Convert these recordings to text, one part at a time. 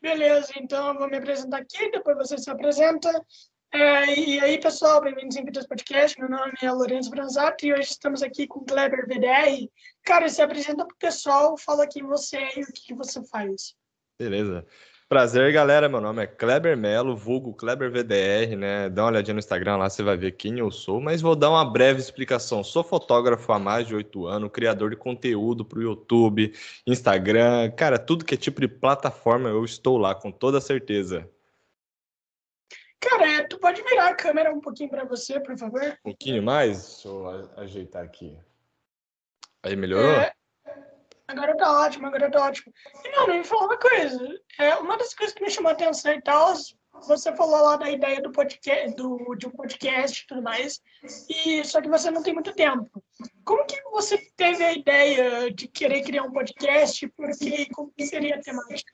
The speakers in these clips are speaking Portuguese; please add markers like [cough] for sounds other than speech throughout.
Beleza, então eu vou me apresentar aqui, depois você se apresenta. É, e aí, pessoal, bem-vindos em Vidas Podcast. Meu nome é Lourenço Branzato e hoje estamos aqui com o Kleber VDR. Cara, se apresenta para o pessoal, fala quem você é e o que você faz. Beleza. Prazer, galera. Meu nome é Kleber Melo, vulgo Kleber VDR, né? Dá uma olhadinha no Instagram lá, você vai ver quem eu sou, mas vou dar uma breve explicação. Sou fotógrafo há mais de oito anos, criador de conteúdo para o YouTube, Instagram, cara, tudo que é tipo de plataforma eu estou lá, com toda certeza. Cara, é, tu pode virar a câmera um pouquinho para você, por favor? Um pouquinho mais? Deixa eu ajeitar aqui. Aí melhorou? É, Agora tá ótimo, agora tá ótimo. E, mano, me fala uma coisa. É, uma das coisas que me chamou a atenção e tal, você falou lá da ideia do podcast, do, de um podcast e tudo mais, e só que você não tem muito tempo. Como que você teve a ideia de querer criar um podcast? Porque como que seria a temática?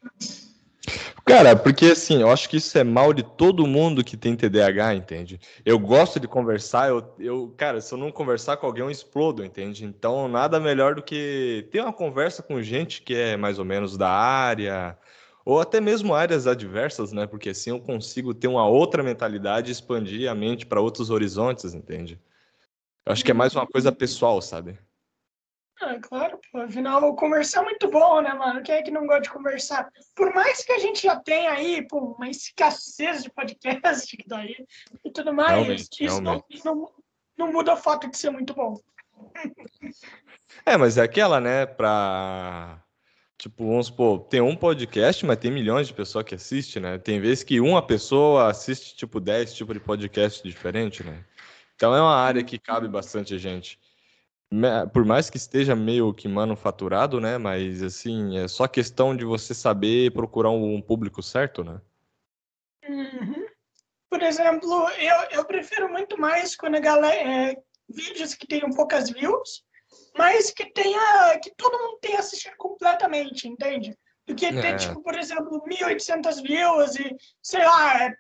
Cara, porque assim, eu acho que isso é mal de todo mundo que tem TDAH, entende? Eu gosto de conversar, eu, eu, cara, se eu não conversar com alguém, eu explodo, entende? Então, nada melhor do que ter uma conversa com gente que é mais ou menos da área, ou até mesmo áreas adversas, né? Porque assim eu consigo ter uma outra mentalidade e expandir a mente para outros horizontes, entende? Eu acho que é mais uma coisa pessoal, sabe? Ah, claro, pô. Afinal, conversar é muito bom, né, mano? Quem é que não gosta de conversar? Por mais que a gente já tenha aí, pô, uma escassez de podcast que [laughs] daí e tudo mais, realmente, isso realmente. Não, não, não muda o fato de ser muito bom. É, mas é aquela, né, pra... Tipo, vamos supor, tem um podcast, mas tem milhões de pessoas que assistem, né? Tem vezes que uma pessoa assiste, tipo, 10 tipos de podcast diferentes, né? Então é uma área que cabe bastante gente por mais que esteja meio que manufaturado, né? Mas assim, é só questão de você saber procurar um público certo, né? Uhum. Por exemplo, eu, eu prefiro muito mais quando a galera. É, vídeos que tenham poucas views, mas que tenha. que todo mundo tenha assistido completamente, entende? Do que ter, é. tipo, por exemplo, 1.800 views e, sei lá,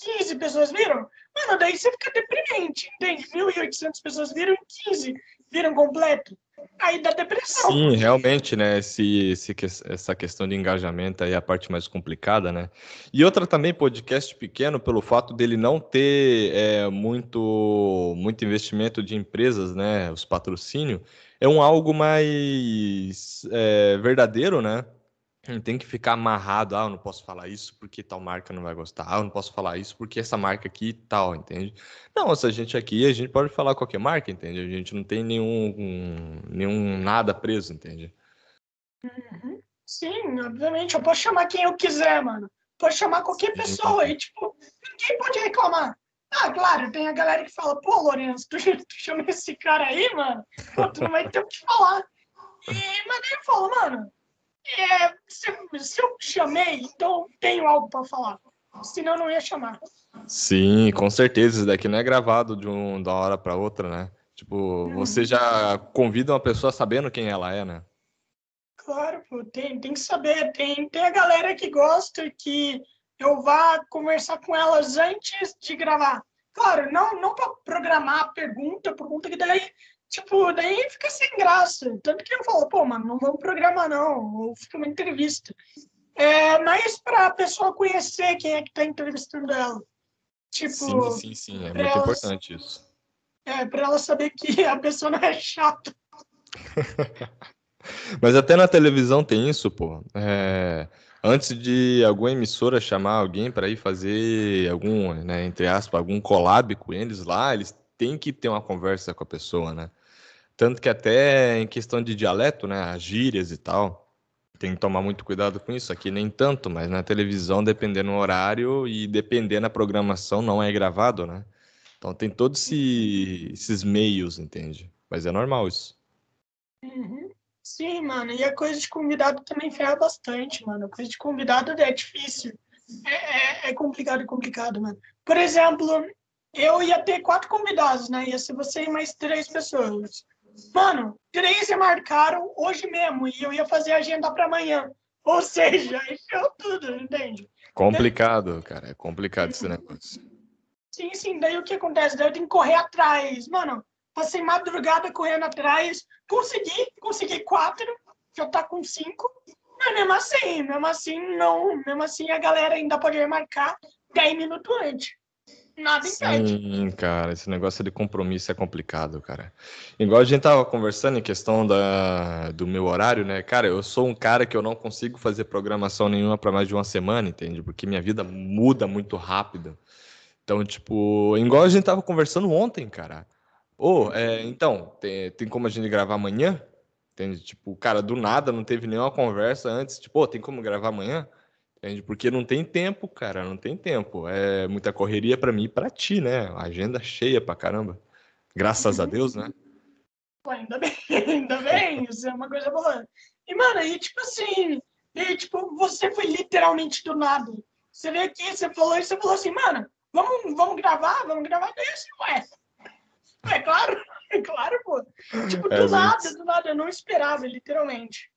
15 pessoas viram, mano, daí você fica deprimente, entende? 1.800 pessoas viram e 15 viram completo. Aí dá depressão. Sim, realmente, né? Esse, esse, essa questão de engajamento aí é a parte mais complicada, né? E outra também, podcast pequeno, pelo fato dele não ter é, muito, muito investimento de empresas, né? Os patrocínios, é um algo mais é, verdadeiro, né? Tem que ficar amarrado, ah, eu não posso falar isso porque tal marca não vai gostar, ah, eu não posso falar isso porque essa marca aqui tal, entende? Não, se a gente aqui, a gente pode falar qualquer marca, entende? A gente não tem nenhum, um, nenhum nada preso, entende? Uhum. Sim, obviamente, eu posso chamar quem eu quiser, mano. Posso chamar qualquer pessoa e, tipo, ninguém pode reclamar. Ah, claro, tem a galera que fala, pô, Lourenço, tu, [laughs] tu chama esse cara aí, mano, pô, tu não vai ter o que falar. E, mas daí eu falo, mano, é, se, se, eu chamei, então tenho algo para falar. Senão não ia chamar. Sim, com certeza. Isso daqui não é gravado de um da hora para outra, né? Tipo, hum. você já convida uma pessoa sabendo quem ela é, né? Claro, pô, tem, tem que saber. Tem, tem a galera que gosta que eu vá conversar com elas antes de gravar. Claro, não, não para programar a pergunta, pergunta que daí Tipo, daí fica sem graça. Tanto que eu falo, pô, mano, não vamos programar, não. Ou fica uma entrevista. É mais pra a pessoa conhecer quem é que tá entrevistando ela. Tipo, sim, sim, sim. É muito ela, importante isso. É, pra ela saber que a pessoa não é chata. [laughs] Mas até na televisão tem isso, pô. É, antes de alguma emissora chamar alguém para ir fazer algum, né, entre aspas, algum collab com eles lá, eles têm que ter uma conversa com a pessoa, né? Tanto que até em questão de dialeto, né, as gírias e tal, tem que tomar muito cuidado com isso. Aqui nem tanto, mas na televisão, dependendo do horário e dependendo da programação, não é gravado, né? Então tem todos esse, esses meios, entende? Mas é normal isso. Uhum. Sim, mano. E a coisa de convidado também ferra bastante, mano. A coisa de convidado é difícil. É, é, é complicado, é complicado, mano. Por exemplo, eu ia ter quatro convidados, né? Ia ser você e mais três pessoas. Mano, três marcaram hoje mesmo e eu ia fazer a agenda para amanhã. Ou seja, [laughs] encheu tudo, entende? Complicado, cara. É complicado esse negócio. Sim, sim. Daí o que acontece? Daí eu tenho que correr atrás. Mano, passei madrugada correndo atrás. Consegui, consegui quatro. Já tá com cinco. Mas mesmo assim, mesmo assim, não. Mesmo assim, a galera ainda pode remarcar 10 minutos antes. Nada. Sim, cara, esse negócio de compromisso é complicado, cara. Igual a gente tava conversando em questão da, do meu horário, né? Cara, eu sou um cara que eu não consigo fazer programação nenhuma para mais de uma semana, entende? Porque minha vida muda muito rápido. Então, tipo, igual a gente tava conversando ontem, cara. Ô, oh, é, então, tem, tem como a gente gravar amanhã? Entende? Tipo, cara, do nada, não teve nenhuma conversa antes. Tipo, oh, tem como gravar amanhã? Entende? Porque não tem tempo, cara, não tem tempo. É muita correria para mim e pra ti, né? Agenda cheia pra caramba. Graças a Deus, né? [laughs] Pô, ainda bem, [laughs] ainda bem, isso é uma coisa boa. E, mano, aí, tipo assim, e, tipo, você foi literalmente do nada. Você veio aqui, você falou e você falou assim, mano, vamos, vamos gravar, vamos gravar. Daí assim, ué, é claro, [laughs] é claro, pô. Tipo, do é, nada, gente... do nada, eu não esperava, literalmente.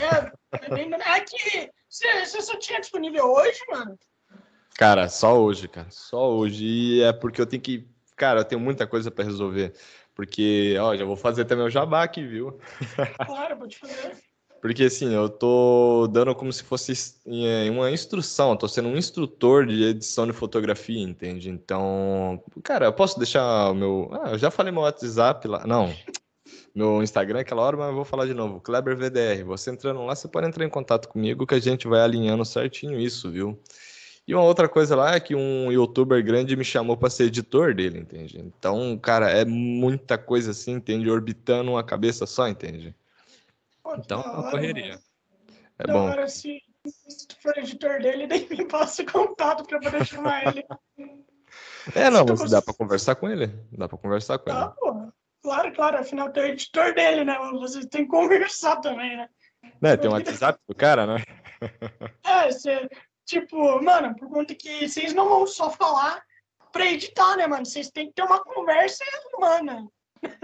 É, é, bem... é que você, você só tinha disponível hoje, mano? Cara, só hoje, cara. Só hoje. E é porque eu tenho que. Cara, eu tenho muita coisa para resolver. Porque, ó, já vou fazer até meu jabá aqui, viu? [laughs] Claro, pode fazer. Porque assim, eu tô dando como se fosse é, uma instrução, tô sendo um instrutor de edição de fotografia, entende? Então, cara, eu posso deixar o meu. Ah, eu já falei meu WhatsApp lá. Não, meu Instagram aquela hora, mas eu vou falar de novo. Kleber VDR. Você entrando lá, você pode entrar em contato comigo que a gente vai alinhando certinho isso, viu? E uma outra coisa lá é que um youtuber grande me chamou para ser editor dele, entende? Então, cara, é muita coisa assim, entende? Orbitando uma cabeça só, entende? Então, é uma correria. É da bom. Hora, se, se tu for editor dele, daí me passa contato para poder chamar ele. É, não, mas dá para conversar com ele. Dá para conversar com ah, ele. Porra. Claro, claro, afinal tu é editor dele, né? Você tem que conversar também, né? Né, tem um WhatsApp do cara, né? [laughs] É, você, tipo, mano, por conta que vocês não vão só falar pra editar, né, mano? Vocês têm que ter uma conversa humana.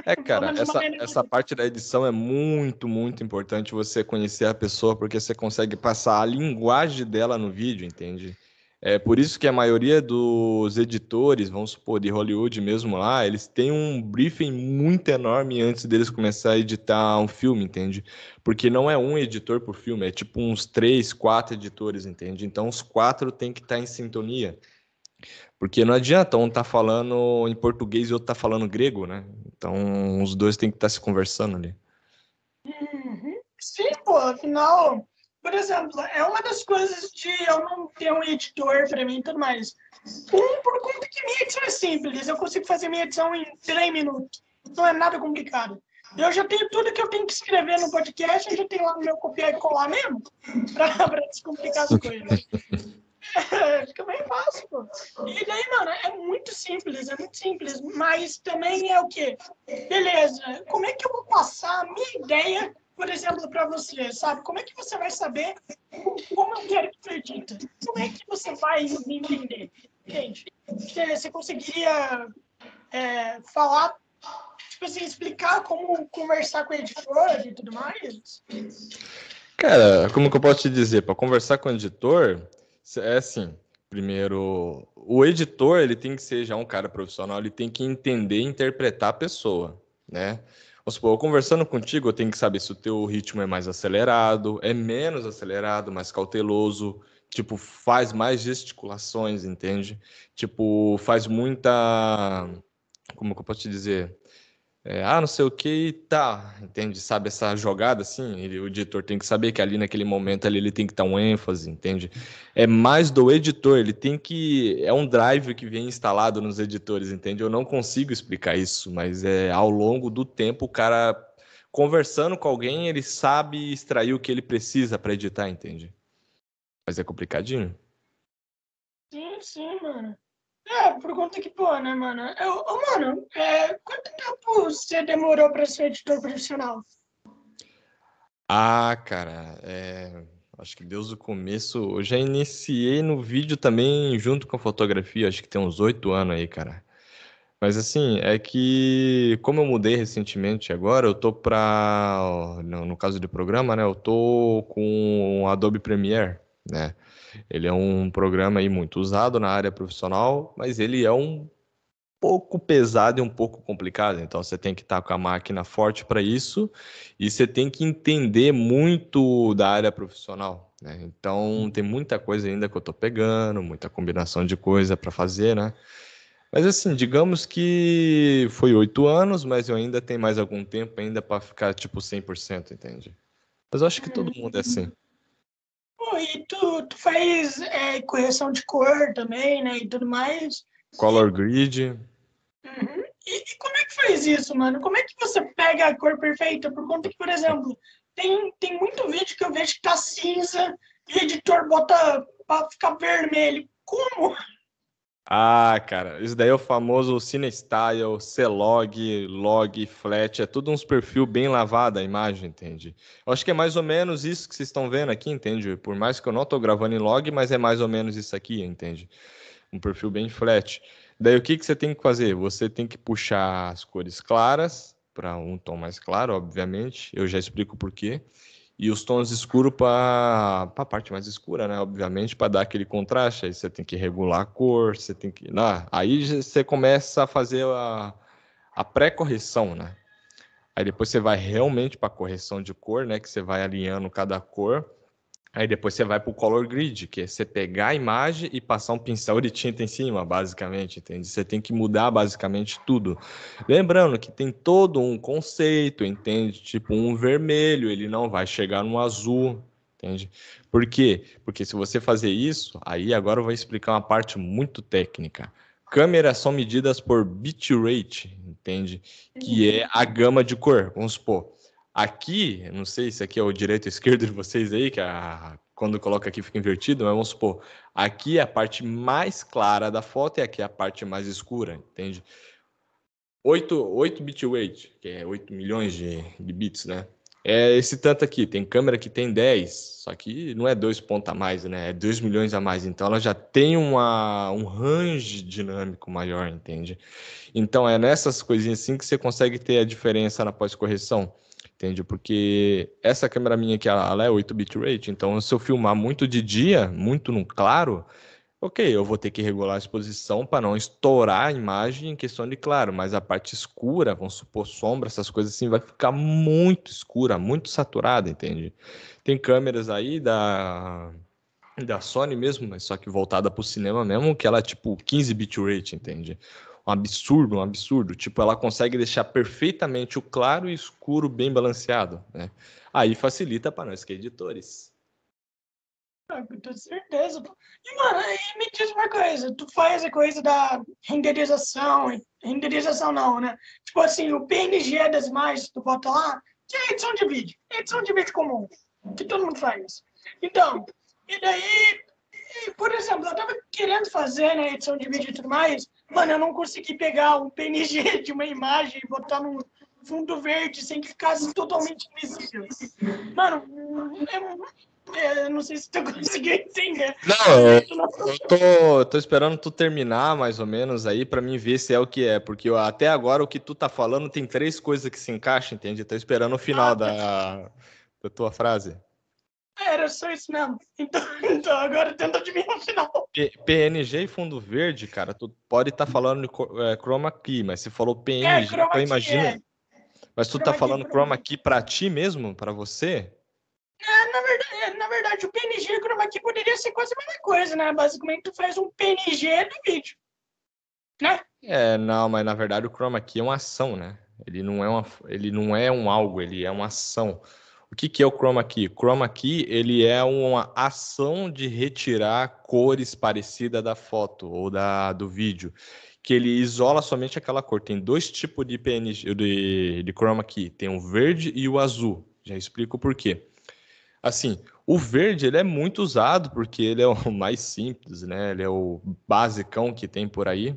É, cara, essa, essa parte da edição é muito, muito importante você conhecer a pessoa, porque você consegue passar a linguagem dela no vídeo, entende? É por isso que a maioria dos editores, vamos supor, de Hollywood mesmo lá, eles têm um briefing muito enorme antes deles começar a editar um filme, entende? Porque não é um editor por filme, é tipo uns três, quatro editores, entende? Então os quatro têm que estar em sintonia. Porque não adianta um tá falando em português e outro tá falando grego, né? Então os dois têm que estar se conversando ali. Uhum. Sim, pô, afinal por exemplo, é uma das coisas de eu não ter um editor para mim e tudo mais. Um, por conta que minha edição é simples, eu consigo fazer minha edição em três minutos. Não é nada complicado. Eu já tenho tudo que eu tenho que escrever no podcast, eu já tenho lá no meu copiar e colar mesmo, [laughs] para descomplicar as coisas. É, [laughs] fica bem fácil, pô. E daí, mano, é muito simples, é muito simples. Mas também é o quê? Beleza, como é que eu vou passar a minha ideia por exemplo, para você, sabe? Como é que você vai saber como eu quero que tu edita? Como é que você vai me entender? Entende? Você conseguiria é, falar, tipo assim, explicar como conversar com o editor e tudo mais? Cara, como que eu posso te dizer? Para conversar com o editor, é assim, primeiro, o editor, ele tem que ser já um cara profissional, ele tem que entender e interpretar a pessoa, né? Vamos supor, conversando contigo, eu tenho que saber se o teu ritmo é mais acelerado, é menos acelerado, mais cauteloso, tipo, faz mais gesticulações, entende? Tipo, faz muita. Como que eu posso te dizer? É, ah, não sei o que, tá, entende? Sabe essa jogada assim? Ele, o editor tem que saber que ali naquele momento ali ele tem que dar um ênfase, entende? É mais do editor, ele tem que. É um drive que vem instalado nos editores, entende? Eu não consigo explicar isso, mas é ao longo do tempo o cara conversando com alguém, ele sabe extrair o que ele precisa para editar, entende? Mas é complicadinho. Sim, sim, mano. É, por conta que, pô, né, mano? Eu, mano, é, quanto tempo você demorou para ser editor profissional? Ah, cara, é, acho que desde o começo. Eu já iniciei no vídeo também junto com a fotografia, acho que tem uns oito anos aí, cara. Mas assim, é que como eu mudei recentemente agora, eu tô pra. No, no caso de programa, né? Eu tô com Adobe Premiere, né? Ele é um programa aí muito usado na área profissional, mas ele é um pouco pesado e um pouco complicado. Então você tem que estar com a máquina forte para isso e você tem que entender muito da área profissional. Né? Então tem muita coisa ainda que eu estou pegando, muita combinação de coisa para fazer, né? Mas assim, digamos que foi oito anos, mas eu ainda tenho mais algum tempo ainda para ficar tipo 100%, entende? Mas eu acho que todo mundo é assim. E tu, tu faz é, correção de cor também, né? E tudo mais. Color grid. Uhum. E, e, como é que faz isso, mano? Como é que você pega a cor perfeita? Por conta que, por exemplo, tem, tem muito vídeo que eu vejo que tá cinza e o editor bota pra ficar vermelho. Como? Ah, cara, isso daí é o famoso CineStyle, C-Log, Log, Flat, é tudo uns perfil bem lavado a imagem, entende? Eu acho que é mais ou menos isso que vocês estão vendo aqui, entende? Por mais que eu não estou gravando em log, mas é mais ou menos isso aqui, entende? Um perfil bem flat. Daí o que, que você tem que fazer? Você tem que puxar as cores claras para um tom mais claro, obviamente. Eu já explico por quê e os tons escuros para a parte mais escura, né? Obviamente, para dar aquele contraste. Aí você tem que regular a cor, você tem que. Não, aí você começa a fazer a, a pré-correção, né? Aí depois você vai realmente para a correção de cor, né? Que você vai alinhando cada cor Aí depois você vai para o color grid, que é você pegar a imagem e passar um pincel de tinta em cima, basicamente, entende? Você tem que mudar basicamente tudo. Lembrando que tem todo um conceito, entende? Tipo, um vermelho, ele não vai chegar no azul, entende? Por quê? Porque se você fazer isso, aí agora eu vou explicar uma parte muito técnica. Câmeras são medidas por bitrate, entende? Que é a gama de cor. Vamos supor, Aqui, não sei se aqui é o direito ou [laughs] esquerdo de vocês aí, que a, quando coloca aqui fica invertido, mas vamos supor, aqui é a parte mais clara da foto e aqui é a parte mais escura, entende? 8, 8 bit weight, que é 8 milhões de, de bits, né? É esse tanto aqui, tem câmera que tem 10, só que não é 2 pontos a mais, né? É 2 milhões a mais, então ela já tem uma, um range dinâmico maior, entende? Então é nessas coisinhas assim que você consegue ter a diferença na pós-correção entende? Porque essa câmera minha aqui, ela é 8 bitrate, então se eu filmar muito de dia, muito no claro, ok, eu vou ter que regular a exposição para não estourar a imagem em questão de claro, mas a parte escura, vamos supor sombra, essas coisas assim, vai ficar muito escura, muito saturada, entende? Tem câmeras aí da da Sony mesmo, mas só que voltada para o cinema mesmo, que ela é tipo 15 bitrate, entende? Um absurdo, um absurdo. Tipo, ela consegue deixar perfeitamente o claro e o escuro bem balanceado, né? Aí facilita para nós que é editores. Ah, com certeza. E, mano, e me diz uma coisa, tu faz a coisa da renderização, renderização não, né? Tipo assim, o PNG das imagens, tu bota lá, que é edição de vídeo, edição de vídeo comum, que todo mundo faz. Então, e daí, por exemplo, eu tava querendo fazer, né, edição de vídeo e tudo mais, Mano, eu não consegui pegar um PNG [laughs] de uma imagem e botar no fundo verde sem que ficasse totalmente invisível. Mano, é, é, não sei se tu conseguiu entender. Não, eu, eu tô, tô esperando tu terminar mais ou menos aí para mim ver se é o que é, porque eu, até agora o que tu tá falando tem três coisas que se encaixam, entende? Eu tô esperando o final ah, da, da tua frase. Era só isso mesmo. Então, [laughs] então agora tenta adivinhar o final. PNG e fundo verde, cara, tu pode estar tá falando de é, chroma key, mas você falou PNG, é, então imagina. É. Mas tu tá chroma tá falando key, chroma key pra ti mesmo, pra você? É, na verdade, é, na verdade, o PNG e o chroma key poderia ser quase a mesma coisa, né? Basicamente, tu faz um PNG do vídeo. Né? É, não, mas na verdade o chroma key é uma ação, né? Ele não é, uma, ele não é um algo, ele é uma ação. O que, que é o chroma key? Chroma key ele é uma ação de retirar cores parecidas da foto ou da, do vídeo, que ele isola somente aquela cor. Tem dois tipos de PNG de, de chroma key, tem o verde e o azul. Já explico por quê. Assim, o verde ele é muito usado porque ele é o [laughs] mais simples, né? Ele é o basicão que tem por aí.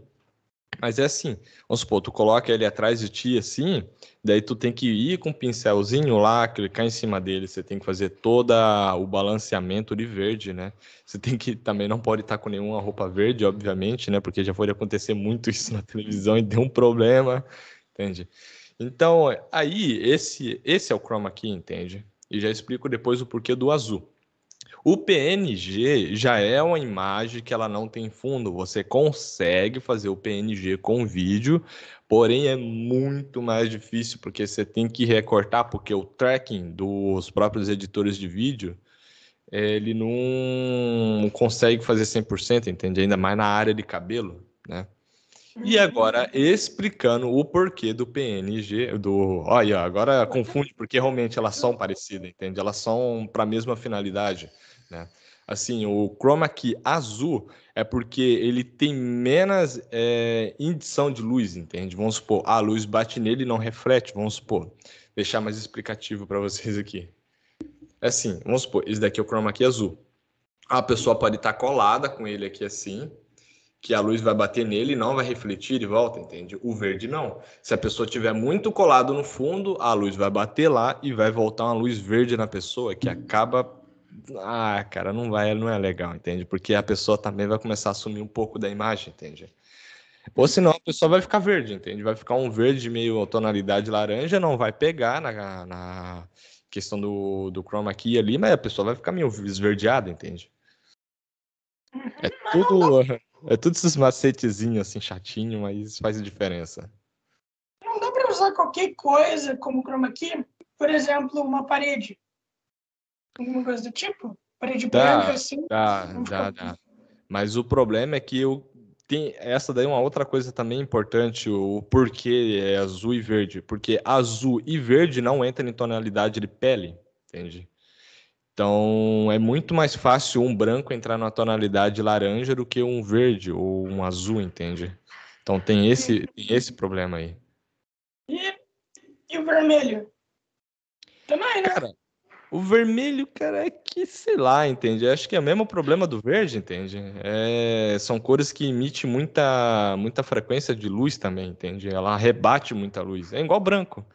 Mas é assim, vamos supor, tu coloca ele atrás de ti assim, daí tu tem que ir com o pincelzinho lá, clicar em cima dele, você tem que fazer todo o balanceamento de verde, né? Você tem que, também não pode estar com nenhuma roupa verde, obviamente, né? Porque já foi acontecer muito [laughs] isso na televisão e deu um problema, entende? Então, aí, esse, esse é o chroma key, entende? E já explico depois o porquê do azul. O PNG já é uma imagem que ela não tem fundo. Você consegue fazer o PNG com vídeo, porém é muito mais difícil porque você tem que recortar, porque o tracking dos próprios editores de vídeo ele não consegue fazer 100%, entende? Ainda mais na área de cabelo, né? E uhum. agora, explicando o porquê do PNG, do. Olha, agora confunde, porque realmente elas são parecidas, entende? Elas são para a mesma finalidade. Né? Assim, o chroma key azul é porque ele tem menos é, indição de luz, entende? Vamos supor, a luz bate nele e não reflete, vamos supor. Deixar mais explicativo para vocês aqui. É assim, vamos supor, esse daqui é o chroma key azul. A pessoa pode estar tá colada com ele aqui assim, que a luz vai bater nele e não vai refletir de volta, entende? O verde não. Se a pessoa tiver muito colado no fundo, a luz vai bater lá e vai voltar uma luz verde na pessoa que acaba ah, cara, não vai, não é legal, entende? Porque a pessoa também vai começar a assumir um pouco da imagem, entende? Ou senão a pessoa vai ficar verde, entende? Vai ficar um verde meio tonalidade laranja, não vai pegar na, na questão do, do chroma key ali, mas a pessoa vai ficar meio esverdeada, entende? É tudo, é tudo esses macetezinhos assim, chatinho, mas faz diferença. Não dá para usar qualquer coisa como chroma key, por exemplo, uma parede. Alguma coisa do tipo? Parede dá, branca, assim? Dá, dá, dá. Mas o problema é que eu tem essa daí é uma outra coisa também importante, o porquê é azul e verde. Porque azul e verde não entram em tonalidade de pele, entende? Então é muito mais fácil um branco entrar na tonalidade laranja do que um verde ou um azul, entende? Então tem esse, tem esse problema aí. E, e o vermelho? Também, né? Cara, o vermelho, cara, é que, sei lá, entende? Acho que é o mesmo problema do verde, entende? É, são cores que emitem muita, muita frequência de luz também, entende? Ela rebate muita luz. É igual branco.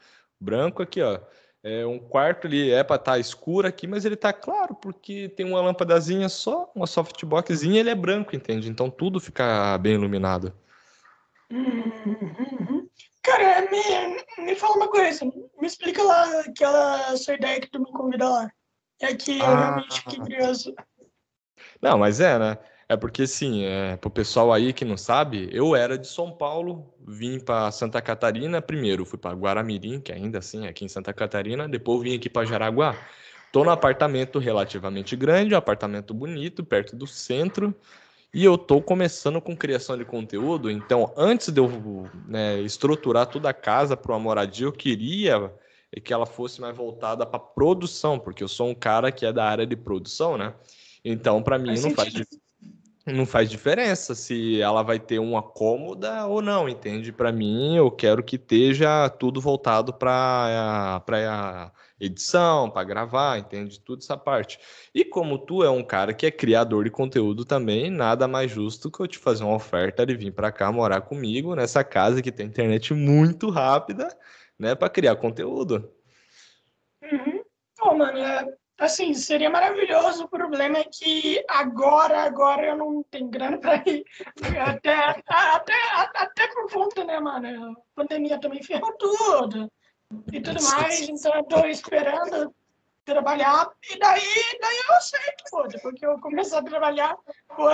Branco aqui, ó. É, um quarto ele é para estar tá escuro aqui, mas ele tá claro, porque tem uma lâmpadazinha só, uma softboxzinha, ele é branco, entende? Então tudo fica bem iluminado. Uhum. Cara, me, me fala uma coisa. Me explica lá aquela sua ideia que tu me convida lá. É que eu ah. realmente fiquei curioso. Não, mas é, né? É porque, assim, é, pro pessoal aí que não sabe, eu era de São Paulo, vim para Santa Catarina. Primeiro fui para Guaramirim, que ainda assim é aqui em Santa Catarina. Depois vim aqui para Jaraguá. Tô no apartamento relativamente grande, um apartamento bonito, perto do centro. E eu estou começando com criação de conteúdo, então antes de eu né, estruturar toda a casa para uma moradia, eu queria que ela fosse mais voltada para produção, porque eu sou um cara que é da área de produção, né? Então, para mim, faz não faz, não faz diferença se ela vai ter uma cômoda ou não, entende? Para mim, eu quero que esteja tudo voltado para edição, para gravar, entende? Tudo essa parte. E como tu é um cara que é criador de conteúdo também, nada mais justo que eu te fazer uma oferta de vir para cá morar comigo nessa casa que tem internet muito rápida, né, para criar conteúdo. Uhum. Mano, é, assim, seria maravilhoso. O problema é que agora, agora eu não tenho grana para ir. Até, até, até por conta, né, mano? A pandemia também ferrou tudo e tudo mais. Então eu tô esperando trabalhar e daí, daí eu aceito, pô. Depois que eu começar a trabalhar, pô,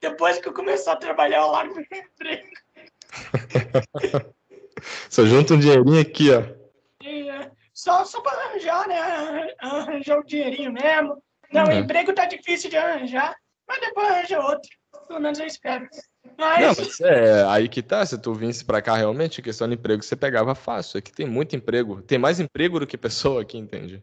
depois que eu começar a trabalhar, eu largo meu emprego. [laughs] Só junta um dinheirinho aqui, ó. É, só, só para arranjar, né? Arranjar o dinheirinho mesmo. Não, o é. emprego tá difícil de arranjar, mas depois arranja outro. Pelo menos eu espero. Mas... Não, mas é aí que tá. Se tu vinsse pra cá realmente, questão de emprego você pegava fácil. Aqui tem muito emprego. Tem mais emprego do que pessoa aqui, entende?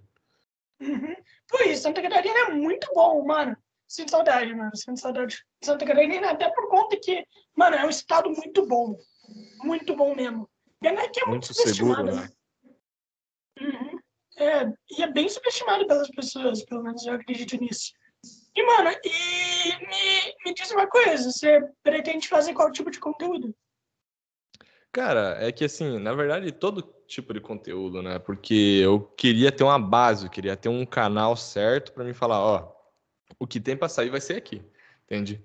Uhum. Pois, Santa Catarina é muito bom, mano. Sinto saudade, mano. Sinto saudade de Santa Catarina, até por conta que, mano, é um estado muito bom. Muito bom mesmo. Pena é que é muito, muito subestimado, seguro, né? Uhum. É, e é bem subestimado pelas pessoas, pelo menos eu acredito nisso. E, mano, e me, me diz uma coisa, você pretende fazer qual tipo de conteúdo? Cara, é que assim, na verdade, todo tipo de conteúdo, né? Porque eu queria ter uma base, eu queria ter um canal certo para me falar, ó, o que tem para sair vai ser aqui, entende?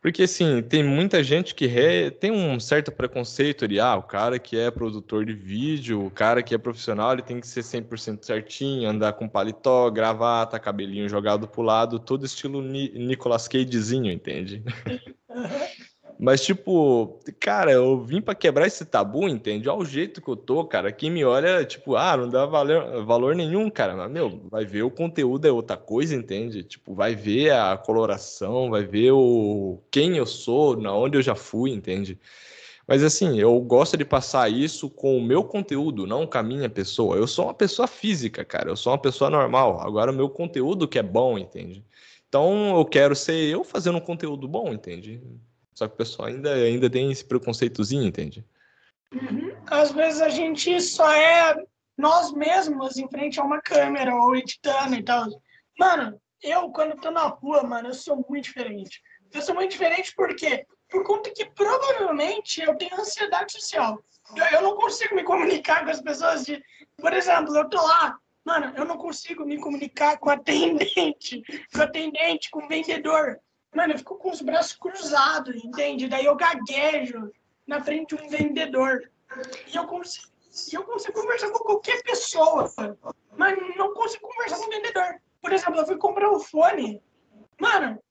Porque, assim, tem muita gente que re... tem um certo preconceito de, ah, o cara que é produtor de vídeo, o cara que é profissional, ele tem que ser 100% certinho, andar com paletó, gravata, cabelinho jogado pro lado, todo estilo Ni Nicolas Cagezinho, entende? Mas, tipo, cara, eu vim para quebrar esse tabu, entende? Olha o jeito que eu tô, cara. Quem me olha, tipo, ah, não dá valor, valor nenhum, cara. Mas, meu, vai ver o conteúdo é outra coisa, entende? Tipo, vai ver a coloração, vai ver o quem eu sou, na onde eu já fui, entende? Mas assim, eu gosto de passar isso com o meu conteúdo, não com a minha pessoa. Eu sou uma pessoa física, cara. Eu sou uma pessoa normal. Agora, o meu conteúdo que é bom, entende? Então, eu quero ser eu fazendo um conteúdo bom, entende? Só que o pessoal ainda, ainda tem esse preconceitozinho, entende? Uhum. Às vezes a gente só é nós mesmos em frente a uma câmera ou editando e tal. Mano, eu quando tô na rua, mano, eu sou muito diferente. Eu sou muito diferente porque por conta que provavelmente eu tenho ansiedade social. Eu, eu não consigo me comunicar com as pessoas de, por exemplo, eu tô lá, mano, eu não consigo me comunicar com atendente, com atendente, com vendedor. Mano, eu fico com os braços cruzados, entende? Daí eu gaguejo na frente de um vendedor. E eu consigo, eu consigo conversar com qualquer pessoa, mas não consigo conversar com o vendedor. Por exemplo, eu fui comprar um fone. Mano,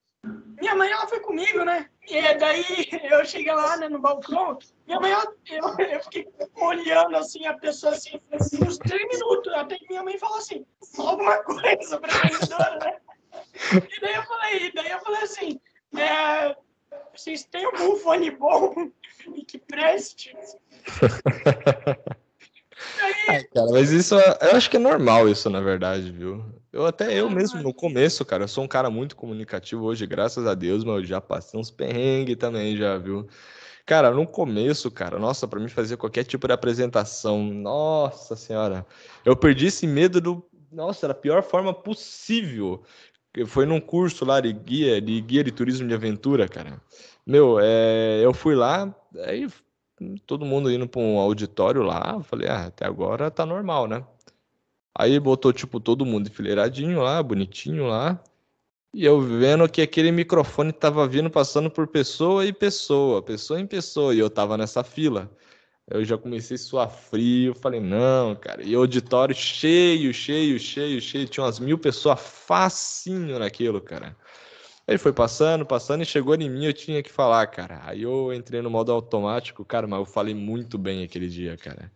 minha mãe, ela foi comigo, né? E daí [laughs] eu cheguei lá né, no balcão, minha mãe, ela, eu, [laughs] eu fiquei olhando assim, a pessoa assim, uns três minutos, até que minha mãe falou assim, alguma coisa pra vendedora, né? E daí eu falei, daí eu falei assim, é, vocês têm algum fone bom e que preste? Aí... cara, mas isso eu acho que é normal isso, na verdade, viu? Eu até eu mesmo no começo, cara, eu sou um cara muito comunicativo hoje, graças a Deus, mas eu já passei uns perrengues também, já, viu? Cara, no começo, cara, nossa, para mim fazer qualquer tipo de apresentação, nossa senhora, eu perdi esse medo do, nossa, da pior forma possível foi num curso lá de guia, de guia de turismo de aventura, cara. Meu, é, eu fui lá, aí todo mundo indo para um auditório lá, falei, ah, até agora tá normal, né? Aí botou, tipo, todo mundo enfileiradinho lá, bonitinho lá. E eu vendo que aquele microfone tava vindo, passando por pessoa e pessoa, pessoa em pessoa, e eu tava nessa fila. Eu já comecei a suar frio, falei, não, cara. E auditório cheio, cheio, cheio, cheio. Tinha umas mil pessoas facinho naquilo, cara. Aí foi passando, passando e chegou em mim, eu tinha que falar, cara. Aí eu entrei no modo automático, cara, mas eu falei muito bem aquele dia, cara.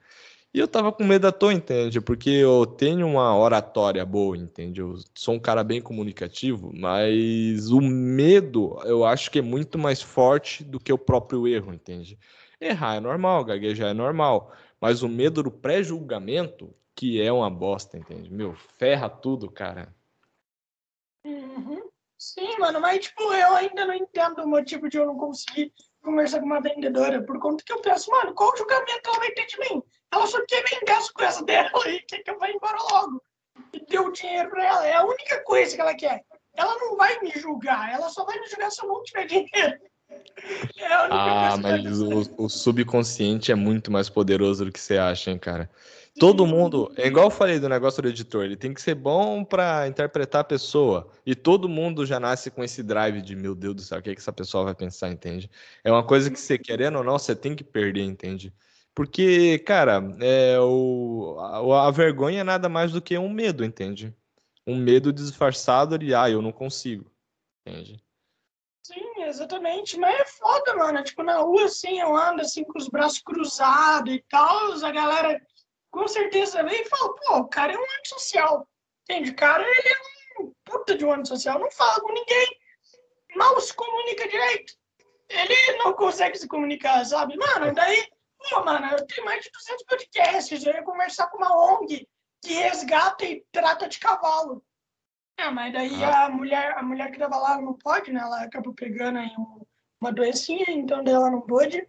E eu tava com medo à toa, entende? Porque eu tenho uma oratória boa, entende? Eu sou um cara bem comunicativo, mas o medo eu acho que é muito mais forte do que o próprio erro, entende? Errar é normal, gaguejar é normal. Mas o medo do pré-julgamento, que é uma bosta, entende? Meu, ferra tudo, cara. Uhum. Sim, mano, mas tipo, eu ainda não entendo o motivo de eu não conseguir conversar com uma vendedora, por conta que eu penso, mano, qual julgamento ela vai ter de mim? Ela só quer vingar as coisas dela e quer que eu vá embora logo. E deu dinheiro pra ela, é a única coisa que ela quer. Ela não vai me julgar, ela só vai me julgar se eu não tiver dinheiro. É ah, mas o, o, subconsciente é muito mais poderoso do que você acha, hein, cara. Todo mundo, é igual eu falei do negócio do editor, ele tem que ser bom para interpretar a pessoa. E todo mundo já nasce com esse drive de, meu Deus do céu, o que, é que essa pessoa vai pensar, entende? É uma coisa que você querendo ou não, você tem que perder, entende? Porque, cara, é, o, a, a vergonha é nada mais do que um medo, entende? Um medo disfarçado de, ah, eu não consigo, entende? Sim, exatamente. Mas é foda, mano. Tipo, na rua, assim, eu ando assim com os braços cruzados e tal. A galera com certeza vem e fala, pô, o cara é um antissocial. Entende? O cara, ele é um puta de um antissocial. Não fala com ninguém. Mal se comunica direito. Ele não consegue se comunicar, sabe? Mano, daí, pô, mano, eu tenho mais de 200 podcasts. Eu ia conversar com uma ONG que resgata e trata de cavalo. É, mas daí ah. a mulher, a mulher que tava lá não pode, né? Ela acabou pegando aí uma doencinha, então dela não pôde.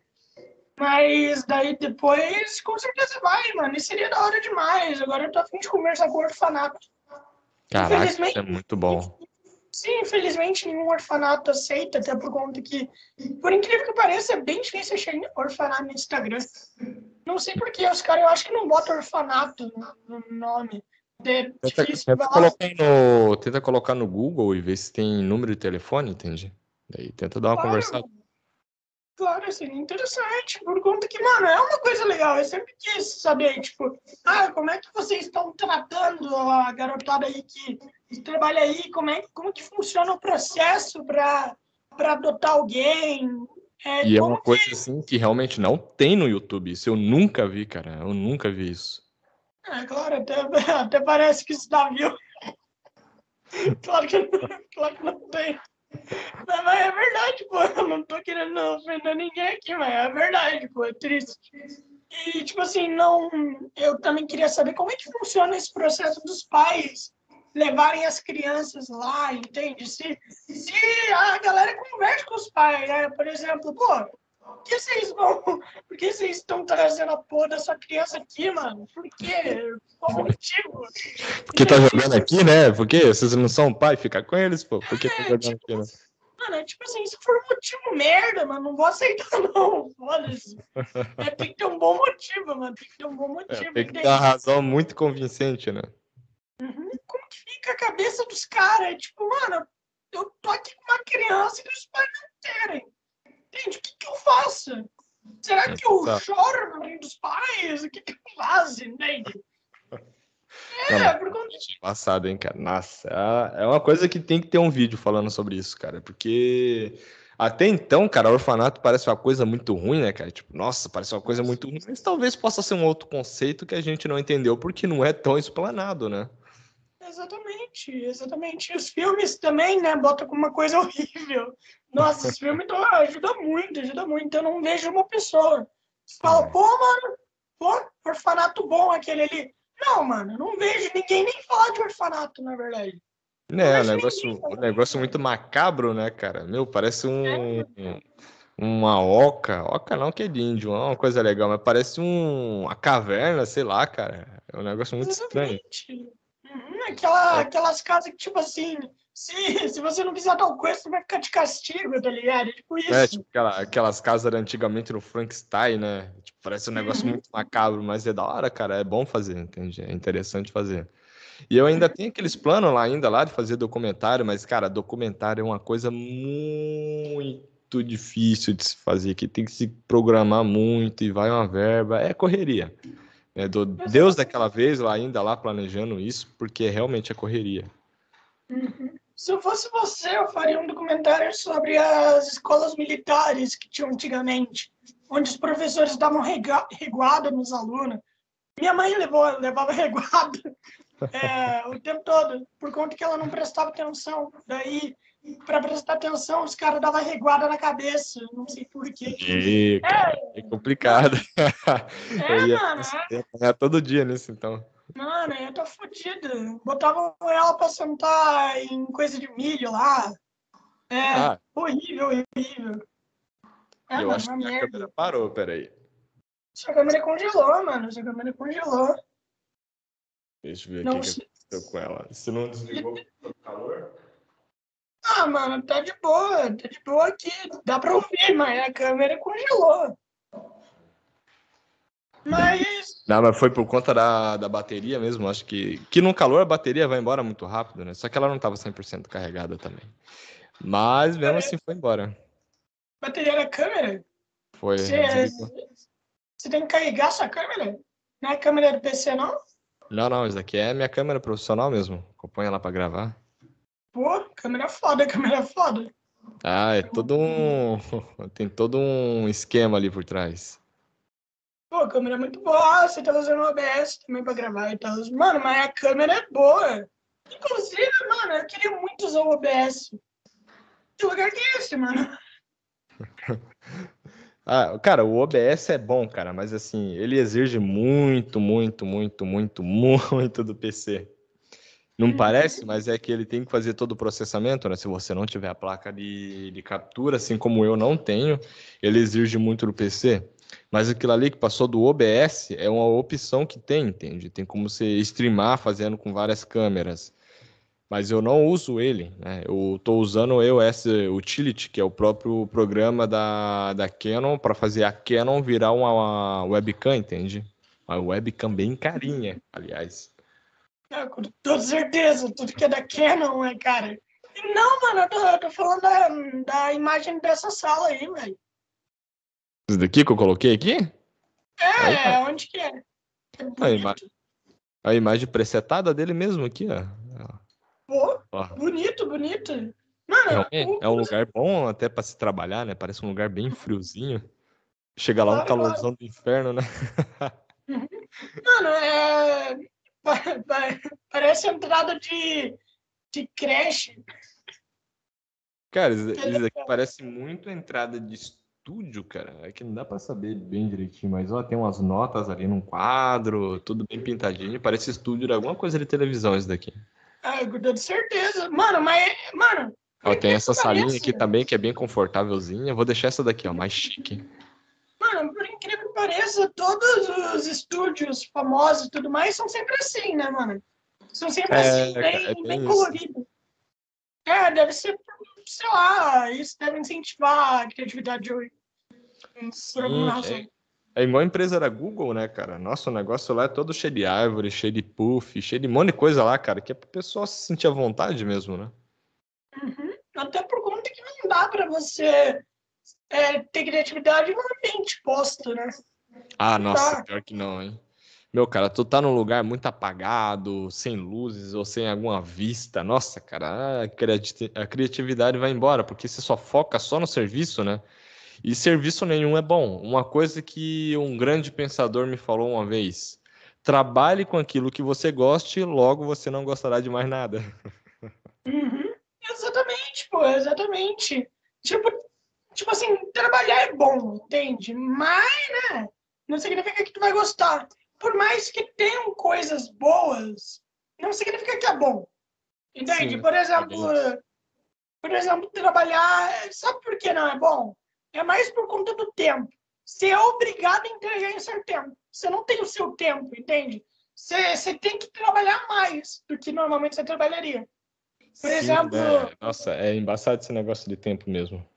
Mas daí depois, com certeza vai, mano. E seria da hora demais. Agora eu tô afim de conversar com o orfanato. Caraca, isso é muito bom. Sim, infelizmente nenhum orfanato aceita, até por conta que, por incrível que pareça, é bem difícil achar orfanato no Instagram. Não sei porquê, os caras eu acho que não botam orfanato no nome. É tenta, tenta, colocar no, tenta colocar no Google e ver se tem número de telefone, entende? Aí tenta dar uma Claro, conversada. Claro, seria interessante, por conta que, mano, é uma coisa legal. Eu sempre quis saber, tipo, ah, como é que vocês estão tratando a garotada aí que, que trabalha aí, como é como que funciona o processo para adotar alguém? É, E é uma coisa assim que realmente não tem no YouTube. Isso eu nunca vi, cara. Eu nunca vi isso. É, claro, até, [laughs] até parece que isso dá view. [laughs] claro, que, claro que não tem. Mas, mas é verdade, pô. Eu não tô querendo ofender ninguém aqui, mas é verdade, pô. É triste. E, tipo assim, não. Eu também queria saber como é que funciona esse processo dos pais levarem as crianças lá, entende? Se, se a galera conversa com os pais, né? Por exemplo, pô, por que vocês vão. Por que vocês estão trazendo a porra da sua criança aqui, mano? Por quê? Qual o motivo? Porque tá jogando aqui, né? Porque vocês não são pai, fica com eles, pô. Por que tá É, jogando tipo, aqui, né? Mano, é tipo assim, se for um motivo merda, mano, não vou aceitar, não. Foda-se. É, tem que ter um bom motivo, mano. Tem que ter um bom É, motivo. tem que ter uma razão muito convincente, né? Uhum. Como que fica a cabeça dos caras? Tipo, mano, eu tô aqui com uma criança e os pais não querem. Entende? O que, que eu faço? Será que eu Tá. choro na frente dos pais? O que, que eu faço? Entende? [laughs] Não, É, por conta Passado, hein, cara? Nossa, é é uma coisa que tem que ter um vídeo falando sobre isso, cara. Porque até então, cara, orfanato parece uma coisa muito ruim, né, cara? Tipo, nossa, parece uma coisa muito ruim. Mas talvez possa ser um outro conceito que a gente não entendeu porque não é tão explanado, né? Exatamente, exatamente. E os filmes também, né, botam como uma coisa [laughs] horrível. Nossa, os filmes então, ajudam muito, ajuda muito. Eu não vejo uma pessoa. Fala, É. pô, mano, pô, orfanato bom aquele ali. Não, mano, eu não vejo ninguém nem falar de orfanato, na verdade. Né, Mas um negócio, um negócio muito macabro, né, cara? Meu, parece um, uma oca. Oca não, que é de índio, não é uma coisa legal, mas parece um, uma caverna, sei lá, cara. É um negócio muito estranho. Exatamente. Uhum, aquela, É. aquelas casas que, tipo assim, se, se você não fizer tal coisa, você vai ficar de castigo, tá ligado? É tipo isso. É, tipo aquela- aquelas casas de antigamente no Frankenstein, né? Tipo, parece um negócio muito macabro, mas é da hora, cara. É bom fazer, entende? É interessante fazer. E eu ainda tenho aqueles planos lá ainda lá de fazer documentário, mas, cara, documentário é uma coisa muito difícil de se fazer, que tem que se programar muito e vai uma verba, é correria. É do Deus daquela vez lá ainda lá planejando isso, porque realmente é correria. Uhum. Se eu fosse você, eu faria um documentário sobre as escolas militares que tinham antigamente, onde os professores davam rega- reguada nos alunos. Minha mãe levou, levava [laughs] reguada é, o tempo todo, por conta que ela não prestava atenção. Daí, para prestar atenção, os caras davam reguada na cabeça, não sei porquê. E, cara, é complicado. É, Eu ia mano, é. todo dia nisso, então. Mano, eu tô fodido. Botavam ela pra sentar em coisa de milho lá. É, Ah, horrível, horrível. É, eu mano, acho que a câmera parou, peraí. Sua câmera congelou, mano. Sua câmera congelou. Deixa eu ver Não o que, que aconteceu com ela. Se não desligou o calor? Ah, mano, tá de boa. Tá de boa aqui. Dá pra ouvir, mas a câmera congelou. Mas, Não, mas foi por conta da, da bateria mesmo. Acho que, que no calor a bateria vai embora muito rápido, né? Só que ela não estava 100% carregada também. Mas mesmo assim foi embora. bateria da câmera? Foi. Você, você tem que carregar sua câmera? Não é câmera do PC, não? Não, não, isso daqui é minha câmera profissional mesmo. Acompanha lá pra gravar. Pô, câmera foda, [laughs] câmera foda. Ah, é todo um. [laughs] Tem todo um esquema ali por trás. Pô, a câmera é muito boa. Ah, você tá usando o OBS também pra gravar e tal. Mano, mas a câmera é boa. Inclusive, mano, eu queria muito usar o OBS. Que lugar que é esse, mano? [laughs] Ah, cara, o OBS é bom, cara, mas assim, ele exige muito, muito, muito, muito, muito do PC. Não Uhum. parece, mas é que ele tem que fazer todo o processamento, né? Se você não tiver a placa de, de captura, assim como eu não tenho, ele exige muito do PC. Mas aquilo ali que passou do OBS é uma opção que tem, entende? Tem como você streamar fazendo com várias câmeras. Mas eu não uso ele, né? Eu estou usando o EOS Utility, que é o próprio programa da, da Canon, para fazer a Canon virar uma, uma webcam, entende? Uma webcam bem carinha, aliás. Ah, com toda certeza, tudo que é da Canon, né, cara? Não, mano, eu tô, eu tô falando da, da imagem dessa sala aí, velho. Isso daqui que eu coloquei aqui? É, Aí tá. onde que é? É Aí, bonito. A imagem presetada dele mesmo aqui, ó. Pô, Ó. bonito, bonito. Mano, o- é um lugar bom até pra se trabalhar, né? Parece um lugar bem friozinho. Chega lá um Claro, claro. calorzão do inferno, né? [laughs] Mano, é. [laughs] pa- pa- Parece entrada de, de creche. Cara, isso, legal. aqui parece muito entrada de estúdio, cara. É que não dá pra saber bem direitinho, mas ó, tem umas notas ali num quadro, tudo bem pintadinho. Parece estúdio de alguma coisa de televisão isso daqui. Ah, com toda certeza. Mano, mas. Mano. Ó, tem essa salinha pareça- aqui também que é bem confortávelzinha. Vou deixar essa daqui, ó, mais chique. Mano, por incrível que pareça, todos os estúdios famosos e tudo mais são sempre assim, né, mano? São sempre É, assim, bem, é bem colorido. É, deve ser, sei lá, isso deve incentivar a criatividade hoje. Por alguma razão. é, é igual a empresa da Google, né, cara? Nossa, o negócio lá é todo cheio de árvore, cheio de puff, cheio de um monte de coisa lá, cara, que é pro pessoal se sentir à vontade mesmo, né? Uhum. Até por conta que não dá pra você é, ter criatividade num ambiente posto, né? Ah, nossa, Tá. pior que não, hein? Meu, cara, tu tá num lugar muito apagado, sem luzes ou sem alguma vista. Nossa, cara, a criati- a criatividade vai embora, porque você só foca só no serviço, né? E serviço nenhum é bom. Uma coisa que um grande pensador me falou uma vez: trabalhe com aquilo que você goste, logo você não gostará de mais nada. Uhum. Exatamente, pô, exatamente. Tipo, tipo assim, trabalhar é bom, entende? Mas, né, não significa que tu vai gostar. Por mais que tenham coisas boas, não significa que é bom. Entende? Sim, por é exemplo, bem por exemplo, trabalhar, sabe por que não é bom? É mais por conta do tempo. Você é obrigado a entregar em seu tempo. Você não tem o seu tempo, entende? Você, você tem que trabalhar mais do que normalmente você trabalharia. Por Sim, exemplo, né? Nossa, é embaçado esse negócio de tempo mesmo.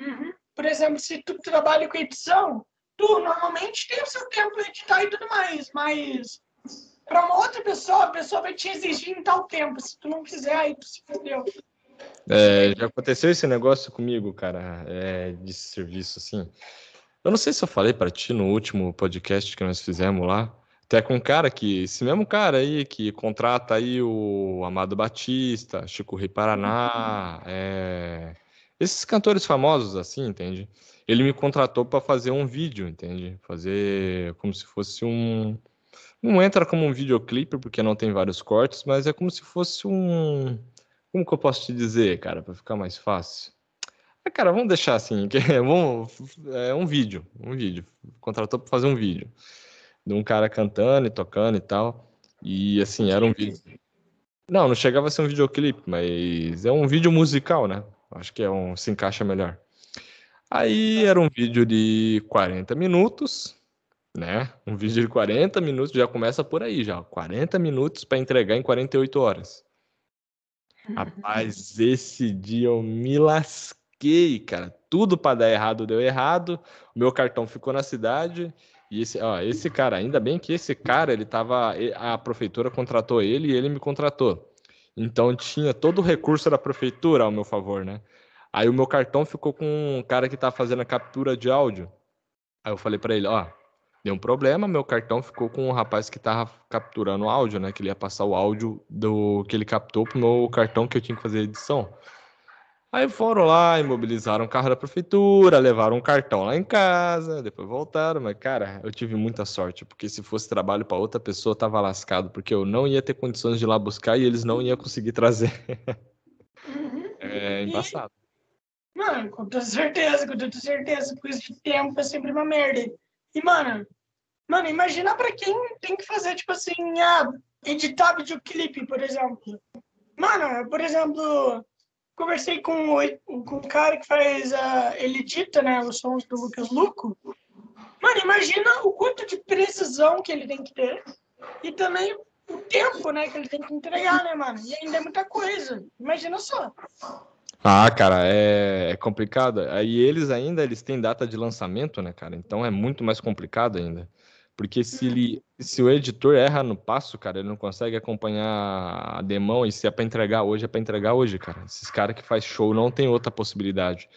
Uhum. Por exemplo, se tu trabalha com edição, tu normalmente tem o seu tempo para editar e tudo mais, mas para uma outra pessoa, a pessoa vai te exigir em tal tempo. Se tu não fizer, aí tu se fudeu. É, já aconteceu esse negócio comigo, cara, é, de serviço, assim. Eu não sei se eu falei pra ti no último podcast que nós fizemos lá, até com um cara que, esse mesmo cara aí, que contrata aí o Amado Batista, Chico Rei Paraná, é, esses cantores famosos, assim, entende? Ele me contratou pra fazer um vídeo, entende? Fazer como se fosse um. Não entra como um videoclipe, porque não tem vários cortes, mas é como se fosse um. Como que eu posso te dizer, cara, para ficar mais fácil? Ah, cara, vamos deixar assim, [laughs] que é, vamos, é um vídeo, um vídeo. Contratou para fazer um vídeo de um cara cantando e tocando e tal. E assim, era um vídeo. Não, não chegava a ser um videoclipe, mas é um vídeo musical, né? Acho que é um se encaixa melhor. Aí era um vídeo de 40 minutos, né? Um vídeo de 40 minutos já começa por aí já, 40 minutos para entregar em 48 horas. Rapaz, esse dia eu me lasquei, cara. Tudo para dar errado deu errado. O meu cartão ficou na cidade. E esse, ó, esse cara, ainda bem que esse cara, ele tava. A prefeitura contratou ele e ele me contratou. Então tinha todo o recurso da prefeitura ao meu favor, né? Aí o meu cartão ficou com um cara que tá fazendo a captura de áudio. Aí eu falei para ele, ó, deu um problema, meu cartão ficou com um rapaz que tava capturando o áudio, né? Que ele ia passar o áudio do que ele captou pro meu cartão que eu tinha que fazer a edição. Aí foram lá, imobilizaram o carro da prefeitura, levaram um cartão lá em casa, depois voltaram, mas cara, eu tive muita sorte, porque se fosse trabalho para outra pessoa, eu tava lascado, porque eu não ia ter condições de ir lá buscar e eles não iam conseguir trazer. [laughs] Uhum. É embaçado. Mano, com toda certeza, com toda certeza. Coisa de tempo é sempre uma merda. E, mano, mano, imagina pra quem tem que fazer, tipo assim, ah, editar videoclipe, por exemplo. Mano, por exemplo, conversei com o, com o cara que faz, a ele edita, né, os sons do Lucas Luco. Mano, imagina o quanto de precisão que ele tem que ter. E também o tempo, né, que ele tem que entregar, né, mano? E ainda é muita coisa. Imagina só. Ah, cara, é, é complicado. Aí eles ainda eles têm data de lançamento, né, cara? Então é muito mais complicado ainda. Porque se ele, se o editor erra no passo, cara, ele não consegue acompanhar a demão e se é para entregar hoje, é para entregar hoje, cara. Esses caras que faz show não tem outra possibilidade.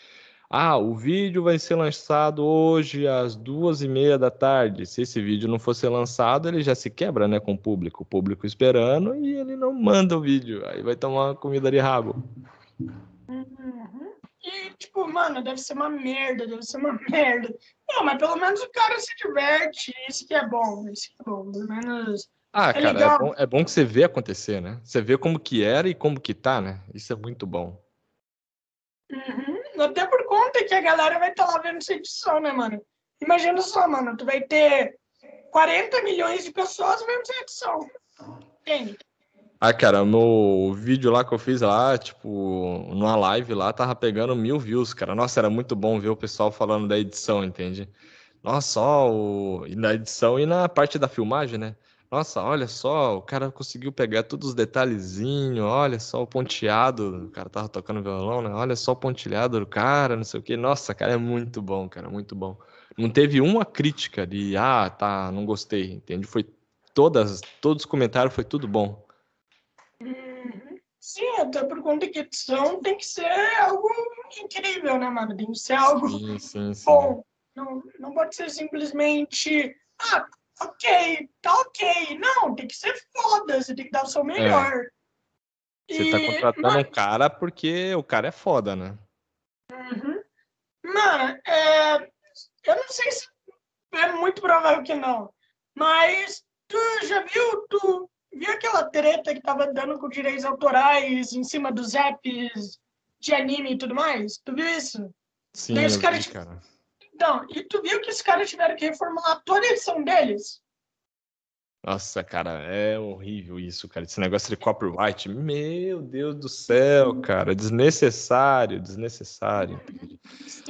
Ah, o vídeo vai ser lançado hoje às duas e meia da tarde. Se esse vídeo não for ser lançado, ele já se quebra, né, com o público. O público esperando e ele não manda o vídeo. Aí vai tomar uma comida de rabo. Uhum. E, tipo, mano, deve ser uma merda, deve ser uma [laughs] merda. Não, mas pelo menos o cara se diverte, isso que é bom, isso que é bom, pelo menos... Ah, é cara, é bom, é bom que você vê acontecer, né? Você vê como que era e como que tá, né? Isso é muito bom. Uhum. Até por conta que a galera vai estar tá lá vendo essa edição, né, mano? Imagina só, mano, tu vai ter 40 milhões de pessoas vendo essa edição. Entende? Ah, cara, no vídeo lá que eu fiz lá, tipo, numa live lá, tava pegando mil views, cara. Nossa, era muito bom ver o pessoal falando da edição, entende? Nossa, ó, o... e na edição e na parte da filmagem, né? Nossa, olha só, o cara conseguiu pegar todos os detalhezinhos, olha só o ponteado, o cara tava tocando violão, né? Olha só o pontilhado do cara, não sei o quê. Nossa, cara, é muito bom, cara, muito bom. Não teve uma crítica de, ah, tá, não gostei, entende? Foi todas, todos os comentários, foi tudo bom. Uhum. Sim, até por conta que edição tem que ser algo incrível, né, mano? Tem que ser algo sim, sim, sim. bom. Não, não pode ser simplesmente, ah, ok, tá ok. Não, tem que ser foda, você tem que dar o seu melhor. É. Você tá contratando mas... um cara porque o cara é foda, né? Uhum. Mano, é... eu não sei se é muito provável que não, mas tu já viu, tu Viu aquela treta que tava dando com direitos autorais em cima dos apps de anime e tudo mais? Tu viu isso? Sim, Daí, eu cara... cara. Então, e tu viu que os caras tiveram que reformular toda a edição deles? Nossa, cara, é horrível isso, cara. Esse negócio de copyright, meu Deus do céu, cara, desnecessário, desnecessário.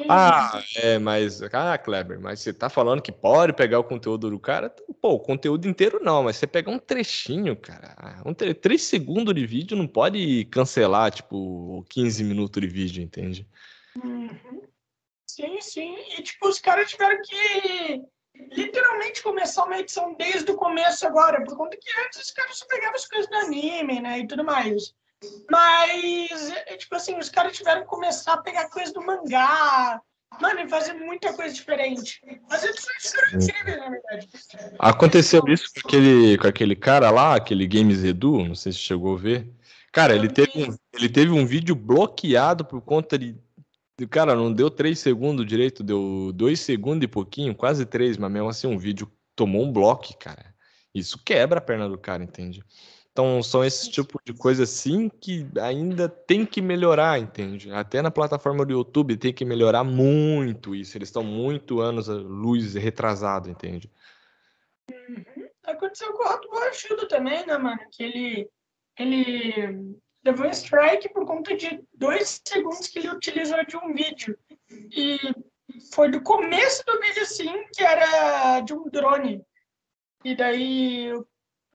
Ah, é, mas, ah, Kleber, mas você tá falando que pode pegar o conteúdo do cara? Pô, o conteúdo inteiro não, mas você pegar um trechinho, cara, um tre 3 segundos de vídeo não pode cancelar, tipo, 15 minutos de vídeo, entende? Uhum. Sim, sim. E, tipo, os caras tiveram que literalmente começar uma edição desde o começo agora, por conta que antes os caras só pegavam as coisas do anime, né, e tudo mais. Mas, é, tipo assim, os caras tiveram que começar a pegar coisas do mangá, mano, e fazer muita coisa diferente. As edições foram incríveis, na verdade. Aconteceu isso com aquele, com aquele cara lá, aquele Games Edu, não sei se chegou a ver. Cara, ele teve, um, ele teve um vídeo bloqueado por conta de Cara, não deu três segundos direito, deu dois segundos e pouquinho, quase três, mas mesmo assim um vídeo tomou um bloco, cara. Isso quebra a perna do cara, entende? Então são esses tipos de coisas assim que ainda tem que melhorar, entende? Até na plataforma do YouTube tem que melhorar muito isso. Eles estão muito anos a luz retrasado, entende? Uhum. Aconteceu com o Rato Borrachudo também, né, mano? Que ele, ele levou um strike por conta de dois segundos que ele utilizou de um vídeo. E foi do começo do vídeo, sim, que era de um drone. E daí o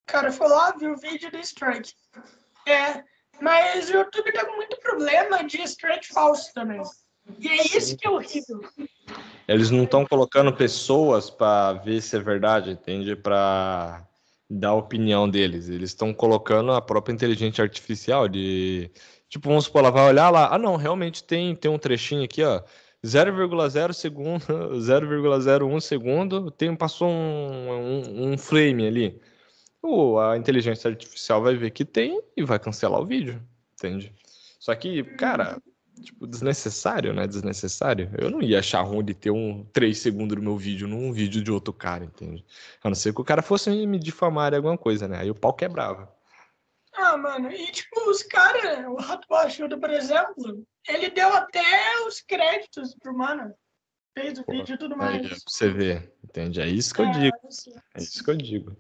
cara foi lá, viu o vídeo do strike. É, mas o YouTube tá com muito problema de strike falso também. E é isso que é horrível. Eles não estão colocando pessoas para ver se é verdade, entende? Para da opinião deles. Eles estão colocando a própria inteligência artificial de. Tipo, vamos supor, ela vai olhar lá. Ah, não, realmente tem, tem um trechinho aqui, ó. 0,0 segundo, [laughs] 0,01 segundo, tem, passou um, um, um frame ali. Ou a inteligência artificial vai ver que tem e vai cancelar o vídeo, entende? Só que, cara, tipo, desnecessário, né? Desnecessário. Eu não ia achar ruim de ter um 3 segundos do meu vídeo num vídeo de outro cara, entende? A não ser que o cara fosse me difamar de alguma coisa, né? Aí o pau quebrava. Ah, mano, e tipo, os caras, o Rato Baixudo, por exemplo, ele deu até os créditos pro mano. Fez o Pô, vídeo e tudo mais. Aí, você ver, entende? É isso que eu é, digo. É isso que eu digo.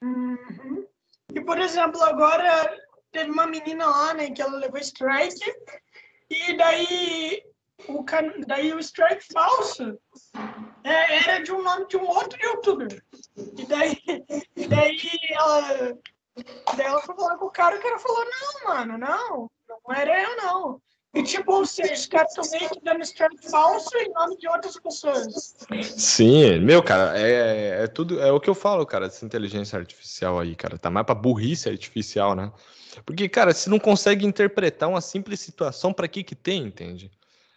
Uhum. E, por exemplo, agora teve uma menina lá, né, que ela levou strike e daí o, can... daí o strike falso é, era de um nome de um outro youtuber. E daí, e daí ela. Daí ela foi falar com o cara, o cara falou, não, mano, não, não era eu não. E tipo, ou seja, os meio que dando strike falso em nome de outras pessoas. Sim, meu, cara, é, é tudo. É o que eu falo, cara, dessa inteligência artificial aí, cara. Tá mais pra burrice artificial, né? Porque, cara, se não consegue interpretar uma simples situação, para que que tem, entende?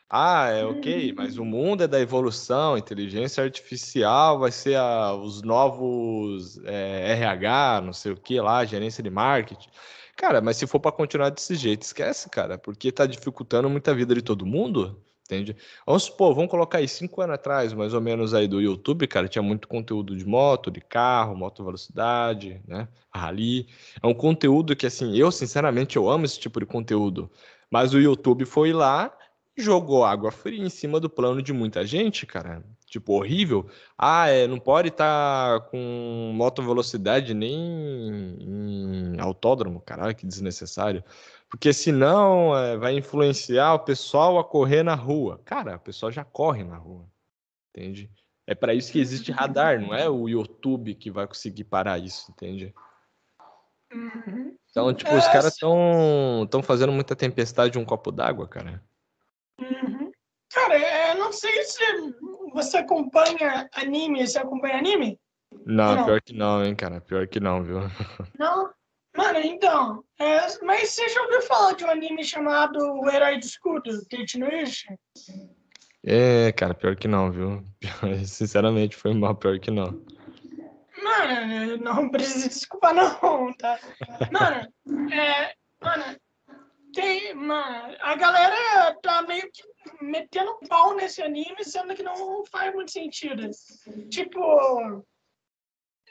Ah, é ok, mas o mundo é da evolução, inteligência artificial vai ser a, os novos é, RH, não sei o que lá, gerência de marketing. Cara, mas se for para continuar desse jeito, esquece, cara, porque tá dificultando muita vida de todo mundo, entende? Vamos supor, vamos colocar aí cinco anos atrás, mais ou menos aí do YouTube, cara, tinha muito conteúdo de moto, de carro, moto velocidade, né, rally. É um conteúdo que, assim, eu sinceramente eu amo esse tipo de conteúdo, mas o YouTube foi lá jogou água fria em cima do plano de muita gente, cara. Tipo, horrível. Ah, é, não pode estar tá com moto velocidade nem em autódromo, caralho, que desnecessário. Porque senão é, vai influenciar o pessoal a correr na rua. Cara, o pessoal já corre na rua. Entende? É para isso que existe radar, não é o YouTube que vai conseguir parar isso, entende? Uhum. Então, tipo, os caras estão fazendo muita tempestade de um copo d'água, cara. Uhum. Cara, eu não sei se você acompanha anime. Você acompanha anime? Não, não, pior que não, hein, cara. Pior que não, viu? Não? Mano, então. É, mas você já ouviu falar de um anime chamado O Herói do Escudo, Tetsunoishi? É, cara, pior que não, viu? [laughs] Sinceramente, foi mal, pior que não. Mano, não precisa desculpar não, tá? Mano, é, mano, tem, mano, a galera tá meio que metendo pau nesse anime, sendo que não faz muito sentido. Tipo,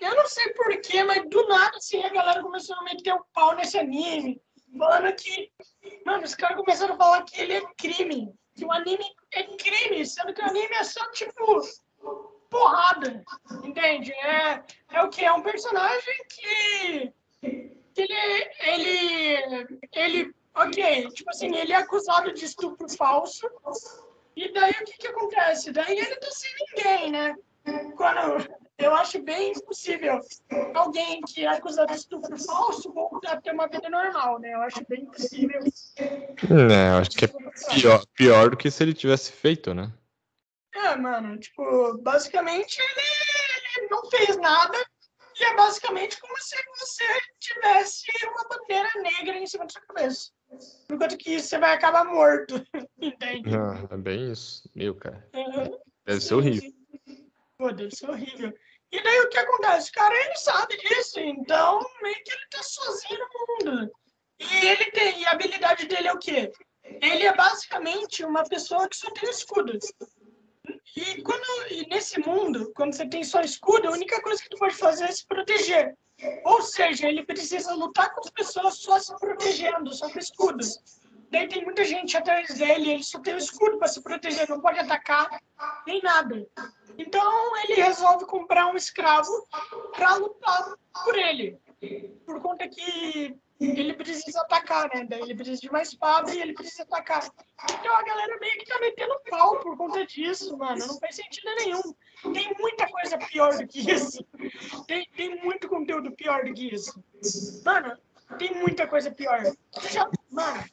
eu não sei porquê, mas do nada, assim, a galera começou a meter o pau nesse anime, falando que, mano, os caras começaram a falar que ele é crime, que o anime é crime, sendo que o anime é só, tipo, porrada, entende? É, é o que? É um personagem que, que ele, ele, ele Ok, tipo assim, ele é acusado de estupro falso. E daí o que que acontece? Daí ele tá sem ninguém, né? Quando eu acho bem impossível alguém que é acusado de estupro falso voltar a ter uma vida normal, né? Eu acho bem impossível. É, eu acho que é pior, pior do que se ele tivesse feito, né? É, mano, tipo, basicamente ele, ele não fez nada e é basicamente como se você tivesse uma bandeira negra em cima da sua cabeça. Enquanto que você vai acabar morto, [laughs] entende? Ah, é bem isso. Meu, cara. Uhum. Deve ser horrível. Pô, deve ser horrível. E daí o que acontece? O cara, ele sabe disso, então meio que ele tá sozinho no mundo. E ele tem, e a habilidade dele é o quê? Ele é basicamente uma pessoa que só tem escudo. E, quando, e nesse mundo, quando você tem só escudo, a única coisa que tu pode fazer é se proteger. Ou seja, ele precisa lutar com as pessoas só se protegendo, só com escudo. Daí tem muita gente atrás dele, ele só tem o escudo para se proteger, não pode atacar, nem nada. Então ele resolve comprar um escravo para lutar por ele. Por conta que ele precisa atacar, né? Daí ele precisa de uma espada e ele precisa atacar. Então a galera meio que tá metendo pau por conta disso, mano. Não faz sentido nenhum. Tem muita coisa pior do que isso. Tem, tem muito conteúdo pior do que isso. Mano, tem muita coisa pior. Já, mano.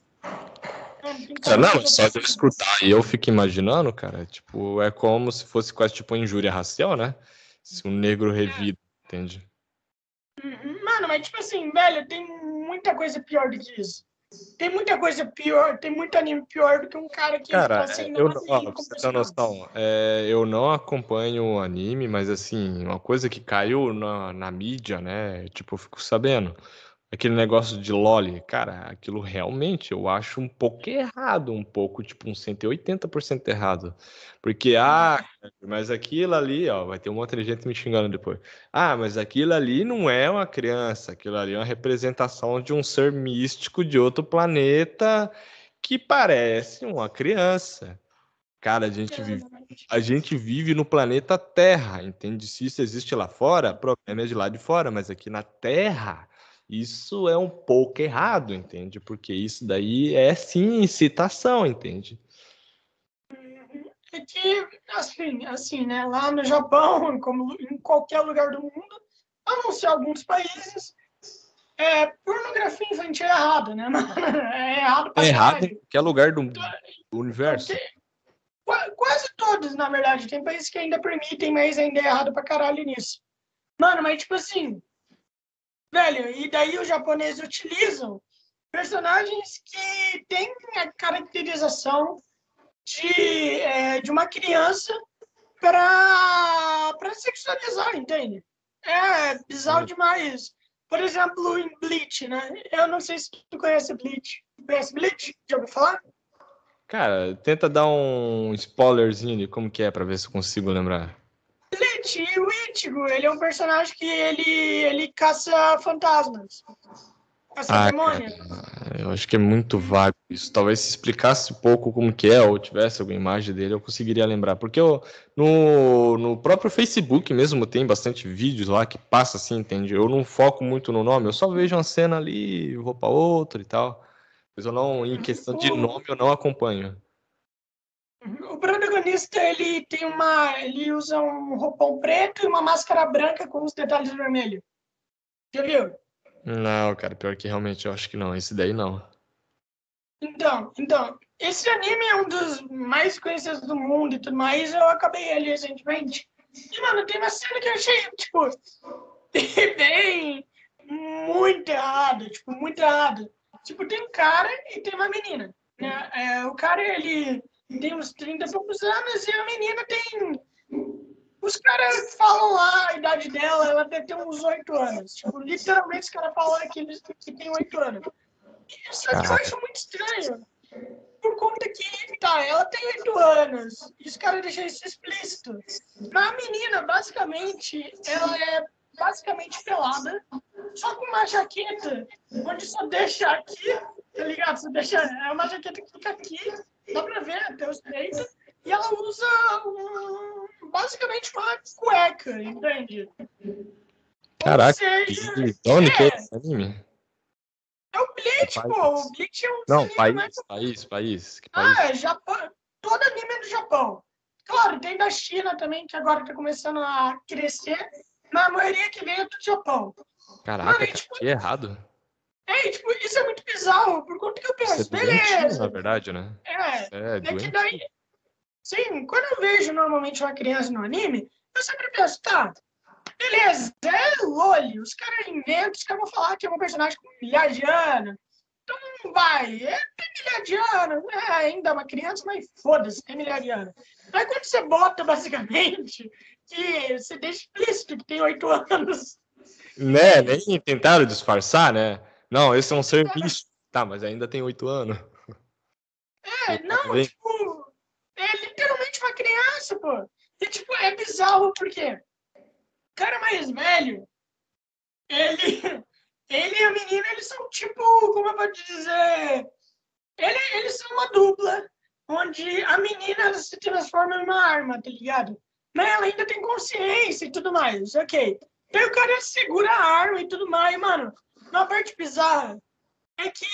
não, só de eu escutar e eu fico imaginando, cara, tipo, é como se fosse quase tipo injúria racial, né? Se um negro revida, entende? Uhum. Mano, mas tipo assim, velho, tem muita coisa pior do que isso. Tem muita coisa pior, tem muito anime pior do que um cara que cara, tá eu, ó, você tem noção, é, eu não acompanho anime, mas assim, uma coisa que caiu na, na mídia, né? Tipo, eu fico sabendo aquele negócio de Loli, cara, aquilo realmente eu acho um pouco errado, um pouco, tipo, uns 180% errado. Porque, ah, mas aquilo ali, ó, vai ter um monte de gente me xingando depois. Ah, mas aquilo ali não é uma criança, aquilo ali é uma representação de um ser místico de outro planeta que parece uma criança. Cara, a gente vive, a gente vive no planeta Terra, entende? Se isso existe lá fora, o problema é de lá de fora, mas aqui na Terra isso é um pouco errado, entende? Porque isso daí é sim incitação, entende? É que, assim, assim, né? Lá no Japão, como em qualquer lugar do mundo, a não ser alguns países, é, pornografia infantil é errado, né? [laughs] É errado pra É errado caralho. em qualquer lugar do, do universo. Qua- Quase todos, na verdade. Tem países que ainda permitem, mas ainda é errado pra caralho nisso. Mano, mas tipo assim. Velho, e daí os japoneses utilizam personagens que têm a caracterização de, é, de uma criança pra sexualizar, entende? É bizarro Hum. demais. Por exemplo, em Bleach, né? Eu não sei se tu conhece Bleach. Conhece Bleach? Já ouviu falar? Cara, tenta dar um spoilerzinho de como que é pra ver se eu consigo lembrar. E o Ichigo, ele é um personagem que ele, ele caça fantasmas. Caça Ah, demônios. cara, eu acho que é muito vago isso. Talvez se explicasse um pouco como que é, ou tivesse alguma imagem dele, eu conseguiria lembrar. Porque eu, no, no próprio Facebook mesmo tem bastante vídeos lá que passa assim, entende? Eu não foco muito no nome, eu só vejo uma cena ali, vou pra outra e tal. Mas eu não, em questão de nome, eu não acompanho. O protagonista, ele tem uma... Ele usa um roupão preto e uma máscara branca com os detalhes vermelhos. Já viu? Não, cara, pior que realmente eu acho que não. Esse daí não. Então, então, esse anime é um dos mais conhecidos do mundo e tudo mais. Eu acabei ele recentemente. E, mano, tem uma cena que eu achei, tipo, [laughs] bem, muito errada, tipo, muito errada. Tipo, tem um cara e tem uma menina. Né? É, o cara, ele tem uns 30 e poucos anos e a menina tem. Os caras falam lá a idade dela, ela deve ter uns 8 anos. Tipo, literalmente os caras falam que, eles, que tem 8 anos. Isso eu acho muito estranho. Por conta que, tá, ela tem 8 anos. E os caras deixam isso explícito. Mas a menina, basicamente, ela é basicamente pelada, só com uma jaqueta, onde só deixa aqui, tá ligado? Só deixa, é uma jaqueta que fica aqui, dá pra ver até os peitos, e ela usa um, basicamente uma cueca, entende? Caraca, seja, de onde que é é. esse anime? é o Bleach, País. pô, o Bleach é um Não, país, mais país, país. Que país? Ah, é Japão. Todo anime é do Japão. Claro, tem da China também, que agora tá começando a crescer. Mas a maioria que vem é do Japão. Caraca, mano, é cara, tipo- errado. É, tipo, isso é muito bizarro, por conta que eu Isso é penso, doentio, beleza. na verdade, né? É, É, é que daí. Sim, quando eu vejo normalmente uma criança no anime, eu sempre penso, tá, beleza, é Loli, os caras inventam, os caras vão falar que é uma personagem com milhares de anos. Então não vai, é, tem milhares de anos, é ainda uma criança, mas foda-se, tem milhares de anos. Aí quando você bota, [laughs] basicamente, que você deixa explícito que tem oito anos. Né, nem tentaram disfarçar, né? Não, esse é um ser místico. Tá, mas ainda tem oito anos. É, não, tipo, é literalmente uma criança, pô. E, tipo, é bizarro porque o cara mais velho, ele, ele e a menina, eles são tipo, como eu vou dizer, ele, eles são uma dupla, onde a menina se transforma em uma arma, tá ligado? Mas ela ainda tem consciência e tudo mais, ok. Daí o cara segura a arma e tudo mais, mano. Uma parte bizarra é que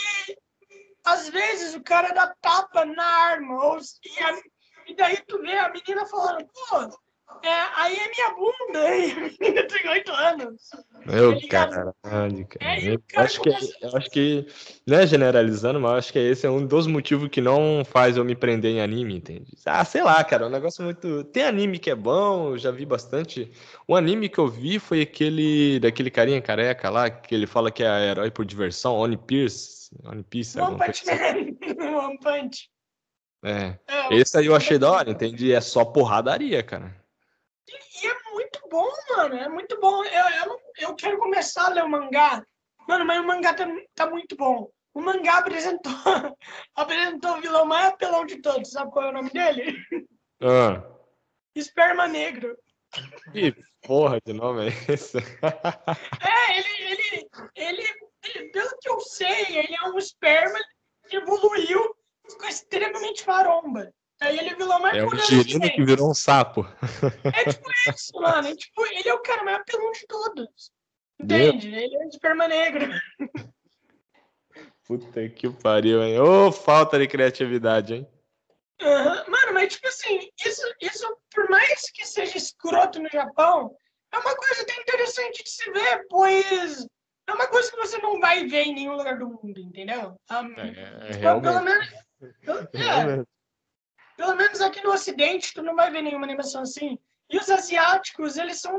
às vezes o cara dá tapa na arma, ou, e, a- e daí tu vê a menina falando, pô, é, aí é minha bunda, e a menina tem oito anos. Meu Tá caralho, cara. É, Eu cara acho que, eu acho que, né, generalizando, mas eu acho que esse é um dos motivos que não faz eu me prender em anime, entende? Ah, sei lá, cara, é um negócio muito. Tem anime que é bom, eu já vi bastante. O anime que eu vi foi aquele daquele carinha careca lá, que ele fala que é herói por diversão, Oni Pierce. Oni Pierce, One Punch. Man, [laughs] One Punch. É. É, Esse aí eu achei da hora, entendi? É só porradaria, cara. E é muito bom, mano. É muito bom. Eu, eu, eu quero começar a ler o mangá. Mano, mas o mangá tá, tá muito bom. O mangá apresentou, [laughs] apresentou o vilão mais apelão de todos. Sabe qual é o nome dele? Ah. [laughs] Esperma Negro. Que porra de nome é esse? [laughs] É, ele, ele, ele, ele- pelo que eu sei, ele é um esperma que evoluiu, ficou extremamente maromba. Aí ele vilão mais É um girino que virou um sapo. É tipo isso, mano. É, tipo, ele é o cara mais apelão de todos. Meu. Entende? Ele é um esperma negro. Puta que pariu, hein? Ô, falta de criatividade, hein? Aham. Mano, mas tipo assim, isso, isso, por mais que seja escroto no Japão, é uma coisa até interessante de se ver, pois é uma coisa que você não vai ver em nenhum lugar do mundo, entendeu? Um, É, é, pelo, pelo menos, é. Pelo menos aqui no Ocidente, tu não vai ver nenhuma animação assim. E os asiáticos, eles são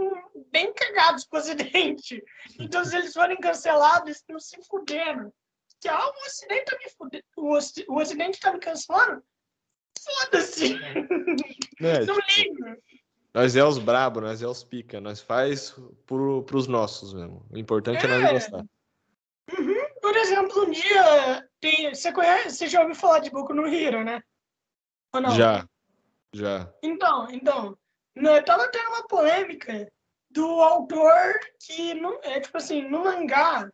bem cagados com o Ocidente. Então, se eles forem cancelados, eles estão se fudendo. Que ah, o Ocidente tá me fudendo. O, Oci- o Ocidente tá me cancelando? Foda-se. Né, [laughs] Não tipo, ligo. nós é os brabo, nós é os pica, nós faz pro, pros nossos mesmo. O importante é, nós É. gostar. Por exemplo, um dia tem. Você conhece? Você já ouviu falar de Boku no Hero, né? Ou não? Já, já. Então, então, né, tava tendo uma polêmica do autor que, no, é tipo assim, no mangá,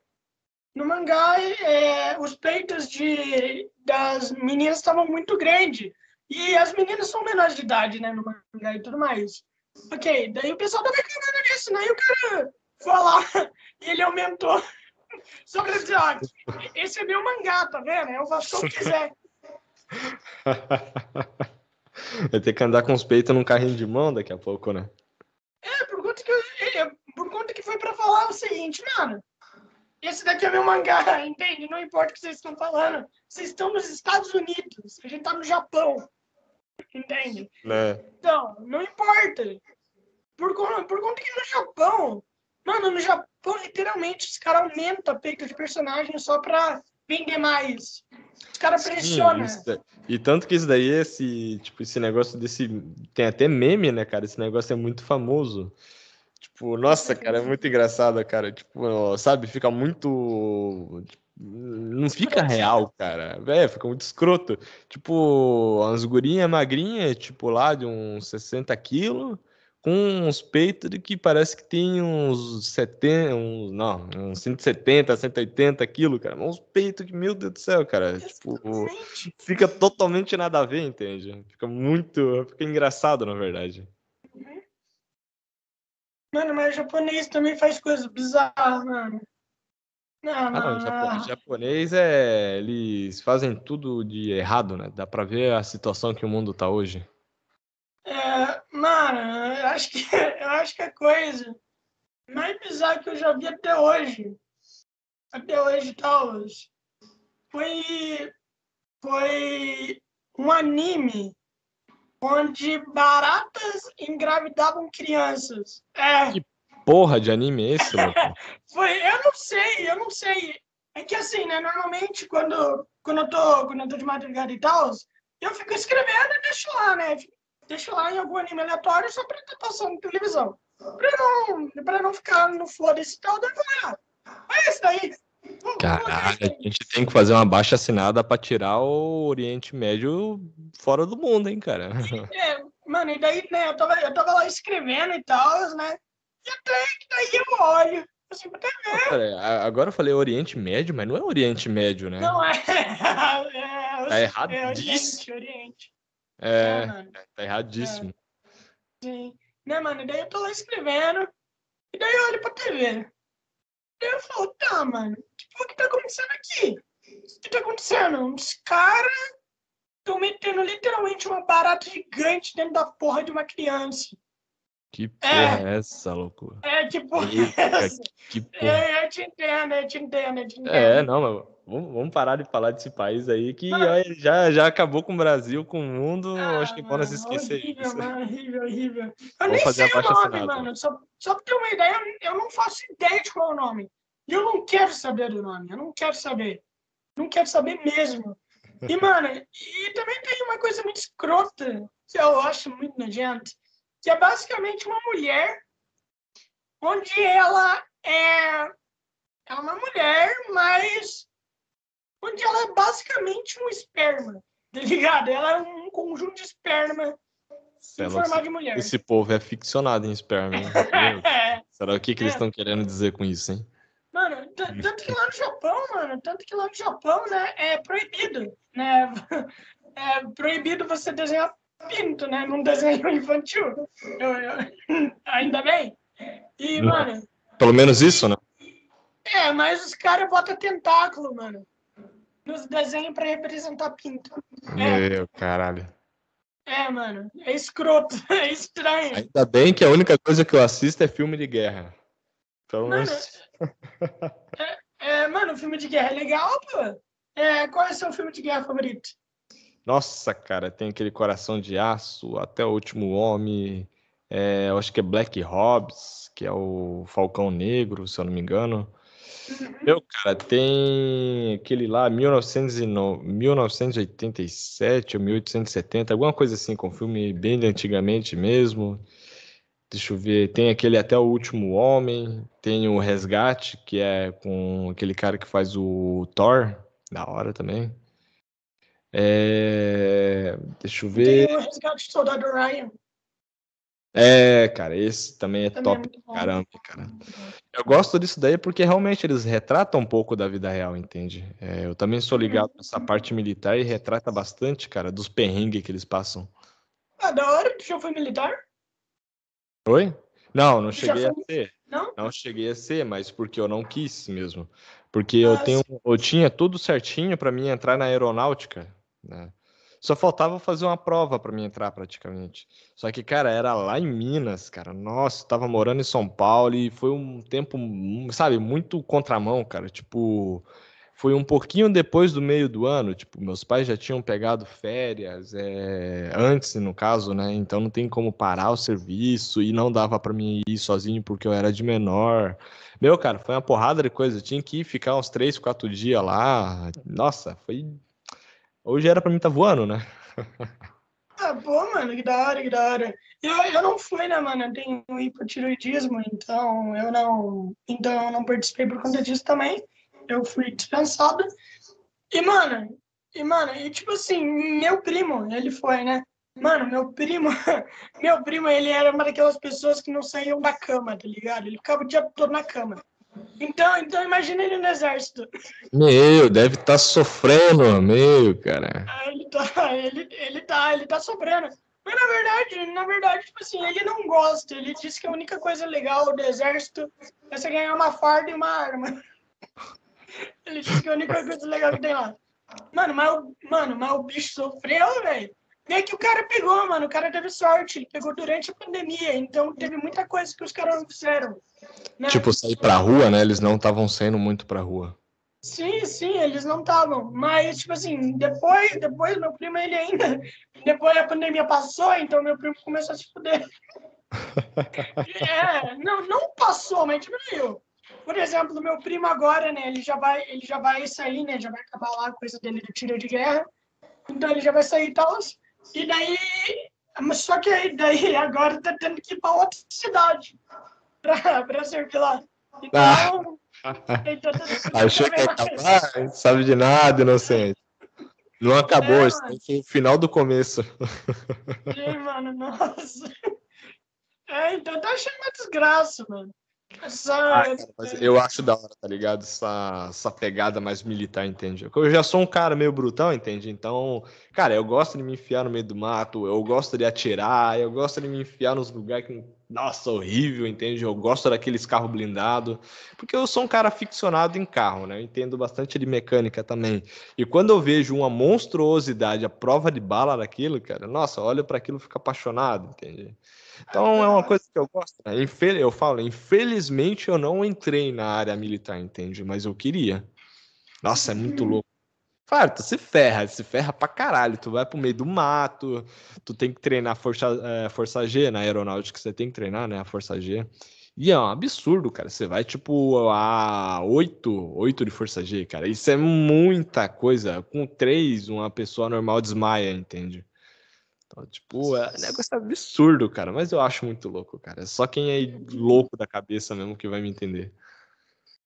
no mangá, é, os peitos de, das meninas estavam muito grandes. E as meninas são menores de idade, né, no mangá e tudo mais. Ok, daí o pessoal tava reclamando disso, né? E o cara foi lá [laughs] e ele aumentou. [laughs] Só pra dizer, ó, esse é meu mangá, tá vendo? Eu faço o que eu quiser. [laughs] Vai ter que andar com os peitos num carrinho de mão daqui a pouco, né? É, por conta que, eu- é, por conta que foi pra falar o seguinte, mano. Esse daqui é meu mangá, [laughs] entende? Não importa o que vocês estão falando. Vocês estão nos Estados Unidos, a gente tá no Japão. Entende? né? Então, não importa. Por, conta- por conta que no Japão, mano, no Japão, literalmente, os caras aumentam a peito de personagem só pra vender mais. Os caras pressionam. E tanto que isso daí, esse, tipo, esse negócio desse. Tem até meme, né, cara? Esse negócio é muito famoso. Tipo, nossa, cara, é muito engraçado, cara. Tipo, sabe, fica muito. tipo, Não fica real, cara. É, fica muito escroto. Tipo, as gurinhas magrinhas, tipo, lá de uns 60 quilos, com uns peitos de que parece que tem uns 70, uns, não, uns 170, 180 quilos, cara. Uns peitos que, meu Deus do céu, cara. Tipo, fica totalmente nada a ver, entende? Fica muito. Fica engraçado, na verdade. Mano, mas o japonês também faz coisas bizarras, mano. Não, Ah, não, não, o japo- não. japonês é. Eles fazem tudo de errado, né? Dá pra ver a situação que o mundo tá hoje. É, mano, eu acho que [laughs] eu acho que a coisa mais bizarra que eu já vi até hoje, até hoje, tal, foi foi um anime onde baratas engravidavam crianças. É, Que Porra de anime é esse, [laughs] foi, eu não sei, eu não sei. É que assim, né, normalmente quando quando eu tô, quando eu tô de madrugada e tal, eu fico escrevendo e deixo lá, né? Deixo lá em algum anime aleatório só pra estar passando na televisão. Pra não, pra não ficar no foda-se tal, daí eu vou lá. É isso daí. Caralho, a gente tem que fazer uma baixa assinada pra tirar o Oriente Médio fora do mundo, hein, cara? É, mano, e daí, né, eu tava, eu tava lá escrevendo e tal, né? E até que daí eu olho, assim, pra TV. Pera, a- agora eu falei Oriente Médio, mas não é Oriente Médio, né? Não é. [laughs] é, Tá é erradíssimo. Oriente, Oriente. É, mano. tá erradíssimo. Sim. Né, mano? E daí eu tô lá escrevendo. E daí eu olho pra TV. Daí eu falo, tá, mano, que porra que tá acontecendo aqui? O que tá acontecendo? Uns caras estão metendo literalmente uma barata gigante dentro da porra de uma criança. Que porra é essa, loucura? É, que porra Eita, é essa? Que porra. É, eu te entendo, eu te entendo, eu te entendo. É, não, mas vamos, vamos parar de falar desse país aí que Mano. já, já acabou com o Brasil, com o mundo. Ah, acho que é bom nós mano, esquecer horrível, isso. Mano, horrível, horrível. Eu Vamos nem fazer sei a o nome, assinada. mano. Só, só pra ter uma ideia, eu, eu não faço ideia de qual é o nome. E eu não quero saber do nome. Eu não quero saber. Não quero saber mesmo. E, [laughs] mano, e também tem uma coisa muito escrota que eu acho muito nojento, que é basicamente uma mulher onde ela é, é uma mulher, mas onde ela é basicamente um esperma, [laughs] tá ligado? Ela é um conjunto de esperma é em formato de mulher. Esse povo é ficcionado em esperma, [laughs] hein? É, Será o que, que eles É. estão querendo dizer com isso, hein? mano, tanto que lá no Japão, mano, tanto que lá no Japão, né, é proibido, né? [laughs] É proibido você desenhar pinto, né? Num desenho [laughs] infantil. Eu- eu- ainda bem. E, Não. mano, Pelo menos isso, né? é, mas os caras botam tentáculo, mano. Nos desenhos pra representar pinto. É. Meu caralho. É, mano, é escroto, [laughs] é estranho. Ainda bem que a única coisa que eu assisto é filme de guerra. Pelo Mano, menos. é, é, mano, filme de guerra é legal, pô. É, qual é o seu filme de guerra favorito? Nossa, cara, tem aquele Coração de Aço, Até o Último Homem, é, eu acho que é Black Hobbs, que é o Falcão Negro, se eu não me engano. Meu, cara, tem aquele lá, 1909 1987 ou 1870, alguma coisa assim, com filme bem de antigamente mesmo. Deixa eu ver, tem aquele Até o Último Homem, tem o Resgate, que é com aquele cara que faz o Thor, da hora também. É, deixa eu ver. Tem o Resgate do Soldado Ryan. É, cara, esse também é Também é top bom. caramba, cara. Eu gosto disso daí porque realmente eles retratam um pouco da vida real, entende? É, eu também sou ligado nessa parte militar e retrata bastante, cara, dos perrengues que eles passam. Ah, da hora, tu já foi militar? Oi? Não, não cheguei a ser. Não? Não cheguei a ser, mas porque eu não quis mesmo. Porque eu Ah, tenho, eu tinha tudo certinho para mim entrar na aeronáutica, né? Só faltava fazer uma prova para mim entrar praticamente. Só que, cara, era lá em Minas, cara. Nossa, tava morando em São Paulo e foi um tempo, sabe, muito contramão, cara. Tipo, foi um pouquinho depois do meio do ano. Tipo, meus pais já tinham pegado férias, é, antes, no caso, né? Então não tem como parar o serviço e não dava para mim ir sozinho porque eu era de menor. Meu, cara, foi uma porrada de coisa. Eu tinha que ficar uns três, quatro dias lá. Nossa, foi. Hoje era pra mim estar voando, né? [laughs] Ah, pô, mano, que da hora, que da hora. Eu, eu não fui, né, mano? Eu tenho hipotiroidismo, então eu não, então eu não participei por conta disso também. Eu fui dispensado. E, mano, e, mano, e, tipo assim, meu primo, ele foi, né? Mano, meu primo, [laughs] meu primo, ele era uma daquelas pessoas que não saíam da cama, tá ligado? Ele ficava o dia todo na cama. Então, então imagina ele no exército. Meu, deve estar sofrendo, meu, cara. Ah, ele tá, ele, ele tá, ele tá sofrendo. Mas na verdade, na verdade, tipo assim, ele não gosta. Ele disse que a única coisa legal do exército é você ganhar uma farda e uma arma. [laughs] Ele disse que a única coisa legal que tem lá. Mano, mas, mano, mas o bicho sofreu, velho. Nem que o cara pegou, mano. O cara teve sorte. Ele pegou durante a pandemia. Então teve muita coisa que os caras não fizeram. né? Tipo, sair pra rua, né? Eles não estavam saindo muito pra rua. Sim, sim, eles não estavam. Mas, tipo assim, depois, depois meu primo, ele ainda. Depois a pandemia passou, então meu primo começou a se fuder. [laughs] É, não, não passou, mas diminuiu. Por exemplo, meu primo agora, né, ele já vai, ele já vai sair, né, já vai acabar lá a coisa dele do tiro de guerra. Então ele já vai sair e tal. E daí, mas só que aí, daí agora tá tendo que ir pra outra cidade pra, pra servir lá. Então, que [laughs] Achou que ia mais. acabar? Sabe de nada, inocente. Não acabou, É, isso foi o final do começo. Sim, mano, nossa. É, então tá achando uma desgraça, mano. Ah, cara, eu acho da hora, tá ligado? Essa, essa pegada mais militar, entende? Eu já sou um cara meio brutão, entende? Então, cara, eu gosto de me enfiar no meio do mato, eu gosto de atirar, eu gosto de me enfiar nos lugares que, nossa, horrível, entende? Eu gosto daqueles carros blindados, porque eu sou um cara ficcionado em carro, né? Eu entendo bastante de mecânica também. E quando eu vejo uma monstruosidade, a prova de bala daquilo, cara, nossa, olho para aquilo e fico apaixonado, entende? Então é uma coisa que eu gosto, né? Infel- Eu falo, infelizmente eu não entrei na área militar, entende? Mas eu queria. Nossa, é muito louco. Claro, tu se ferra, se ferra pra caralho. Tu vai pro meio do mato, tu tem que treinar força, é, força G na aeronáutica, você tem que treinar, né? A força G. E é um absurdo, cara. Você vai, tipo, a 8, 8 de força G, cara. Isso é muita coisa. Com 3, uma pessoa normal desmaia, entende? Então, tipo, é um negócio absurdo, cara. Mas eu acho muito louco, cara. É só quem é louco da cabeça mesmo que vai me entender.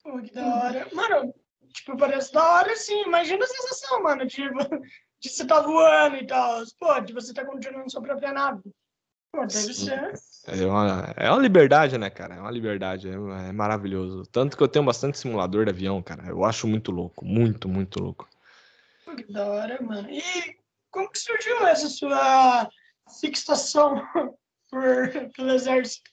Pô, que da hora. Mano, tipo, parece da hora, sim. Imagina a sensação, mano, de, [laughs] de você tá voando e tal. Pô, de você tá continuando sua própria nave. Pô, deve Sim. ser. É uma, é uma liberdade, né, cara? É uma liberdade. É, é maravilhoso. Tanto que eu tenho bastante simulador de avião, cara. Eu acho muito louco. Muito, muito louco. Pô, que da hora, mano. E como que surgiu essa sua fixação [laughs] por, pelo exército?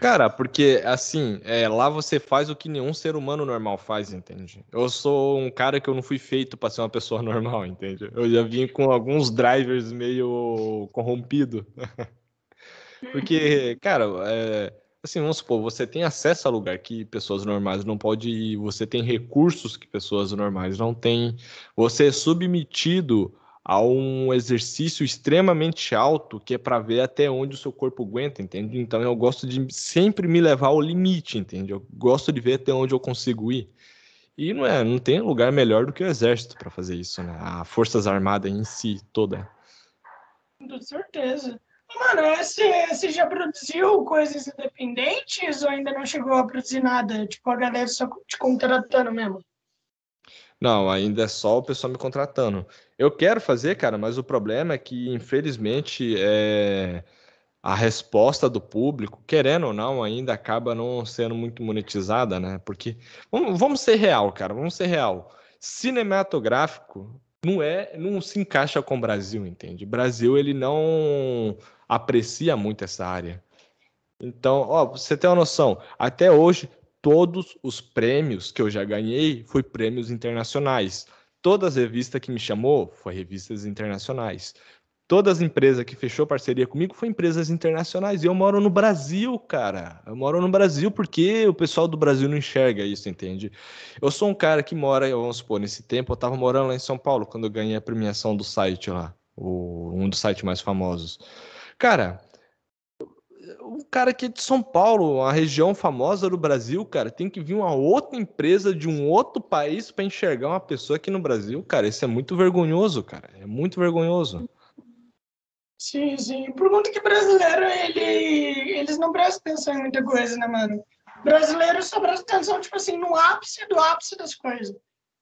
Cara, porque assim, é, lá você faz o que nenhum ser humano normal faz, entende? Eu sou um cara que eu não fui feito para ser uma pessoa [laughs] normal, entende? Eu já vim com alguns drivers meio corrompido. [laughs] Porque, cara, é, assim, vamos supor, você tem acesso a lugar que pessoas normais não podem ir, você tem recursos que pessoas normais não têm, você é submetido a um exercício extremamente alto que é para ver até onde o seu corpo aguenta, entende? Então eu gosto de sempre me levar ao limite, entende? Eu gosto de ver até onde eu consigo ir. E não é, não tem lugar melhor do que o exército para fazer isso, né? A Forças Armadas em si toda. Com certeza. Mano, você, você já produziu coisas independentes ou ainda não chegou a produzir nada? Tipo, a galera só te contratando mesmo? Não, ainda é só o pessoal me contratando. Eu quero fazer, cara, mas o problema é que, infelizmente, é... a resposta do público, querendo ou não, ainda acaba não sendo muito monetizada, né? Porque, vamos, ser real, cara, vamos ser real. Cinematográfico não é, não se encaixa com o Brasil, entende? Brasil, ele não aprecia muito essa área. Então, ó, você tem uma noção, até hoje todos os prêmios que eu já ganhei foi prêmios internacionais. Todas as revistas que me chamou foi revistas internacionais. Todas as empresas que fechou parceria comigo foi empresas internacionais. E eu moro no Brasil, cara. Eu moro no Brasil porque o pessoal do Brasil não enxerga isso, entende? Eu sou um cara que mora, vamos supor, nesse tempo eu tava morando lá em São Paulo quando eu ganhei a premiação do site lá, o, um dos sites mais famosos. Cara, o cara aqui é de São Paulo, a região famosa do Brasil, cara, tem que vir uma outra empresa de um outro país para enxergar uma pessoa aqui no Brasil, cara. Isso é muito vergonhoso, cara. É muito vergonhoso. Sim, sim. Por conta que brasileiro, ele, eles não prestam atenção em muita coisa, né, mano? Brasileiro só presta atenção, tipo assim, no ápice do ápice das coisas.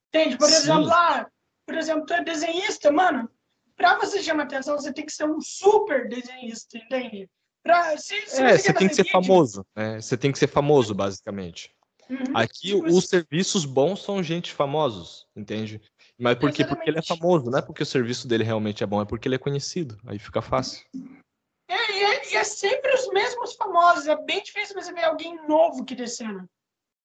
Entende? Por sim. exemplo, ah, por exemplo, tu é desenhista, mano para você chamar atenção, você tem que ser um super desenhista, entende? Pra, se, se é, você, tem que ser famoso, né? Você tem que ser famoso, basicamente. Uhum, Aqui, tipo os serviços bons são gente famosos, entende? Mas por quê? Porque ele é famoso, não é porque o serviço dele realmente é bom, é porque ele é conhecido. Aí fica fácil. É, e é, e é sempre os mesmos famosos. É bem difícil você ver alguém novo que descendo.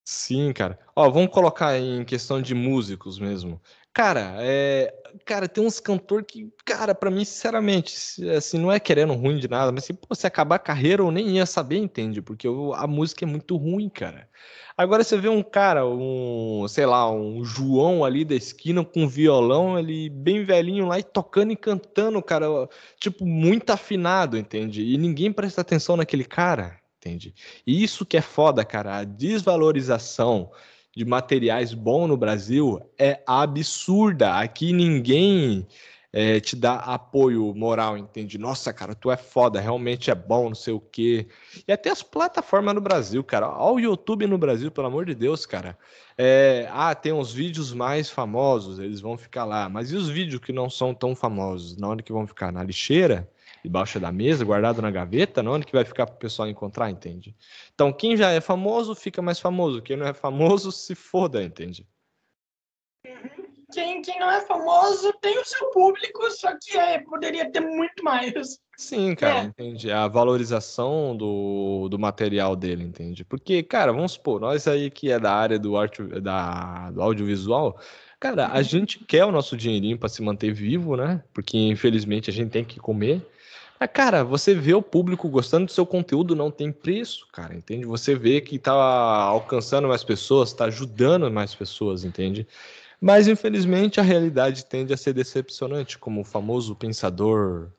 Sim, cara. Ó, vamos colocar em questão de músicos mesmo. Cara, é, cara, tem uns cantor que, cara, para mim, sinceramente, assim, não é querendo ruim de nada, mas se pô, se acabar a carreira eu nem ia saber, entende? Porque eu, a música é muito ruim, cara. Agora você vê um cara, um, sei lá, um João ali da esquina com violão, ele bem velhinho lá e tocando e cantando, cara, tipo, muito afinado, entende? E ninguém presta atenção naquele cara, entende? E isso que é foda, cara, a desvalorização de materiais bons no Brasil é absurda. Aqui ninguém é, te dá apoio moral, entende? Nossa, cara, tu é foda, realmente é bom, não sei o quê. E até as plataformas no Brasil, cara. Olha o YouTube no Brasil, pelo amor de Deus, cara. É, ah, tem uns vídeos mais famosos, eles vão ficar lá. Mas e os vídeos que não são tão famosos? Na hora que vão ficar? Na lixeira? Debaixo da mesa, guardado na gaveta, não onde que vai ficar para o pessoal encontrar, entende? Então, quem já é famoso fica mais famoso, quem não é famoso se foda, entende? Quem, quem não é famoso tem o seu público, só que é, poderia ter muito mais. Sim, cara, é. entende? A valorização do, do material dele, entende? Porque, cara, vamos supor, nós aí que é da área do, arte, da, do audiovisual, cara, a uhum. gente quer o nosso dinheirinho para se manter vivo, né? Porque infelizmente a gente tem que comer. Mas, cara, você vê o público gostando do seu conteúdo, não tem preço, cara, entende? Você vê que tá alcançando mais pessoas, tá ajudando mais pessoas, entende? Mas, infelizmente, a realidade tende a ser decepcionante, como o famoso pensador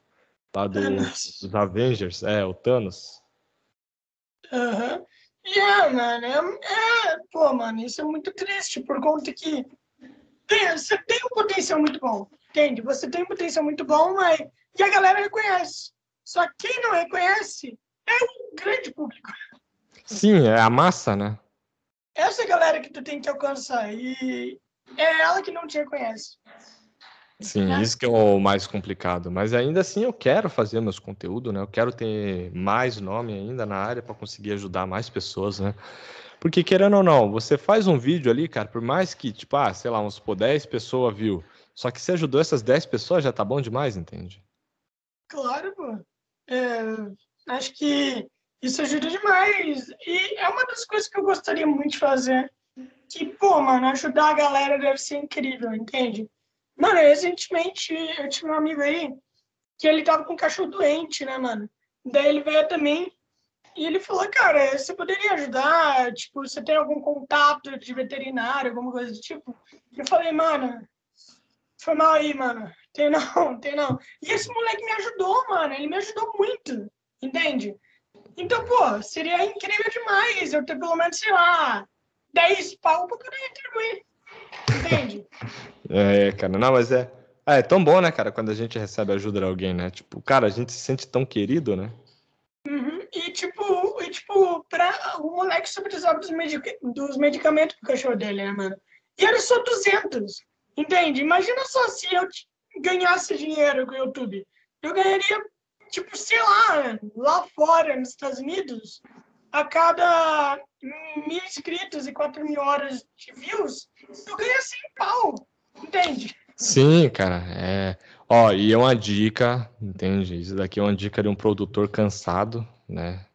lá do, dos Avengers, é, o Thanos. Aham. Uhum. É, mano, é, é, pô, mano, isso é muito triste, por conta que tem, você tem um potencial muito bom, entende? Você tem um potencial muito bom, mas e a galera reconhece. Só quem não reconhece é um grande público. Sim, é a massa, né? Essa é a galera que tu tem que alcançar. E é ela que não te reconhece. Sim, né? isso que é o mais complicado. Mas ainda assim eu quero fazer meus conteúdos, né? Eu quero ter mais nome ainda na área para conseguir ajudar mais pessoas, né? Porque querendo ou não, você faz um vídeo ali, cara, por mais que, tipo, ah, sei lá, uns por 10 pessoas viu. Só que você ajudou essas 10 pessoas, já tá bom demais, entende? Claro, pô. É, acho que isso ajuda demais. E é uma das coisas que eu gostaria muito de fazer. Que, pô, mano, ajudar a galera deve ser incrível, entende? Mano, recentemente eu tive um amigo aí que ele tava com um cachorro doente, né, mano? Daí ele veio também E ele falou, cara, você poderia ajudar? Tipo, você tem algum contato de veterinário, alguma coisa do tipo? Eu falei, mano, foi mal aí, mano. Tem não, [laughs] tem não. E esse moleque me ajudou, mano. Ele me ajudou muito, entende? Então, pô, seria incrível demais eu ter pelo menos, sei lá, 10 pau pra poder retribuir. Entende? [laughs] É, cara, não, mas é. Ah, é tão bom, né, cara, quando a gente recebe ajuda de alguém, né? Tipo, cara, a gente se sente tão querido, né? Uhum. E tipo, e, tipo, pra, o moleque só precisava dos, medic dos medicamentos pro cachorro dele, né, mano? E era só 200, entende? Imagina só se eu ganhasse dinheiro com o YouTube. Eu ganharia, tipo, sei lá, lá fora, nos Estados Unidos, a cada mil inscritos e 4 mil horas de views, eu ganho 100 pau, entende? Sim, cara, é. Ó, e é uma dica, entende? Isso daqui é uma dica de um produtor cansado, né?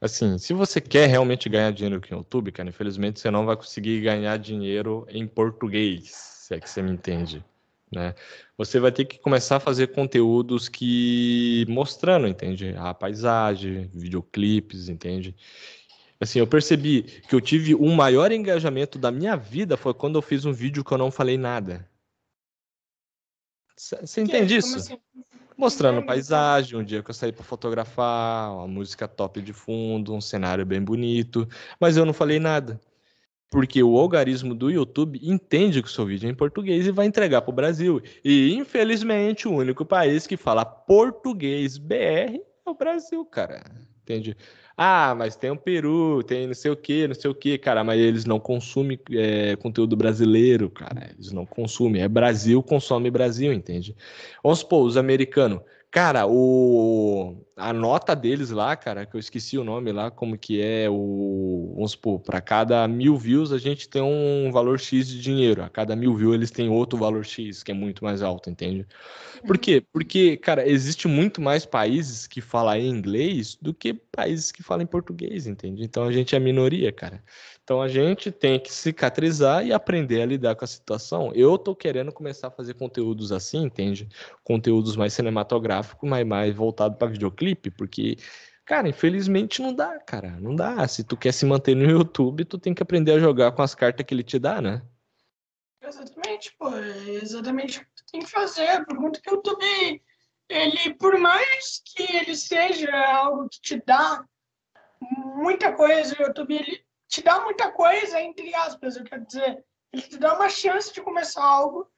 Assim, se você quer realmente ganhar dinheiro com o YouTube, cara, infelizmente você não vai conseguir ganhar dinheiro em português, se é que você me entende, né? Você vai ter que começar a fazer conteúdos que mostrando, entende? A paisagem, videoclipes, entende? Assim, eu percebi que eu tive um maior engajamento da minha vida foi quando eu fiz um vídeo que eu não falei nada. Você entende isso? Assim? Mostrando paisagem, um dia que eu saí para fotografar, uma música top de fundo, um cenário bem bonito, mas eu não falei nada. Porque o algoritmo do YouTube entende que o seu vídeo é em português e vai entregar para o Brasil. E, infelizmente, o único país que fala português BR é o Brasil, cara. Entende? Ah, mas tem o Peru, tem não sei o que, não sei o que, cara, mas eles não consumem é, conteúdo brasileiro, cara. Eles não consumem. É Brasil, consome Brasil, entende? Vamos supor, os americanos. Cara, o a nota deles lá, cara, que eu esqueci o nome lá, como que é o. Vamos supor, para cada mil views a gente tem um valor X de dinheiro. A cada mil views eles têm outro valor X, que é muito mais alto, entende? Por quê? Porque, cara, existe muito mais países que falam em inglês do que países que falam em português, entende? Então a gente é minoria, cara. Então a gente tem que cicatrizar e aprender a lidar com a situação. Eu tô querendo começar a fazer conteúdos assim, entende? Conteúdos mais cinematográficos, mas mais voltado para videoclipe, porque cara, infelizmente não dá, cara, não dá. Se tu quer se manter no YouTube, tu tem que aprender a jogar com as cartas que ele te dá, né? Exatamente, pô, exatamente o que tu tem que fazer. Por conta que o YouTube, ele, por mais que ele seja algo que te dá muita coisa, o YouTube ele te dá muita coisa, entre aspas, eu quero dizer. Ele te dá uma chance de começar algo.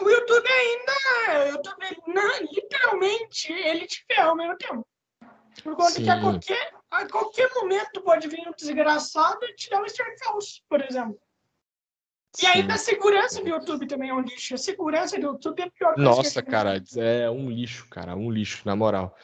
O YouTube ainda, o YouTube, não, literalmente, ele te ferra ao mesmo tempo. Por conta Sim. que a qualquer, a qualquer momento pode vir um desgraçado e te dar um strike falso, por exemplo. E ainda a segurança do YouTube também é um lixo. A segurança do YouTube é pior que Nossa, cara, é um lixo, cara, um lixo, na moral.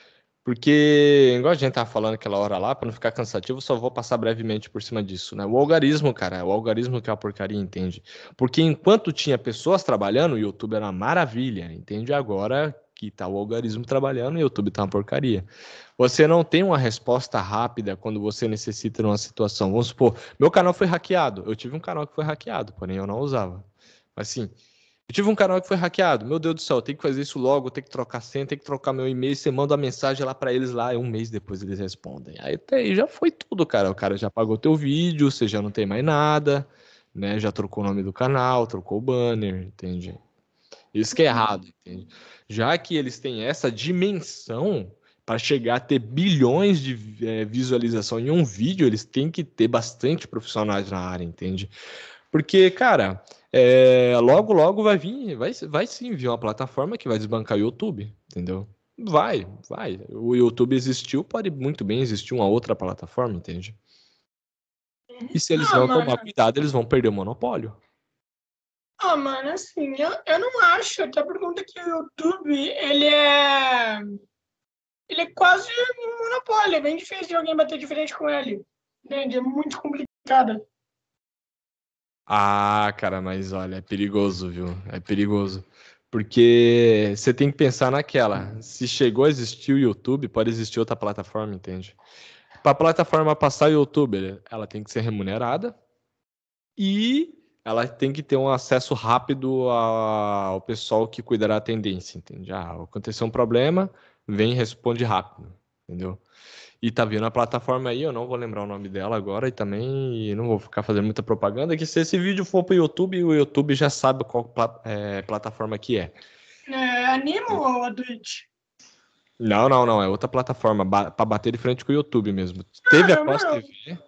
Porque, igual a gente tava falando aquela hora lá, para não ficar cansativo, só vou passar brevemente por cima disso, né? O algarismo, cara, o algarismo que é a porcaria, entende? Porque enquanto tinha pessoas trabalhando, o YouTube era uma maravilha, entende? Agora que tá o algarismo trabalhando, o YouTube tá uma porcaria. Você não tem uma resposta rápida quando você necessita de uma situação. Vamos supor, meu canal foi hackeado. Eu tive um canal que foi hackeado, porém eu não usava. Mas assim, eu tive um canal que foi hackeado. Meu Deus do céu, tem que fazer isso logo, tem que trocar senha, tem que trocar meu e-mail. Você manda uma mensagem lá para eles lá, e um mês depois eles respondem. Aí até aí já foi tudo, cara. O cara já pagou teu vídeo, você já não tem mais nada, né? Já trocou o nome do canal, trocou o banner, entende? Isso que é errado, entende? Já que eles têm essa dimensão para chegar a ter bilhões de é, visualização em um vídeo, eles têm que ter bastante profissionais na área, entende? Porque, cara, é, logo, logo vai vir, vai, vai sim vir uma plataforma que vai desbancar o YouTube, entendeu? Vai, vai. O YouTube existiu, pode muito bem existir uma outra plataforma, entende? E se eles ah, não tomar cuidado, eles vão perder o monopólio. Ah, mano, assim, eu, eu não acho, até por conta que o YouTube, ele é. Ele é quase um monopólio, é bem difícil de alguém bater de frente com ele. Entende? É muito complicado. Ah, cara, mas olha, é perigoso, viu? É perigoso. Porque você tem que pensar naquela. Se chegou a existir o YouTube, pode existir outra plataforma, entende? Para a plataforma passar o YouTube, ela tem que ser remunerada e ela tem que ter um acesso rápido ao pessoal que cuidará da tendência, entende? Ah, aconteceu um problema, vem e responde rápido. entendeu? E tá vindo a plataforma aí, eu não vou lembrar o nome dela agora e também não vou ficar fazendo muita propaganda, que se esse vídeo for pro YouTube, o YouTube já sabe qual é, plataforma que é. É Animo ou a Twitch? Não, não, não, é outra plataforma, ba para bater de frente com o YouTube mesmo. Teve a Costa TV,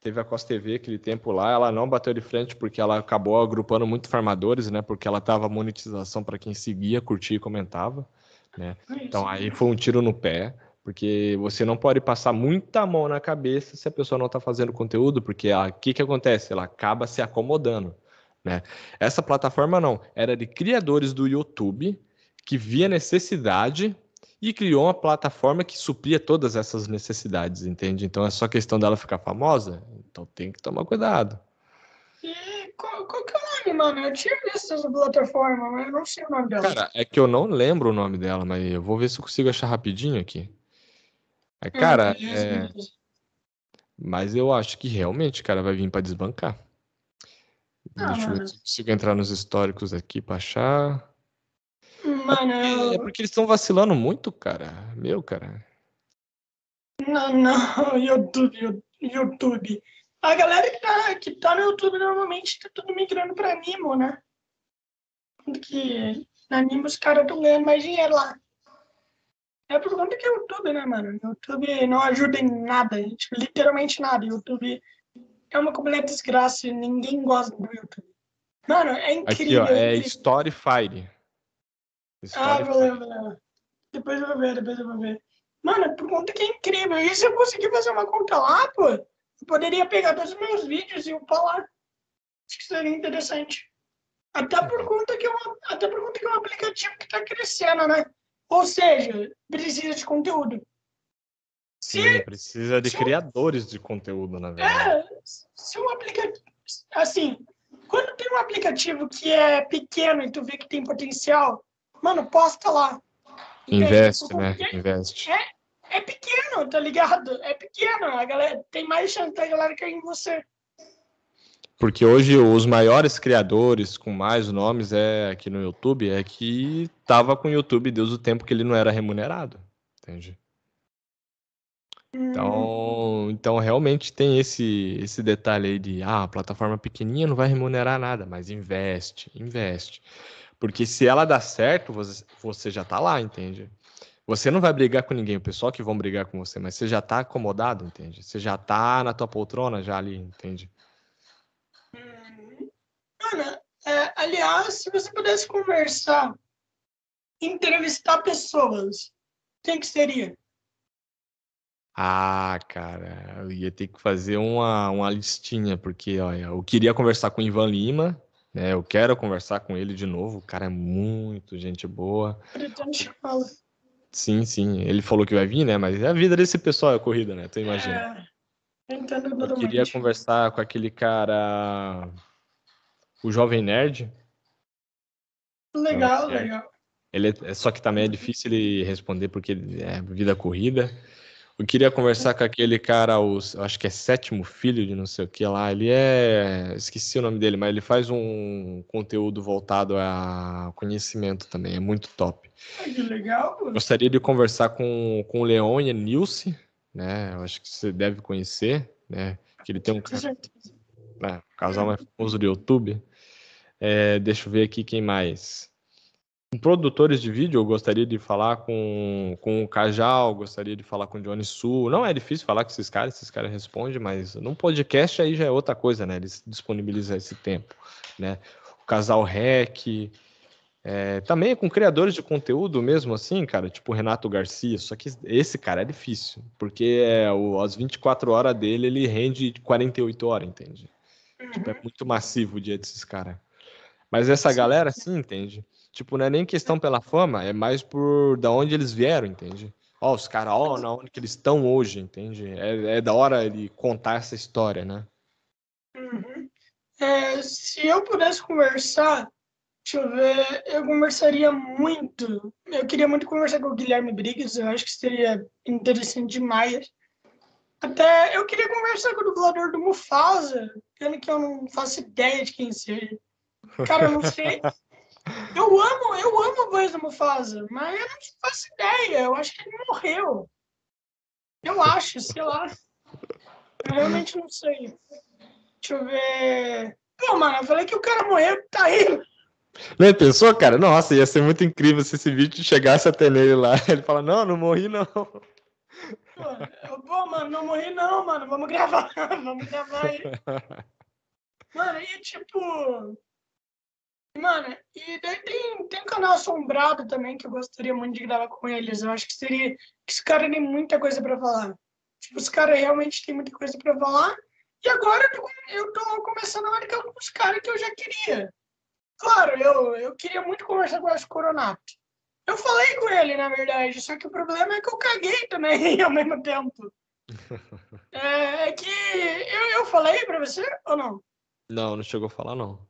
teve a Costa TV aquele tempo lá, ela não bateu de frente porque ela acabou agrupando muito farmadores, né? Porque ela tava monetização para quem seguia, curtia e comentava, né? Então aí foi um tiro no pé. Porque você não pode passar muita mão na cabeça se a pessoa não está fazendo conteúdo, porque o que, que acontece? Ela acaba se acomodando. Né? Essa plataforma não, era de criadores do YouTube que via necessidade e criou uma plataforma que supria todas essas necessidades, entende? Então é só questão dela ficar famosa, então tem que tomar cuidado. E qual, qual que é o nome, mano? Eu tinha visto essa plataforma, mas eu não sei o nome dela. Cara, é que eu não lembro o nome dela, mas eu vou ver se eu consigo achar rapidinho aqui. É, cara, é... mas eu acho que realmente, cara, vai vir para desbancar. Ah, Deixa eu ver se eu consigo entrar nos históricos aqui para achar. Mano, é porque, é porque eles estão vacilando muito, cara. Meu, cara. Não, não, [laughs] YouTube, YouTube. A galera que tá, que tá no YouTube normalmente tá tudo migrando pra Animo, né? Porque na Animo os caras estão ganhando mais dinheiro lá. É por conta que é YouTube, né, mano? YouTube não ajuda em nada, tipo, literalmente nada. YouTube é uma completa desgraça e ninguém gosta do YouTube. Mano, é incrível. Aqui, ó, é Storyfire. Ah, valeu, valeu. Depois eu vou ver, depois eu vou ver. Mano, por conta que é incrível. E se eu conseguir fazer uma conta lá, pô, eu poderia pegar todos os meus vídeos e upar lá. Acho que seria interessante. Até por conta que é um, até por conta que é um aplicativo que tá crescendo, né? Ou seja, precisa de conteúdo. Se, Sim, precisa de criadores um, de conteúdo, na verdade. É, se um aplicativo. Assim, quando tem um aplicativo que é pequeno e tu vê que tem potencial, mano, posta lá. Investe, né? Investe. É, é pequeno, tá ligado? É pequeno. A galera tem mais chance da galera cair em você. Porque hoje os maiores criadores com mais nomes é aqui no YouTube é que tava com o YouTube desde o tempo que ele não era remunerado, entende? Então, então realmente tem esse esse detalhe aí de ah, a plataforma pequenininha não vai remunerar nada, mas investe, investe. Porque se ela dá certo, você, você já tá lá, entende? Você não vai brigar com ninguém, o pessoal que vão brigar com você, mas você já tá acomodado, entende? Você já tá na tua poltrona já ali, entende? Ana, é, aliás, se você pudesse conversar, entrevistar pessoas, quem que seria? Ah, cara, eu ia ter que fazer uma, uma listinha, porque olha, eu queria conversar com o Ivan Lima, né? Eu quero conversar com ele de novo, o cara é muito gente boa. Sim, sim, ele falou que vai vir, né? Mas é a vida desse pessoal é corrida, né? Tu imagina. É, eu queria conversar com aquele cara o Jovem Nerd. Legal, é, legal. Ele é, só que também é difícil ele responder porque é vida corrida. Eu queria conversar com aquele cara, os, acho que é sétimo filho de não sei o que lá. Ele é. Esqueci o nome dele, mas ele faz um conteúdo voltado a conhecimento também. É muito top. que legal. Gostaria de conversar com, com o Leon e a Nilce, né? Eu acho que você deve conhecer, né? Que ele tem um. É, casal mais famoso do YouTube. É, deixa eu ver aqui quem mais. Produtores de vídeo, eu gostaria de falar com, com o Cajal, gostaria de falar com o Johnny Su. Não é difícil falar com esses caras, esses caras respondem, mas num podcast aí já é outra coisa, né? Eles disponibilizam esse tempo, né? O Casal Rec, é, também com criadores de conteúdo mesmo assim, cara, tipo Renato Garcia, só que esse cara é difícil, porque é, o, as 24 horas dele ele rende 48 horas, entende? Tipo, é muito massivo o dia desses caras. Mas essa sim, galera, sim, entende? Tipo, não é nem questão pela fama, é mais por da onde eles vieram, entende? Ó, os caras, ó, na onde que eles estão hoje, entende? É, é da hora ele contar essa história, né? Uhum. É, se eu pudesse conversar, deixa eu ver, eu conversaria muito. Eu queria muito conversar com o Guilherme Briggs, eu acho que seria interessante demais. Até eu queria conversar com o dublador do Mufasa, pelo que eu não faço ideia de quem seja. Cara, eu não sei. Eu amo, eu amo voz do Mufasa, mas eu não faço ideia. Eu acho que ele morreu. Eu acho, sei lá. Eu realmente não sei. Deixa eu ver. Pô, mano, eu falei que o cara morreu, tá aí. Não pensou, cara? Nossa, ia ser muito incrível se esse vídeo chegasse até nele lá. [laughs] Ele fala, não, não morri, não. Pô, pô mano, não morri não, mano. Vamos gravar, [laughs] vamos gravar aí. [laughs] Mano, e tipo. Mano, e daí tem, tem um canal assombrado também que eu gostaria muito de gravar com eles. Eu acho que seria. Que os caras têm muita coisa pra falar. Tipo, os caras realmente têm muita coisa pra falar. E agora eu tô, eu tô começando a marcar com os caras que eu já queria. Claro, eu, eu queria muito conversar com o Coronato. Eu falei com ele, na verdade, só que o problema é que eu caguei também [laughs] ao mesmo tempo. [laughs] É, é que eu, eu falei pra você ou não? Não, não chegou a falar, não.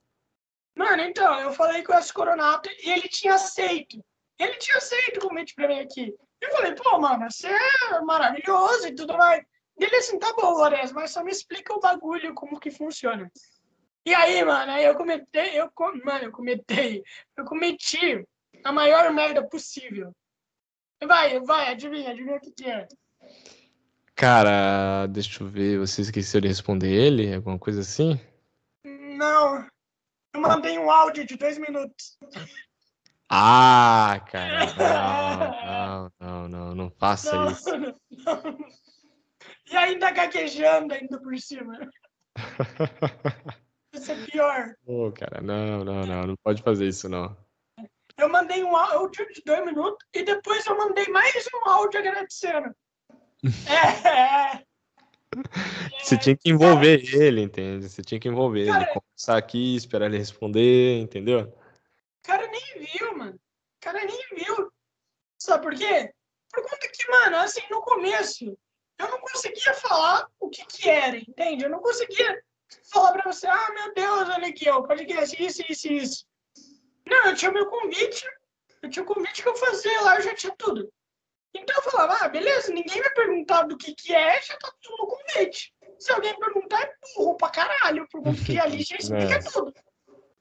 Mano, então, eu falei com o Coronato e ele tinha aceito. Ele tinha aceito o convite pra mim aqui. Eu falei, pô, mano, você é maravilhoso e tudo mais. Ele assim, tá bom, Lourenço, mas só me explica o bagulho, como que funciona. E aí, mano, aí eu cometei, eu, mano, eu cometei, eu cometi a maior merda possível. Vai, vai, adivinha, adivinha o que, que é. Cara, deixa eu ver, você esqueceu de responder ele? Alguma coisa assim? Não, eu mandei um áudio de dois minutos. Ah, cara, não, [laughs] não, não, não, faça isso. Não, e ainda gaguejando ainda por cima. [laughs] Isso é pior. Pô, cara, não, não, não, não pode fazer isso, não. Eu mandei um áudio de dois minutos e depois eu mandei mais um áudio agradecendo. [laughs] é, é. Você tinha que envolver ele, entende? Você tinha que envolver cara, ele, conversar aqui, esperar ele responder, entendeu? O cara nem viu, mano. O cara nem viu. Sabe por quê? Por conta que, mano, assim, no começo, eu não conseguia falar o que que era, entende? Eu não conseguia falar pra você, ah, meu Deus, olha aqui, ó, podcast, isso, isso, isso. Não, eu tinha meu convite, eu tinha o convite que eu fazia lá, eu já tinha tudo. Então eu falava, ah, beleza, ninguém vai perguntar do que que é, já tá tudo no convite. Se alguém perguntar, é burro pra caralho, porque ali já explica [laughs] é. tudo.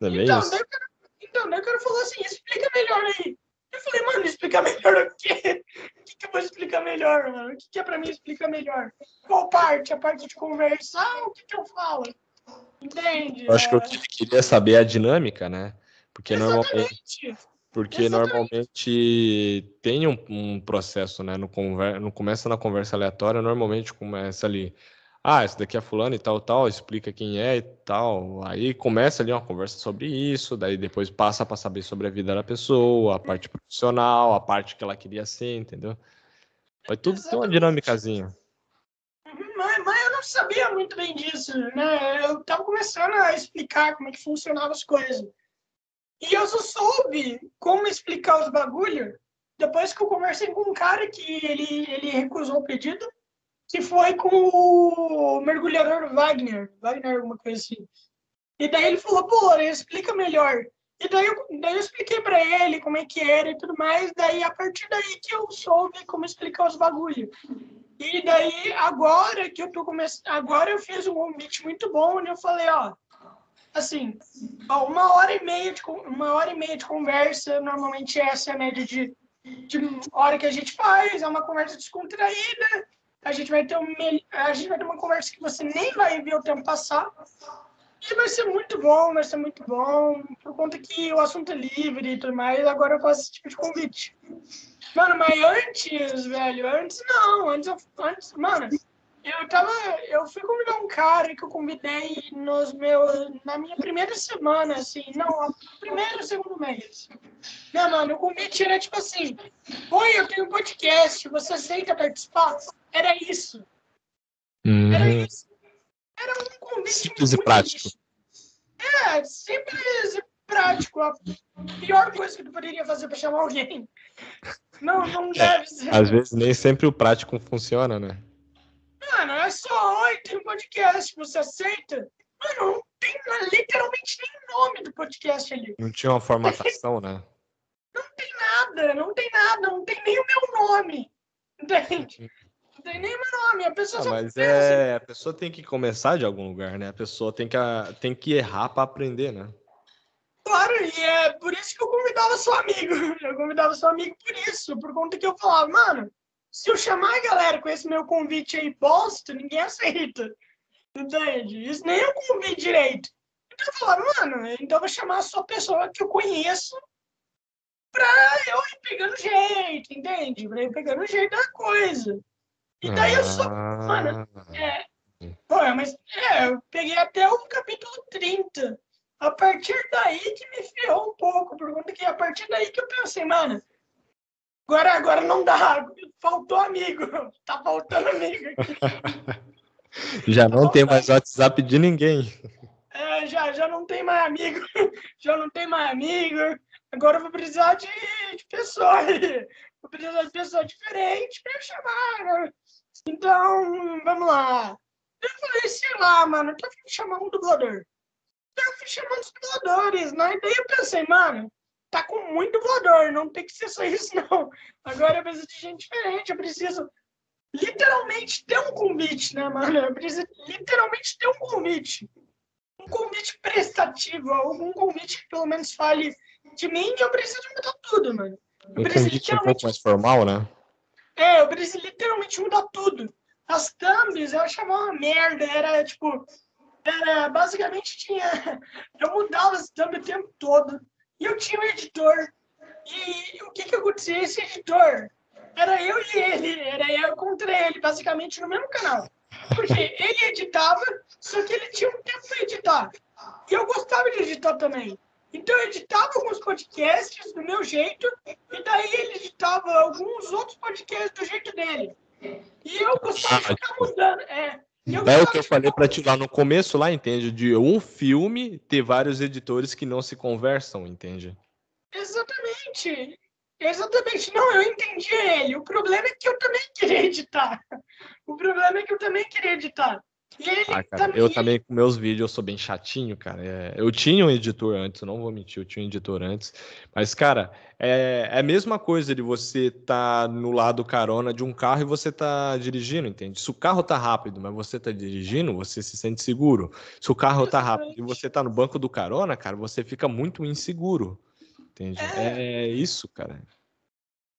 É então, daí eu quero, então, daí eu quero falar assim, explica melhor aí. Eu falei, mano, explica melhor o quê? [laughs] O que, que eu vou explicar melhor, mano? O que, que é pra mim explicar melhor? Qual parte? A parte de conversar o que, que eu falo? Entende? Eu acho que eu queria saber a dinâmica, né? Porque Exatamente. normalmente. Porque normalmente tem um, um, processo, né? No, conver... no começa na conversa aleatória, normalmente começa ali ah, esse daqui é fulano e tal, tal, explica quem é e tal. Aí começa ali uma conversa sobre isso, daí depois passa para saber sobre a vida da pessoa, a parte profissional, a parte que ela queria ser, entendeu? Vai tudo Exatamente. ter uma dinâmicazinha. Mas, mas, eu não sabia muito bem disso, né? Eu tava começando a explicar como é que funcionavam as coisas. E eu só soube como explicar os bagulho depois que eu conversei com um cara que ele, ele recusou o pedido que foi com o mergulhador Wagner, Wagner alguma coisa assim. E daí ele falou, pô, explica melhor. E daí eu, daí eu expliquei para ele como é que era e tudo mais, daí a partir daí que eu soube como explicar os bagulhos. E daí, agora que eu tô começando, agora eu fiz um convite muito bom, onde eu falei, ó, assim, uma hora e meia de, uma hora e meia de conversa, normalmente essa é a média de, de hora que a gente faz, é uma conversa descontraída, a gente vai ter um, a gente vai ter uma conversa que você nem vai ver o tempo passar. E vai ser muito bom, vai ser muito bom, por conta que o assunto é livre e tudo mais, agora eu faço esse tipo de convite. Mano, mas antes, velho, antes não, antes eu, antes, mano, eu tava, eu fui convidar um cara que eu convidei nos meus, na minha primeira semana, assim, não, primeiro, segundo mês. Não, mano, o convite era tipo assim, oi, eu tenho um podcast, você aceita participar? Era isso. Uhum. Era isso. Era um convite simples e prático. É, simples e prático. A pior coisa que tu poderia fazer para chamar alguém. Não, não é, deve ser. Às vezes nem sempre o prático funciona, né? Mano, é só, oi, tem um podcast, você aceita? Mano, não tem literalmente nem nome do podcast ali. Não tinha uma formatação, né? Não tem nada, não tem nada, não tem nem o meu nome. Entende? Não tem nem meu nome, a pessoa ah, Mas é, assim. a pessoa tem que começar de algum lugar, né? A pessoa tem que, tem que errar para aprender, né? Claro, e é por isso que eu convidava seu amigo. [laughs] Eu convidava seu amigo por isso, por conta que eu falava, mano, Se eu chamar a galera com esse meu convite aí bosta, ninguém aceita. Entende? Isso nem um convite direito. Então eu falava, mano, então eu vou chamar só pessoa que eu conheço pra eu ir pegando jeito, entende? Pra eu ir pegando jeito da coisa. E daí eu só. Mano, é. Pô, mas é, eu peguei até o capítulo 30. A partir daí que me ferrou um pouco, por conta que a partir daí que eu pensei, mano, agora, agora não dá, faltou amigo, tá faltando amigo aqui. [laughs] Já não tem mais WhatsApp de ninguém. É, já, já não tem mais amigo, já não tem mais amigo, agora eu vou precisar de, de pessoa, vou precisar de pessoa diferente pra eu chamar. Então, vamos lá. Eu falei, sei lá, mano, eu tô chamar um dublador. Então eu fui chamando os dubladores, né? Daí eu pensei, mano, tá com muito dublador, não tem que ser só isso, não. Agora eu preciso de gente diferente, eu preciso literalmente ter um convite, né, mano? Eu preciso literalmente ter um convite. Um convite prestativo, algum convite que pelo menos fale de mim, eu preciso mudar tudo, mano. Eu Um preciso convite um pouco mais formal, né? é, eu preciso literalmente mudar tudo. As thumbs eu achava uma merda, era tipo. Era, basicamente tinha. [laughs] Eu mudava as thumbs o tempo todo. E eu tinha um editor. E o que que acontecia? Esse editor era eu e ele, era eu contra ele, basicamente no mesmo canal. Porque ele editava, só que ele tinha um tempo para editar. E eu gostava de editar também. Então eu editava alguns podcasts do meu jeito, e daí ele editava alguns outros podcasts do jeito dele. E eu gostava de ficar mudando. É, É o que eu falei pra ti lá no começo, lá, entende? De um filme ter vários editores que não se conversam, entende? Exatamente. Exatamente. Não, eu entendi ele. O problema é que eu também queria [laughs] editar. O problema é que eu também queria editar. Ah, cara, eu também com meus vídeos eu sou bem chatinho, cara. É, eu tinha um editor antes, não vou mentir, eu tinha um editor antes. Mas, cara, é, é a mesma coisa de você tá no lado carona de um carro e você tá dirigindo, entende? Se o carro tá rápido, mas você tá dirigindo, você se sente seguro. Se o carro tá rápido e você tá no banco do carona, cara, você fica muito inseguro. Entende? É. É isso, cara.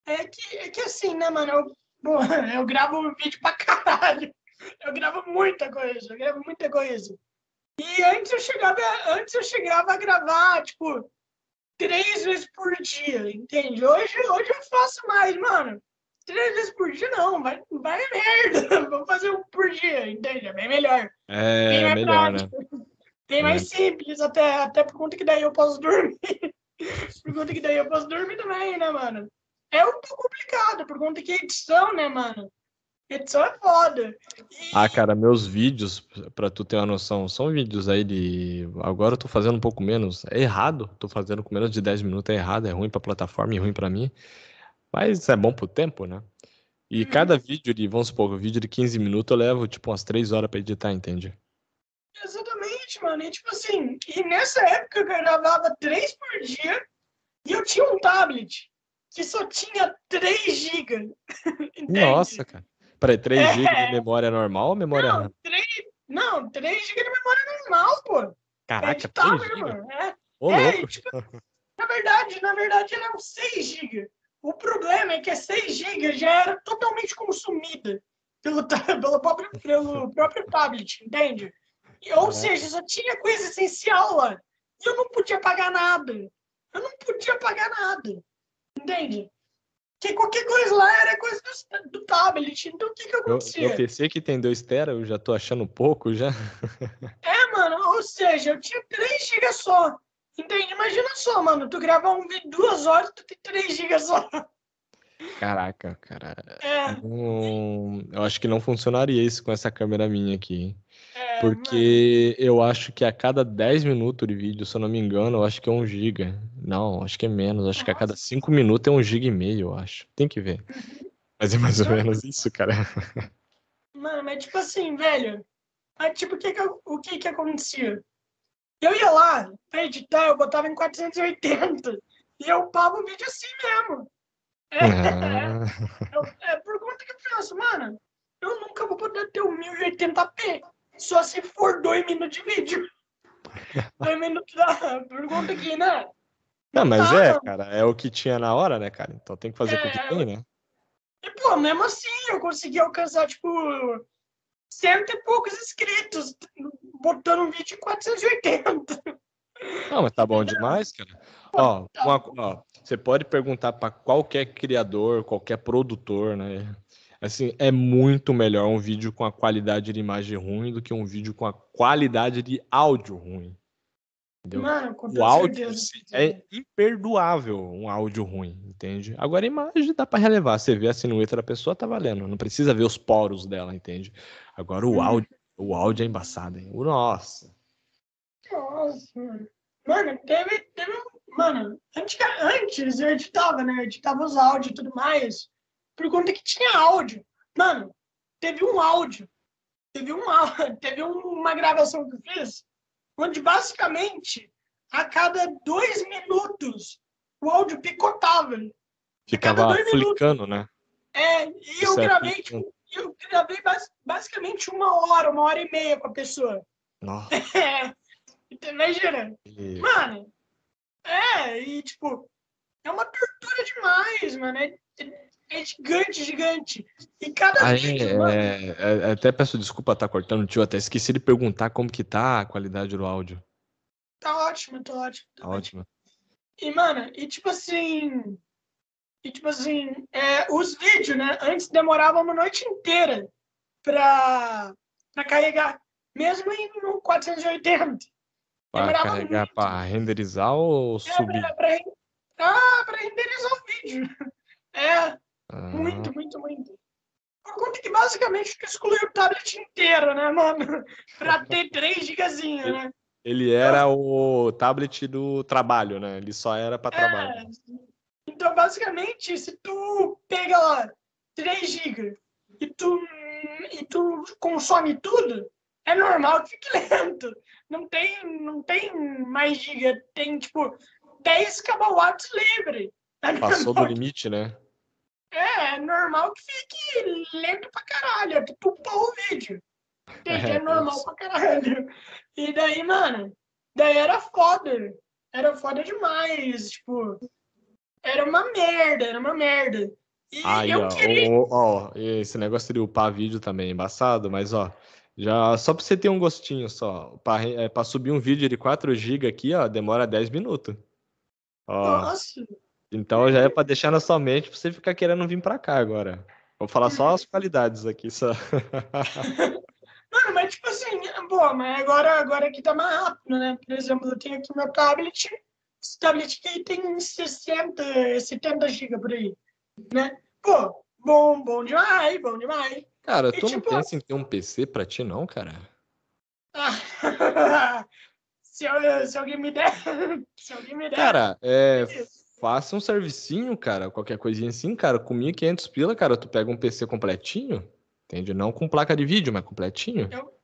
É que, é que assim, né, mano? Eu, pô, [laughs] eu gravo vídeo pra caralho. Eu gravo muita coisa, eu gravo muita coisa. E antes eu chegava, antes eu chegava a gravar, tipo, três vezes por dia, entende? Hoje, hoje eu faço mais, mano. Três vezes por dia não, vai, vai merda. [laughs] Vou fazer um por dia, entende? É bem melhor. Bem É mais melhor, né? prático. Bem mais simples, até, até por conta que daí eu posso dormir. [laughs] por conta que daí eu posso dormir também, né, mano? É um pouco complicado, por conta que edição, né, mano? Edição é foda. E- Ah, cara, meus vídeos, pra tu ter uma noção, são vídeos aí de. Agora eu tô fazendo um pouco menos. É errado, tô fazendo com menos de 10 minutos, é errado, é ruim pra plataforma e ruim pra mim. Mas é bom pro tempo, né? E Uhum. cada vídeo de, vamos supor, um vídeo de 15 minutos eu levo tipo umas 3 horas pra editar, entende? Exatamente, mano. E tipo assim, e nessa época eu gravava três por dia e eu tinha um tablet que só tinha 3 GB. [laughs] Nossa, cara. Peraí, 3 É. GB de memória normal ou memória Não, RAM? 3, não, 3 GB de memória normal, pô. É Caraca, editável, 3 GB? mano. É, Ô, é, louco. tipo, na verdade, na verdade, é um 6 GB. O problema é que a 6 GB já era totalmente consumida pelo, [laughs] pelo, próprio, pelo próprio tablet, entende? E, ou seja, só tinha coisa essencial lá. E eu não podia pagar nada. Eu não podia pagar nada. Entende? Que qualquer coisa lá era coisa do, do tablet. Então o que que acontecia? meu PC que tem 2 tera, eu já tô achando pouco já. [laughs] É, mano, ou seja, eu tinha 3 GB só. Entende? Imagina só, mano, tu gravar um vídeo duas horas, tu tem 3 GB só. Caraca, cara. É, Não- eu acho que não funcionaria isso com essa câmera minha aqui. É, Porque eu acho que a cada 10 minutos de vídeo, se eu não me engano, eu acho que é 1 giga. Não, acho que é menos. Acho que a cada 5 minutos é 1 giga e meio, eu acho. Tem que ver. Mas é mais ou menos isso, cara. Mano, mas tipo assim, velho. Aí, tipo, o que que, o que que acontecia? Eu ia lá, pra editar, eu botava em 480. E eu upava o vídeo assim mesmo. É, Ah, [laughs] Eu- é por conta que eu penso, mano, eu nunca vou poder ter o 1080p. Só se for dois minutos de vídeo. dois minutos da. Por conta que, né? Não, mas dá, é, cara, é o que tinha na hora, né, cara? Então tem que fazer com o que É, tem, né? E, pô, mesmo assim, eu consegui alcançar, tipo, cento e poucos inscritos, botando um vídeo em 480. Não, mas tá bom demais, cara. Ó, uma, ó você pode perguntar para qualquer criador, qualquer produtor, né? Assim, é muito melhor um vídeo com a qualidade de imagem ruim do que um vídeo com a qualidade de áudio ruim. Entendeu? Mano, o áudio é imperdoável um áudio ruim, entende? Agora a imagem dá para relevar. Você vê a silhueta da pessoa, tá valendo. Não precisa ver os poros dela, entende? Agora o hum. áudio, o áudio é embaçado, hein? Nossa. Nossa, mano. Mano, teve, teve Mano, antes, antes eu editava, né? Eu editava os áudios e tudo mais. Por conta que tinha áudio. Mano, teve um áudio. Teve, um, [laughs] teve uma gravação que eu fiz, onde basicamente a cada dois minutos o áudio picotava. Ficava flicando, né? É, e eu gravei, tipo, eu gravei basicamente uma hora, uma hora e meia com a pessoa. Nossa. [laughs] É, imagina. E... Mano, é, e tipo, é uma tortura demais, mano. É, é gigante, gigante. E cada Aí, vídeo, é, mano... é, até peço desculpa estar tá cortando, tio. Até esqueci de perguntar como que tá a qualidade do áudio. Tá ótimo, tá ótimo. Tá, tá ótimo. E, mano, e tipo assim. E tipo assim, é, os vídeos, né? Antes demoravam uma noite inteira pra, pra carregar. Mesmo em 480. Para carregar, para renderizar ou é, subir? Pra, pra, ah, para renderizar o vídeo. [laughs] É, ah. muito, muito, muito. Por conta que basicamente excluiu o tablet inteiro, né, mano? [laughs] Pra ter 3 gigazinho, né? Ele era o tablet do trabalho, né? Ele só era para é, trabalho. Então, basicamente, se tu pega lá 3 GB e tu, e tu consome tudo, é normal que fique [laughs] lento. Não tem, não tem mais giga, tem tipo 10 kW livre. É Passou do limite, né? É, é normal que fique lento pra caralho. É tipo o vídeo. É, é normal isso. pra caralho. E daí, mano, daí era foda. Era foda demais. Tipo, era uma merda, era uma merda. E Aí, eu ó, queria... ó, ó, esse negócio de upar vídeo também é embaçado, mas ó, já, só para você ter um gostinho só, para é, subir um vídeo de 4 GB aqui, ó, demora 10 minutos. Ó, Nossa! Então já é para deixar na sua mente para você ficar querendo vir para cá agora. Vou falar só as qualidades aqui, só. [laughs] Mano, mas tipo assim, bom, mas agora, agora aqui tá mais rápido, né? Por exemplo, eu tenho aqui meu tablet, esse tablet aqui tem 60, 70 GB por aí, né? Pô, bom, bom demais, bom demais. Cara, e, tu tipo... não pensa em ter um PC pra ti, não, cara? [laughs] se, eu, se, alguém me der. [laughs] se alguém me der. Cara, é. Faça um servicinho, cara, qualquer coisinha assim, cara, com 1.500 pila, cara, tu pega um PC completinho, entende? Não com placa de vídeo, mas completinho. Eu,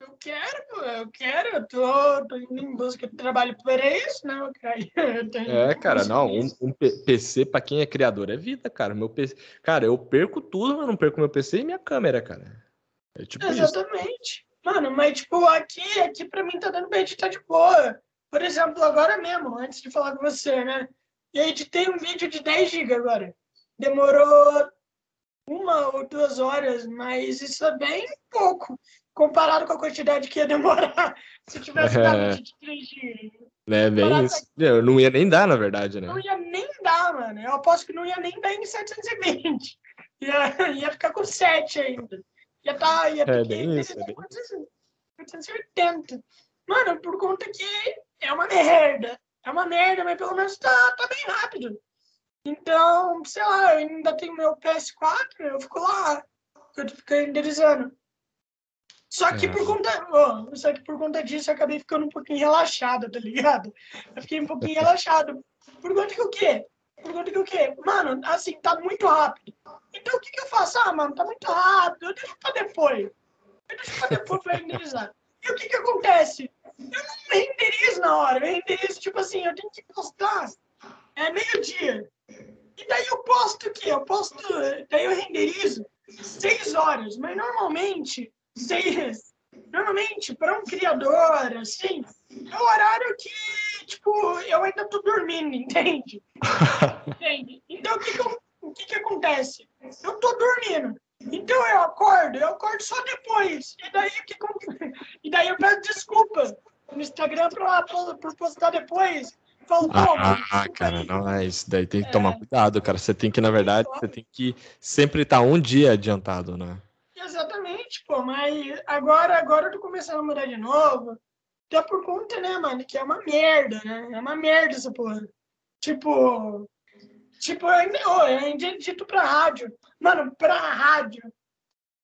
eu quero, eu quero, eu tô, tô indo em busca de trabalho para isso, não, cara. [laughs] É, cara, não, um, um, PC para quem é criador é vida, cara. Meu PC, cara, eu perco tudo, mas não perco meu PC e minha câmera, cara. É tipo Exatamente. Isso. Mano, mas tipo, aqui, aqui para mim tá dando pra editar de boa. Por exemplo, agora mesmo, antes de falar com você, né? Eu editei um vídeo de 10 GB agora. Demorou uma ou duas horas, mas isso é bem pouco comparado com a quantidade que ia demorar [laughs] se tivesse dado é. de 3G. É bem isso. Eu não ia nem dar, na verdade, né? Não ia nem dar, mano. Eu aposto que não ia nem dar em 720. [laughs] Ia, ia ficar com 7 ainda. Ia tá, ia é bem isso, é bem 480. Mano, por conta que é uma merda. É uma merda, mas pelo menos tá, tá bem rápido. Então, sei lá, eu ainda tenho meu PS4, eu fico lá. Eu fico renderizando. Só que é. por conta, oh, só que por conta disso eu acabei ficando um pouquinho relaxado, tá ligado? Eu fiquei um pouquinho [laughs] relaxado. Por conta que o quê? Por conta que o quê? Mano, assim, tá muito rápido. Então o que que eu faço? Ah, mano, tá muito rápido, eu deixo pra depois. Eu deixo pra depois pra [laughs] renderizar. E o que que acontece? Eu não renderizo na hora, eu renderizo, tipo assim, eu tenho que postar. É meio-dia. E daí eu posto o quê? Eu posto, daí eu renderizo seis horas, mas normalmente seis. Normalmente, para um criador, assim, é o horário que, tipo, eu ainda tô dormindo, entende? [laughs] entende? Então, o que, que, eu, o que que acontece? Eu tô dormindo. Então eu acordo, eu acordo só depois. E daí, que, e daí eu peço desculpa no Instagram pra, pra, pra postar depois. Falo, ah, ah cara, não é isso. Daí tem que é. tomar cuidado, cara. Você tem que, na verdade, você tem que sempre estar um dia adiantado, né? Exatamente, pô. Mas agora, agora eu tô começando a mudar de novo. Até por conta, né, mano, que é uma merda, né? É uma merda essa porra. Tipo, tipo, eu, eu dito pra rádio. Mano, pra rádio,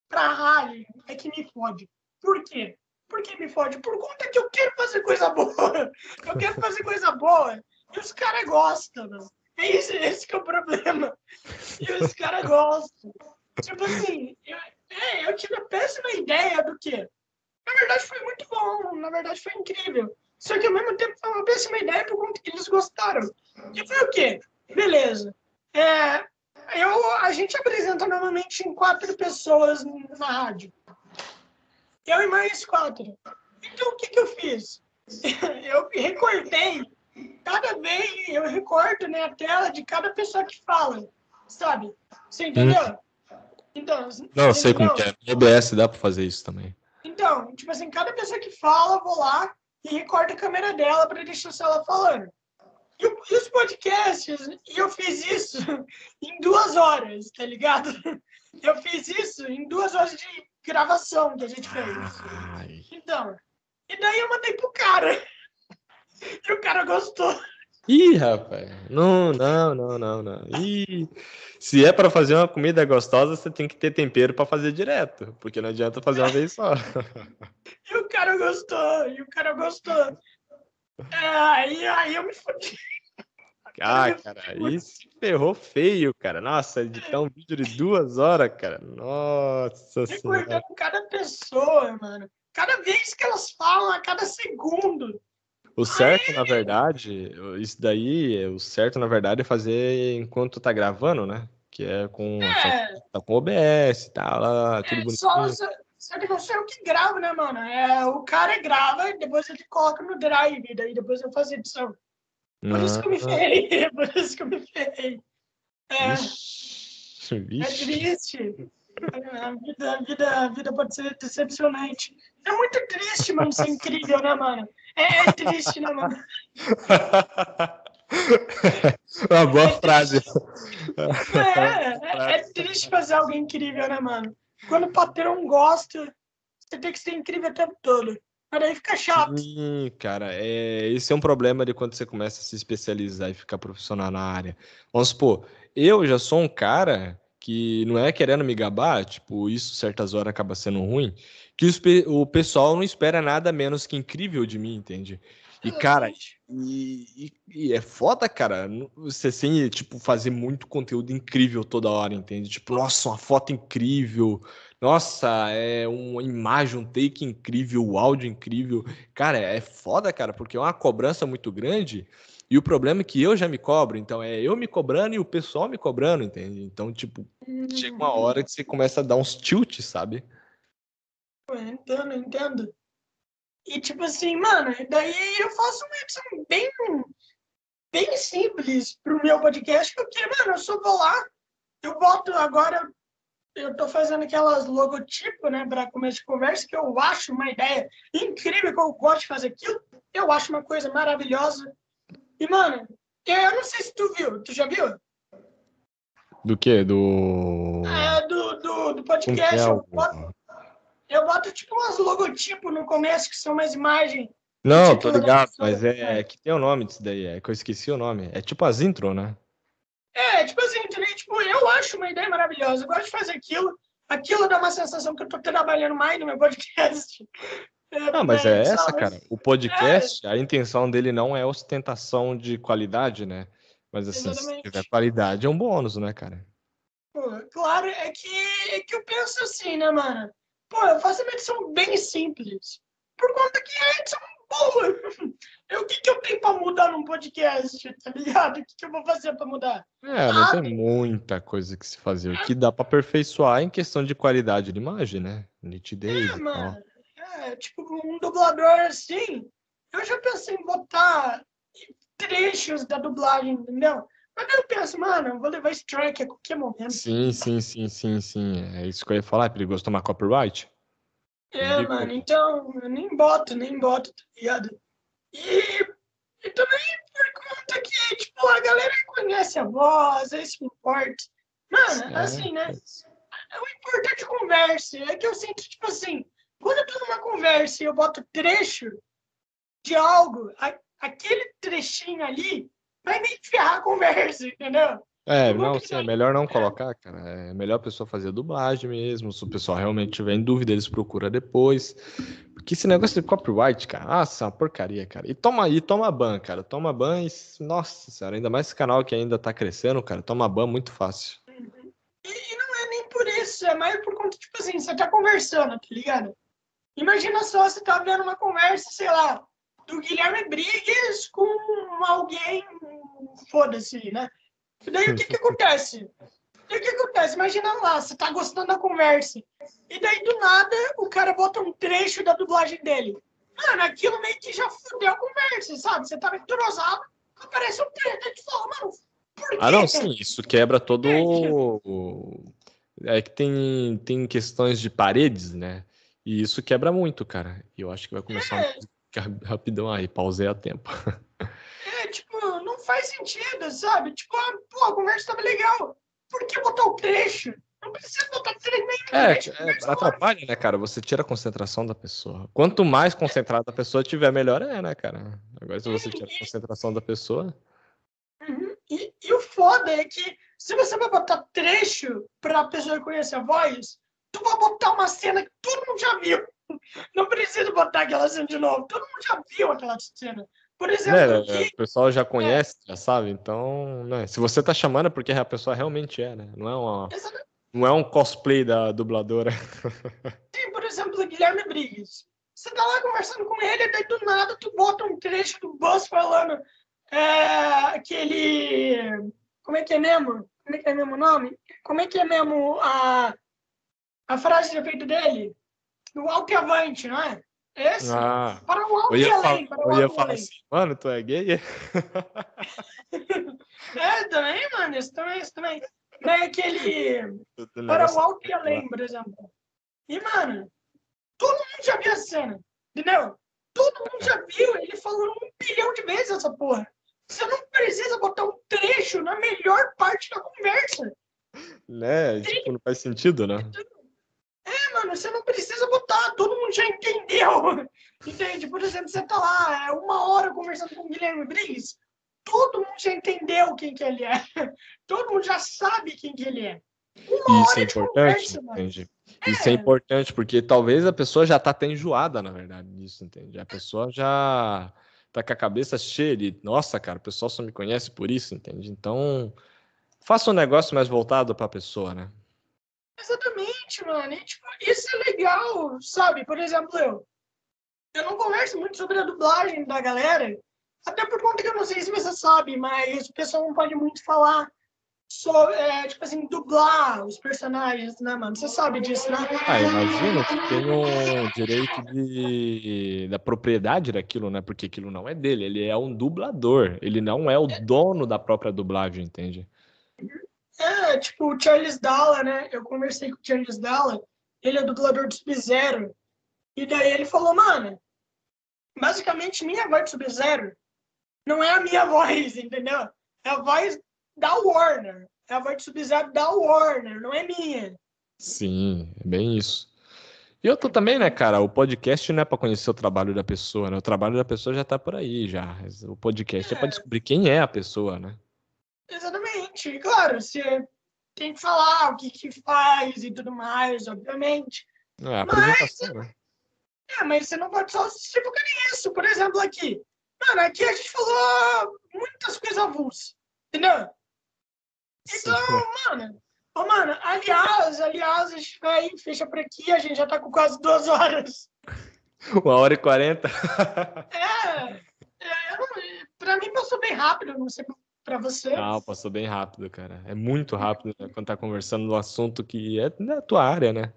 pra rádio, é que me fode. Por quê? Por que me fode? Por conta que eu quero fazer coisa boa. [laughs] Eu quero fazer coisa boa. E os caras gostam, mano. É esse, esse que é o problema. E os caras gostam. Tipo assim, eu, é, eu tive a péssima ideia do que na verdade, foi muito bom. Na verdade, foi incrível. Só que ao mesmo tempo foi uma péssima ideia por conta que eles gostaram. E foi o quê? Beleza. É, eu, a gente apresenta normalmente em quatro pessoas na rádio. Eu e mais quatro. Então, o que, que eu fiz? [laughs] Eu recortei, cada vez eu recorto né, a tela de cada pessoa que fala, sabe? Você entendeu? Hum. Então, Não, eu sei como que é. No OBS dá para fazer isso também. Então, tipo assim, cada pessoa que fala, eu vou lá e recorto a câmera dela para deixar ela falando. E, e, os podcasts, e eu fiz isso em duas horas, tá ligado? Eu fiz isso em duas horas de gravação que a gente fez. Ai. Então, e daí eu mandei pro cara. E o cara gostou. Ih, rapaz, não, não, não, não, não. Ih, se é para fazer uma comida gostosa, você tem que ter tempero para fazer direto, porque não adianta fazer uma vez só. [laughs] E o cara gostou, e o cara gostou. É, aí, aí eu me fodi. Ah, cara, isso ferrou feio, cara. Nossa, editar um vídeo de duas horas, cara. Nossa senhora. Recordando cada pessoa, mano. Cada vez que elas falam, a cada segundo. O certo, na verdade, isso daí, o certo, na verdade, é fazer enquanto tá gravando, né? Que é com, é. Tá com OBS e tal, lá, tudo é, bonitinho. Só, só, só que não sei o que grava, né, mano? É, o cara grava e depois ele coloca no drive, daí depois eu faço edição. Por ah. isso que eu me ferrei, [laughs] por isso que eu me ferrei. É, Vixe. é triste. A vida, a, vida, a vida pode ser decepcionante. É muito triste, mano, ser incrível, né, mano? É, é triste, né, mano? Uma boa é frase. É, é, é, triste fazer algo incrível, né, mano? Quando o patrão gosta, você tem que ser incrível o tempo todo. Mas aí fica chato. Sim, cara, é, esse é um problema de quando você começa a se especializar e ficar profissional na área. Vamos supor, eu já sou um cara que não é querendo me gabar, tipo, isso certas horas acaba sendo ruim, que o pessoal não espera nada menos que incrível de mim, entende? E, cara, e, e, e, é foda, cara, você sem, tipo, fazer muito conteúdo incrível toda hora, entende? Tipo, nossa, uma foto incrível, nossa, é uma imagem, um take incrível, o áudio incrível. Cara, é foda, cara, porque é uma cobrança muito grande e o problema é que eu já me cobro, então é eu me cobrando e o pessoal me cobrando, entende? Então, tipo, chega uma hora que você começa a dar uns tilt, sabe? Eu entendo, entendo. E tipo assim, mano, daí eu faço uma edição bem, bem simples pro meu podcast, porque, mano, eu só vou lá, eu boto agora, eu tô fazendo aquelas logotipos, né, para começo de conversa, que eu acho uma ideia incrível, que eu gosto de fazer aquilo, eu acho uma coisa maravilhosa. E, mano, eu não sei se tu viu. Tu já viu? Do que? Do. É, do, do, do podcast. É eu, boto, eu boto tipo umas logotipos no começo que são umas imagens. Não, tô ligado, mas é, é, que tem o nome disso daí, é que eu esqueci o nome. É tipo as intro, né? É, tipo assim, tipo, eu acho uma ideia maravilhosa. Eu gosto de fazer aquilo. Aquilo dá uma sensação que eu tô trabalhando mais no meu podcast. Não, [laughs] mas é essa, cara. O podcast, a intenção dele não é ostentação de qualidade, né? Mas assim, Exatamente. se tiver qualidade, é um bônus, né, cara? Pô, claro, é que, é que eu penso assim, né, mano? Pô, eu faço uma edição bem simples. Por conta que é edição boa. [laughs] o que, que eu tenho pra mudar num podcast, tá ligado? O que, que eu vou fazer pra mudar? É, não tem muita coisa que se fazer. O que dá pra aperfeiçoar em questão de qualidade de imagem, né? Nitidez. É, mano. É, tipo, um dublador assim, eu já pensei em botar trechos da dublagem, entendeu? Mas eu penso, mano, eu vou levar strike a qualquer momento. Sim, sim, sim, sim, sim. É isso que eu ia falar. É perigoso tomar copyright? É, mano, então eu nem boto, nem boto, tá ligado? E, e também por conta que, tipo, a galera conhece a voz, é isso que importa. Mano, é, assim, né? É o importante conversa. É que eu sinto, tipo assim, quando eu tô numa conversa e eu boto trecho de algo, a, aquele trechinho ali vai me ferrar a conversa, entendeu? É, não, sim, é melhor não colocar, cara. É melhor a pessoa fazer dublagem mesmo. Se o pessoal realmente tiver em dúvida, eles procuram depois. Porque esse negócio de copyright, cara, nossa, é uma porcaria, cara. E toma aí, toma ban, cara. Toma ban e, nossa senhora, ainda mais esse canal que ainda tá crescendo, cara. Toma ban muito fácil. Uhum. E, não é nem por isso, é mais por conta, tipo assim, você tá conversando, tá ligado? Imagina só, você tá vendo uma conversa, sei lá, do Guilherme Briggs com alguém, foda-se, né? E daí o que que acontece? E o que acontece? Imagina lá, você tá gostando da conversa. E daí do nada o cara bota um trecho da dublagem dele. Mano, aquilo meio que já fudeu a conversa, sabe? Você tava entrosado, aparece um trecho. Tu fala, mano, por quê? Ah, não, sim, isso quebra todo. É que tem, tem questões de paredes, né? E isso quebra muito, cara. E eu acho que vai começar é. um... [laughs] rapidão aí, pausei a tempo. [laughs] É, tipo, não faz sentido, sabe? Tipo, ah, pô, a conversa tava legal. Por que botar o trecho? Não precisa botar trecho nenhum. É, é atrapalha, né, cara? Você tira a concentração da pessoa. Quanto mais concentrada a pessoa tiver, melhor é, né, cara? Agora, se você tira a concentração da pessoa. Uhum. E, e, o foda é que se você vai botar trecho pra pessoa conhecer a voz, tu vai botar uma cena que todo mundo já viu. Não precisa botar aquela cena de novo. Todo mundo já viu aquela cena. Por exemplo, é, aqui, o pessoal já conhece, é. já sabe, então, né, se você tá chamando é porque a pessoa realmente é, né? Não é uma não é um cosplay da dubladora. [laughs] Sim, por exemplo, o Guilherme Briggs. Você tá lá conversando com ele, e daí do nada tu bota um trecho do Buzz falando é, aquele. Como é que é mesmo? Como é que é mesmo o nome? Como é que é mesmo a, a frase de efeito dele? Do alto e avante, não é? Esse? Ah, para o alto eu ia, além, para eu ia falar assim, mano, tu é gay? [laughs] é, também, mano, isso também, isso também. Não é aquele para o alto e além, por exemplo. E, mano, todo mundo já viu a cena, entendeu? Todo mundo já viu, ele falou um bilhão de vezes essa porra. Você não precisa botar um trecho na melhor parte da conversa. Né? Tipo, não faz sentido, né? É, mano, você não precisa botar, todo mundo já entendeu. [laughs] Entende? Por exemplo, você tá lá é uma hora conversando com o Guilherme Briggs, todo mundo já entendeu quem que ele é. [laughs] Todo mundo já sabe quem que ele é. Uma Isso é importante, conversa, É. Isso é importante, porque talvez a pessoa já tá até enjoada, na verdade, disso, entende? A pessoa já tá com a cabeça cheia de, nossa, cara, o pessoal só me conhece por isso, entende? Então, faça um negócio mais voltado para a pessoa, né? Exatamente, mano. E, tipo, isso é legal, sabe? Por exemplo, eu. Eu não converso muito sobre a dublagem da galera, até por conta que eu não sei se você sabe, mas o pessoal não pode muito falar sobre, é, tipo assim, dublar os personagens, né, mano? Você sabe disso, né? Ah, imagina que tem um direito de, da propriedade daquilo, né? Porque aquilo não é dele, ele é um dublador, ele não é o dono da própria dublagem, entende? É, tipo, o Charles Dalla, né? Eu conversei com o Charles Dalla, ele é dublador do Sub-Zero. E daí ele falou, mano, basicamente minha voz do Sub-Zero não é a minha [laughs] voz, entendeu? É a voz da Warner. É a voz do Sub-Zero da Warner, não é minha. Sim, é bem isso. E outro também, né, cara? O podcast não é para conhecer o trabalho da pessoa, né? O trabalho da pessoa já tá por aí, já. O podcast é, é para descobrir quem é a pessoa, né? Exatamente. Claro, você tem que falar o que, que faz e tudo mais, obviamente. É, apresentação, mas, né? É, mas você não pode só se focar nisso. Por exemplo, aqui. Mano, aqui a gente falou muitas coisas avulsas, entendeu? Então, Sim. mano, oh, mano, aliás, aliás, a gente vai fecha por aqui, a gente já tá com quase duas horas. [laughs] Uma hora e quarenta. é, é não, pra mim passou bem rápido, não sei para você. Ah, passou bem rápido, cara. É muito rápido né, quando tá conversando do assunto que é da tua área, né?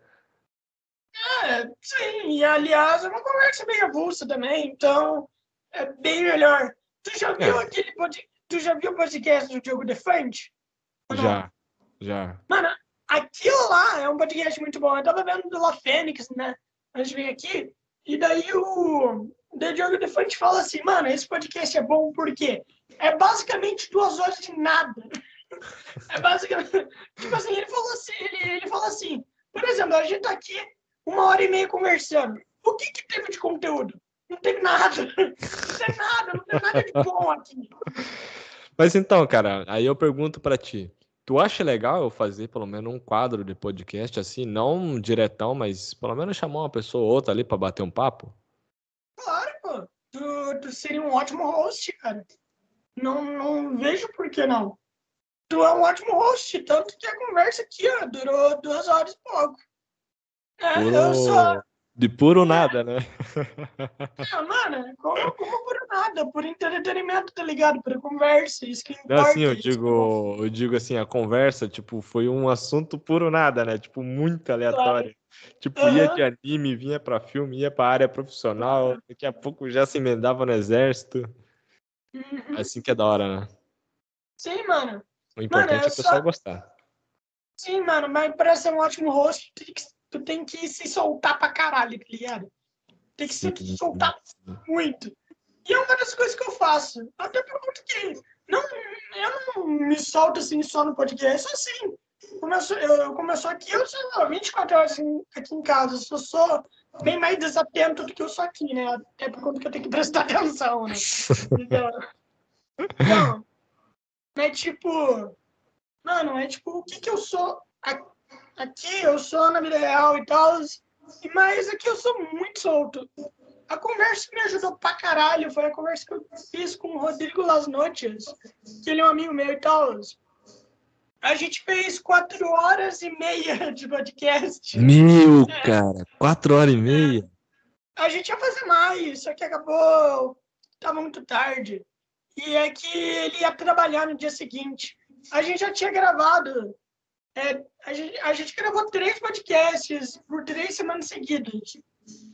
É, sim, e aliás, é uma conversa bem avulsa também, então é bem melhor. Tu já viu é. aquele podcast? tu já viu o podcast do Diogo Defante? Já, já. Mano, aquilo lá é um podcast muito bom. Eu tava vendo do La Fênix, né? Antes de vir aqui. E daí o, o Diogo Defante fala assim, mano, esse podcast é bom porque é basicamente duas horas de nada. É basicamente. tipo assim, ele falou assim, ele, ele falou assim, por exemplo, a gente tá aqui uma hora e meia conversando. O que, que teve de conteúdo? Não teve nada. [laughs] Não teve nada, não teve nada de bom aqui. Mas então, cara, aí eu pergunto para ti. Tu acha legal eu fazer pelo menos um quadro de podcast assim, não diretão, mas pelo menos chamar uma pessoa ou outra ali para bater um papo? Claro, pô. Tu, tu seria um ótimo host, cara. Não, não vejo por que não. Tu é um ótimo host, tanto que a conversa aqui, ó, durou duas horas e pouco. É, Puro... eu sou. De puro nada, né? Ah, mano, como, como por nada, por entretenimento, tá ligado? Por conversa, isso que importa. Não, assim, eu digo, eu digo assim, a conversa, tipo, foi um assunto puro nada, né? Tipo, muito aleatório. Tipo, ia Aham. de anime, vinha pra filme, ia pra área profissional, daqui a pouco já se emendava no exército. Uhum. Assim que é da hora, né? Sim, mano. O importante é eu o pessoal só- gostar. Sim, mano, mas para ser um ótimo host, tu tem, que, tu tem que se soltar pra caralho, tá ligado? Tem que se Sim. soltar muito. E é uma das coisas que eu faço. Até por conta que não, eu não me solto assim só no podcast, assim. Como eu, eu, sou aqui, eu sou 24 horas assim, aqui em casa. Eu sou, sou bem mais desatento do que eu sou aqui, né? Até por conta que eu tenho que prestar [laughs] atenção, né? Então, então é tipo. Mano, é tipo, o que que eu sou aqui? Eu sou na vida real e tal. Mas aqui eu sou muito solto. A conversa que me ajudou pra caralho foi a conversa que eu fiz com o Rodrigo Las Noches, que ele é um amigo meu e tal. A gente fez quatro horas e meia de podcast. Meu, É. cara, quatro horas e meia. A gente ia fazer mais, só que acabou. Tava muito tarde. E é que ele ia trabalhar no dia seguinte. A gente já tinha gravado. é, a, gente, a gente gravou três podcasts por três semanas seguidas.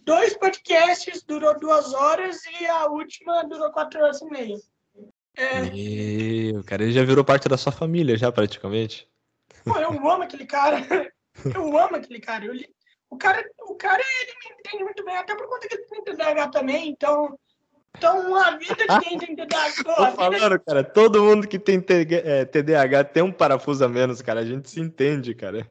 Dois podcasts durou duas horas e a última durou quatro horas e meia. É, Meu, cara, ele já virou parte da sua família, já praticamente. pô, eu amo aquele cara. [laughs] Eu amo aquele cara. Eu o cara, o cara, ele me entende muito bem, até por conta que ele tem TDAH também, então. Então, a vida de quem tem TDAH. [laughs] Tô falando, cara, todo mundo que tem TG é, TDAH tem um parafuso a menos, cara. A gente se entende, cara.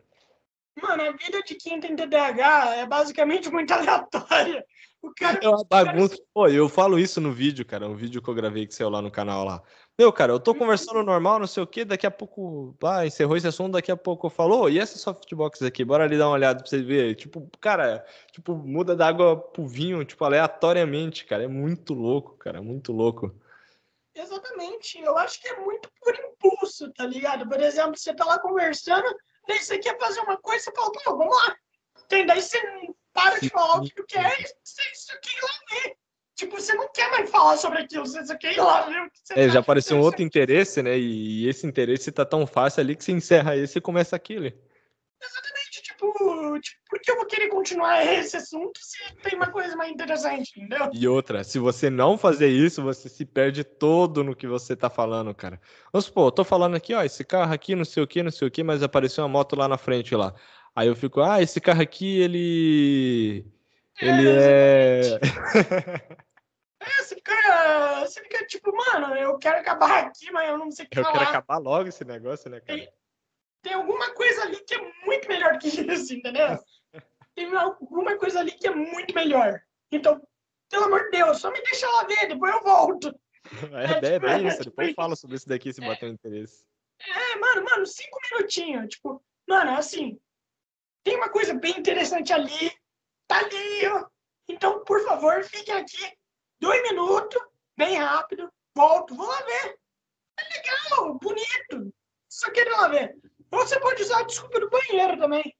Mano, a vida de quem tem TDAH é basicamente muito [laughs] aleatória. O cara. É uma bagunça. Pô, eu falo isso no vídeo, cara. Um vídeo que eu gravei que saiu lá no canal lá. Meu, cara, eu tô conversando normal, não sei o quê. Daqui a pouco, ah, encerrou esse assunto. Daqui a pouco eu falo, "Ô, e essa softbox aqui? Bora ali dar uma olhada pra vocês verem. Tipo, cara, tipo, muda da água pro vinho, tipo, aleatoriamente, cara. É muito louco, cara. É muito louco. Exatamente. Eu acho que é muito por impulso, tá ligado? Por exemplo, você tá lá conversando, daí você quer fazer uma coisa, você fala, pô, vamos lá. Tem, daí você para de falar o que tu quer e você, você quer ir lá ver. Tipo, você não quer mais falar sobre aquilo, você só quer ir lá ver o que você É, tá já apareceu um outro interesse, né? E esse interesse tá tão fácil ali que você encerra esse e começa aquele. Exatamente, tipo, tipo, por que eu vou querer continuar esse assunto se tem uma coisa mais interessante, entendeu? E outra, se você não fazer isso, você se perde todo no que você tá falando, cara. Vamos supor, eu tô falando aqui, ó, esse carro aqui, não sei o que, não sei o que, mas apareceu uma moto lá na frente lá. Aí eu fico, ah, esse carro aqui, ele. Ele é. É, você fica, você fica tipo, mano, eu quero acabar aqui, mas eu não sei o que Eu quero falar. acabar logo esse negócio, né, cara? Tem alguma coisa ali que é muito melhor que isso, entendeu? [laughs] Tem alguma coisa ali que é muito melhor. Então, pelo amor de Deus, só me deixa lá ver, depois eu volto. É, é, tipo, bem é, isso. tipo Depois fala sobre isso daqui se bater um interesse. É, mano, mano, cinco minutinhos. Tipo, mano, assim, tem uma coisa bem interessante ali, tá ali, ó. Então, por favor, fiquem aqui dois minutos, bem rápido, volto, vou lá ver. É legal, bonito. Só quero ir lá ver. Ou você pode usar a desculpa do banheiro também.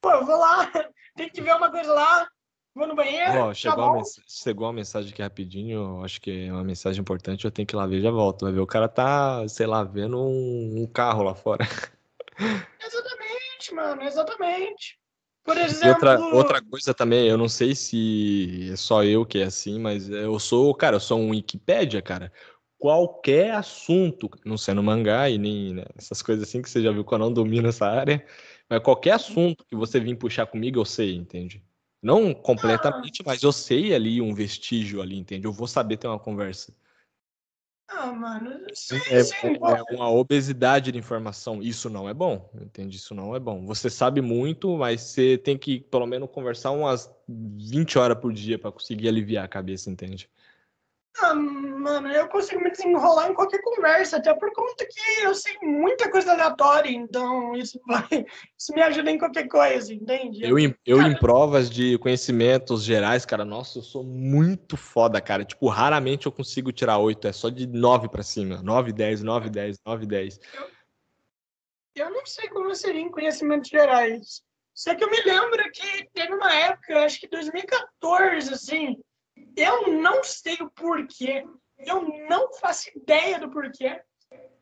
Pô, eu vou lá, [laughs] tem que ver uma coisa lá, vou no banheiro. Ó, chegou, a chegou uma mensagem aqui rapidinho, acho que é uma mensagem importante, eu tenho que ir lá ver, já volto. Vai ver, o cara tá, sei lá, vendo um, um carro lá fora. [laughs] Exatamente, mano, exatamente. Por exemplo. outra, outra coisa também, eu não sei se é só eu que é assim, mas eu sou, cara, eu sou um Wikipédia, cara. qualquer assunto, não sendo mangá e nem né, essas coisas assim que você já viu que eu não domino essa área, mas qualquer assunto que você vir puxar comigo, eu sei, entende? Não completamente, ah. mas eu sei ali um vestígio ali, entende? Eu vou saber ter uma conversa. Ah, mano, sim, é, sim, é uma obesidade de informação. Isso não é bom, entende? Isso não é bom. Você sabe muito, mas você tem que, pelo menos, conversar umas 20 horas por dia para conseguir aliviar a cabeça, entende? Ah, mano, eu consigo me desenrolar em qualquer conversa, até por conta que eu sei muita coisa aleatória, então isso vai, isso me ajuda em qualquer coisa, entende? Eu, em, eu cara... em provas de conhecimentos gerais, cara, nossa, eu sou muito foda, cara. Tipo, raramente eu consigo tirar oito, é só de nove para cima. Nove, dez, nove, dez, nove, dez. Eu, eu não sei como seria em conhecimentos gerais. Só que eu me lembro que teve uma época, acho que 2014, assim, eu não sei o porquê, eu não faço ideia do porquê.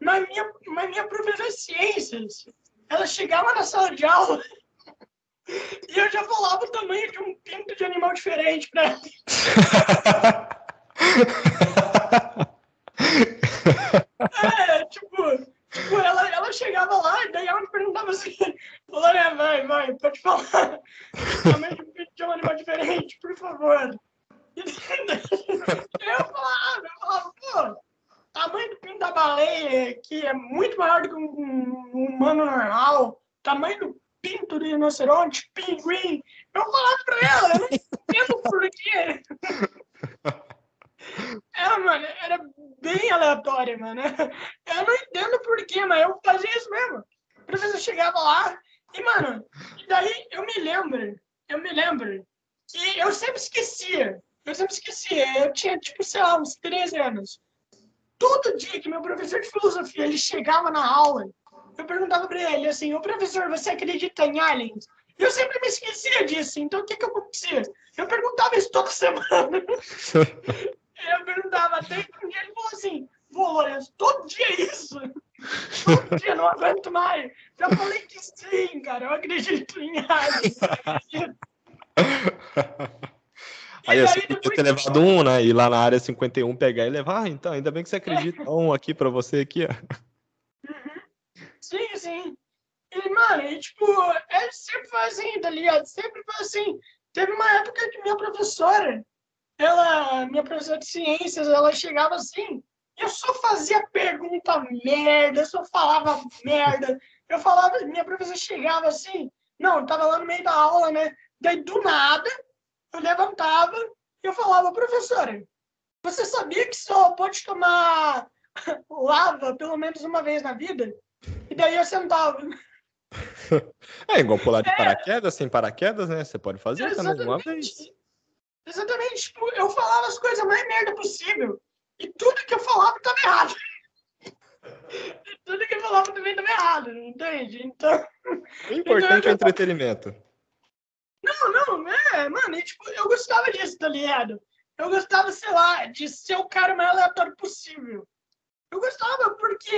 Mas minha, mas minha professora de ciências, ela chegava na sala de aula [laughs] e eu já falava o tamanho de um pinto de animal diferente para ela. é, tipo, tipo ela, ela chegava lá e daí ela me perguntava assim, Lorena, vai, vai, pode falar. O [laughs] tamanho de um pinto de um animal diferente, por favor. Eu falava, eu falava, pô, tamanho do pinto da baleia, que é muito maior do que um, um humano normal, tamanho do pinto do rinoceronte, pinguim. Eu falava pra ela, eu não entendo por quê. É, mano, era bem aleatório, mano. Eu não entendo por quê, mas eu fazia isso mesmo. A professor chegava lá e, mano, e daí eu me lembro, eu me lembro que eu sempre esquecia eu sempre esqueci. Eu tinha, tipo, sei lá, uns 13 anos. Todo dia que meu professor de filosofia ele chegava na aula, eu perguntava para ele assim: Ô professor, você acredita em aliens? Eu sempre me esquecia disso. Então o que que acontecia? Eu perguntava isso toda [laughs] semana. eu perguntava até que um dia ele falou assim: Pô, Lourenço, todo dia é isso. [laughs] Todo dia, não aguento mais. Já falei que sim, cara, eu acredito em aliens. [laughs] Aí você podia ter levado um, né? Ir lá na área 51 pegar e levar. Ah, então, ainda bem que você acredita. Um aqui pra você aqui, ó. Uhum. Sim, sim. E, mano, e, tipo, é sempre foi assim, tá ligado? Sempre foi assim. Teve uma época que minha professora, ela, minha professora de ciências, ela chegava assim, eu só fazia pergunta merda, eu só falava merda. Eu falava, minha professora chegava assim, não, tava lá no meio da aula, né? Daí, do nada, eu levantava e eu falava, professora, você sabia que só pode tomar lava pelo menos uma vez na vida? E daí eu sentava. É igual pular de é. paraquedas, sem paraquedas, né? Você pode fazer Exatamente. também uma vez. Exatamente. Tipo, eu falava as coisas mais merda possível. E tudo que eu falava estava errado. E [laughs] tudo que eu falava também estava errado, entende? Então. O importante então, é o entretenimento. Não, não, é, mano, e, tipo, eu gostava disso, tá ligado? Eu gostava, sei lá, de ser o cara mais aleatório possível. Eu gostava porque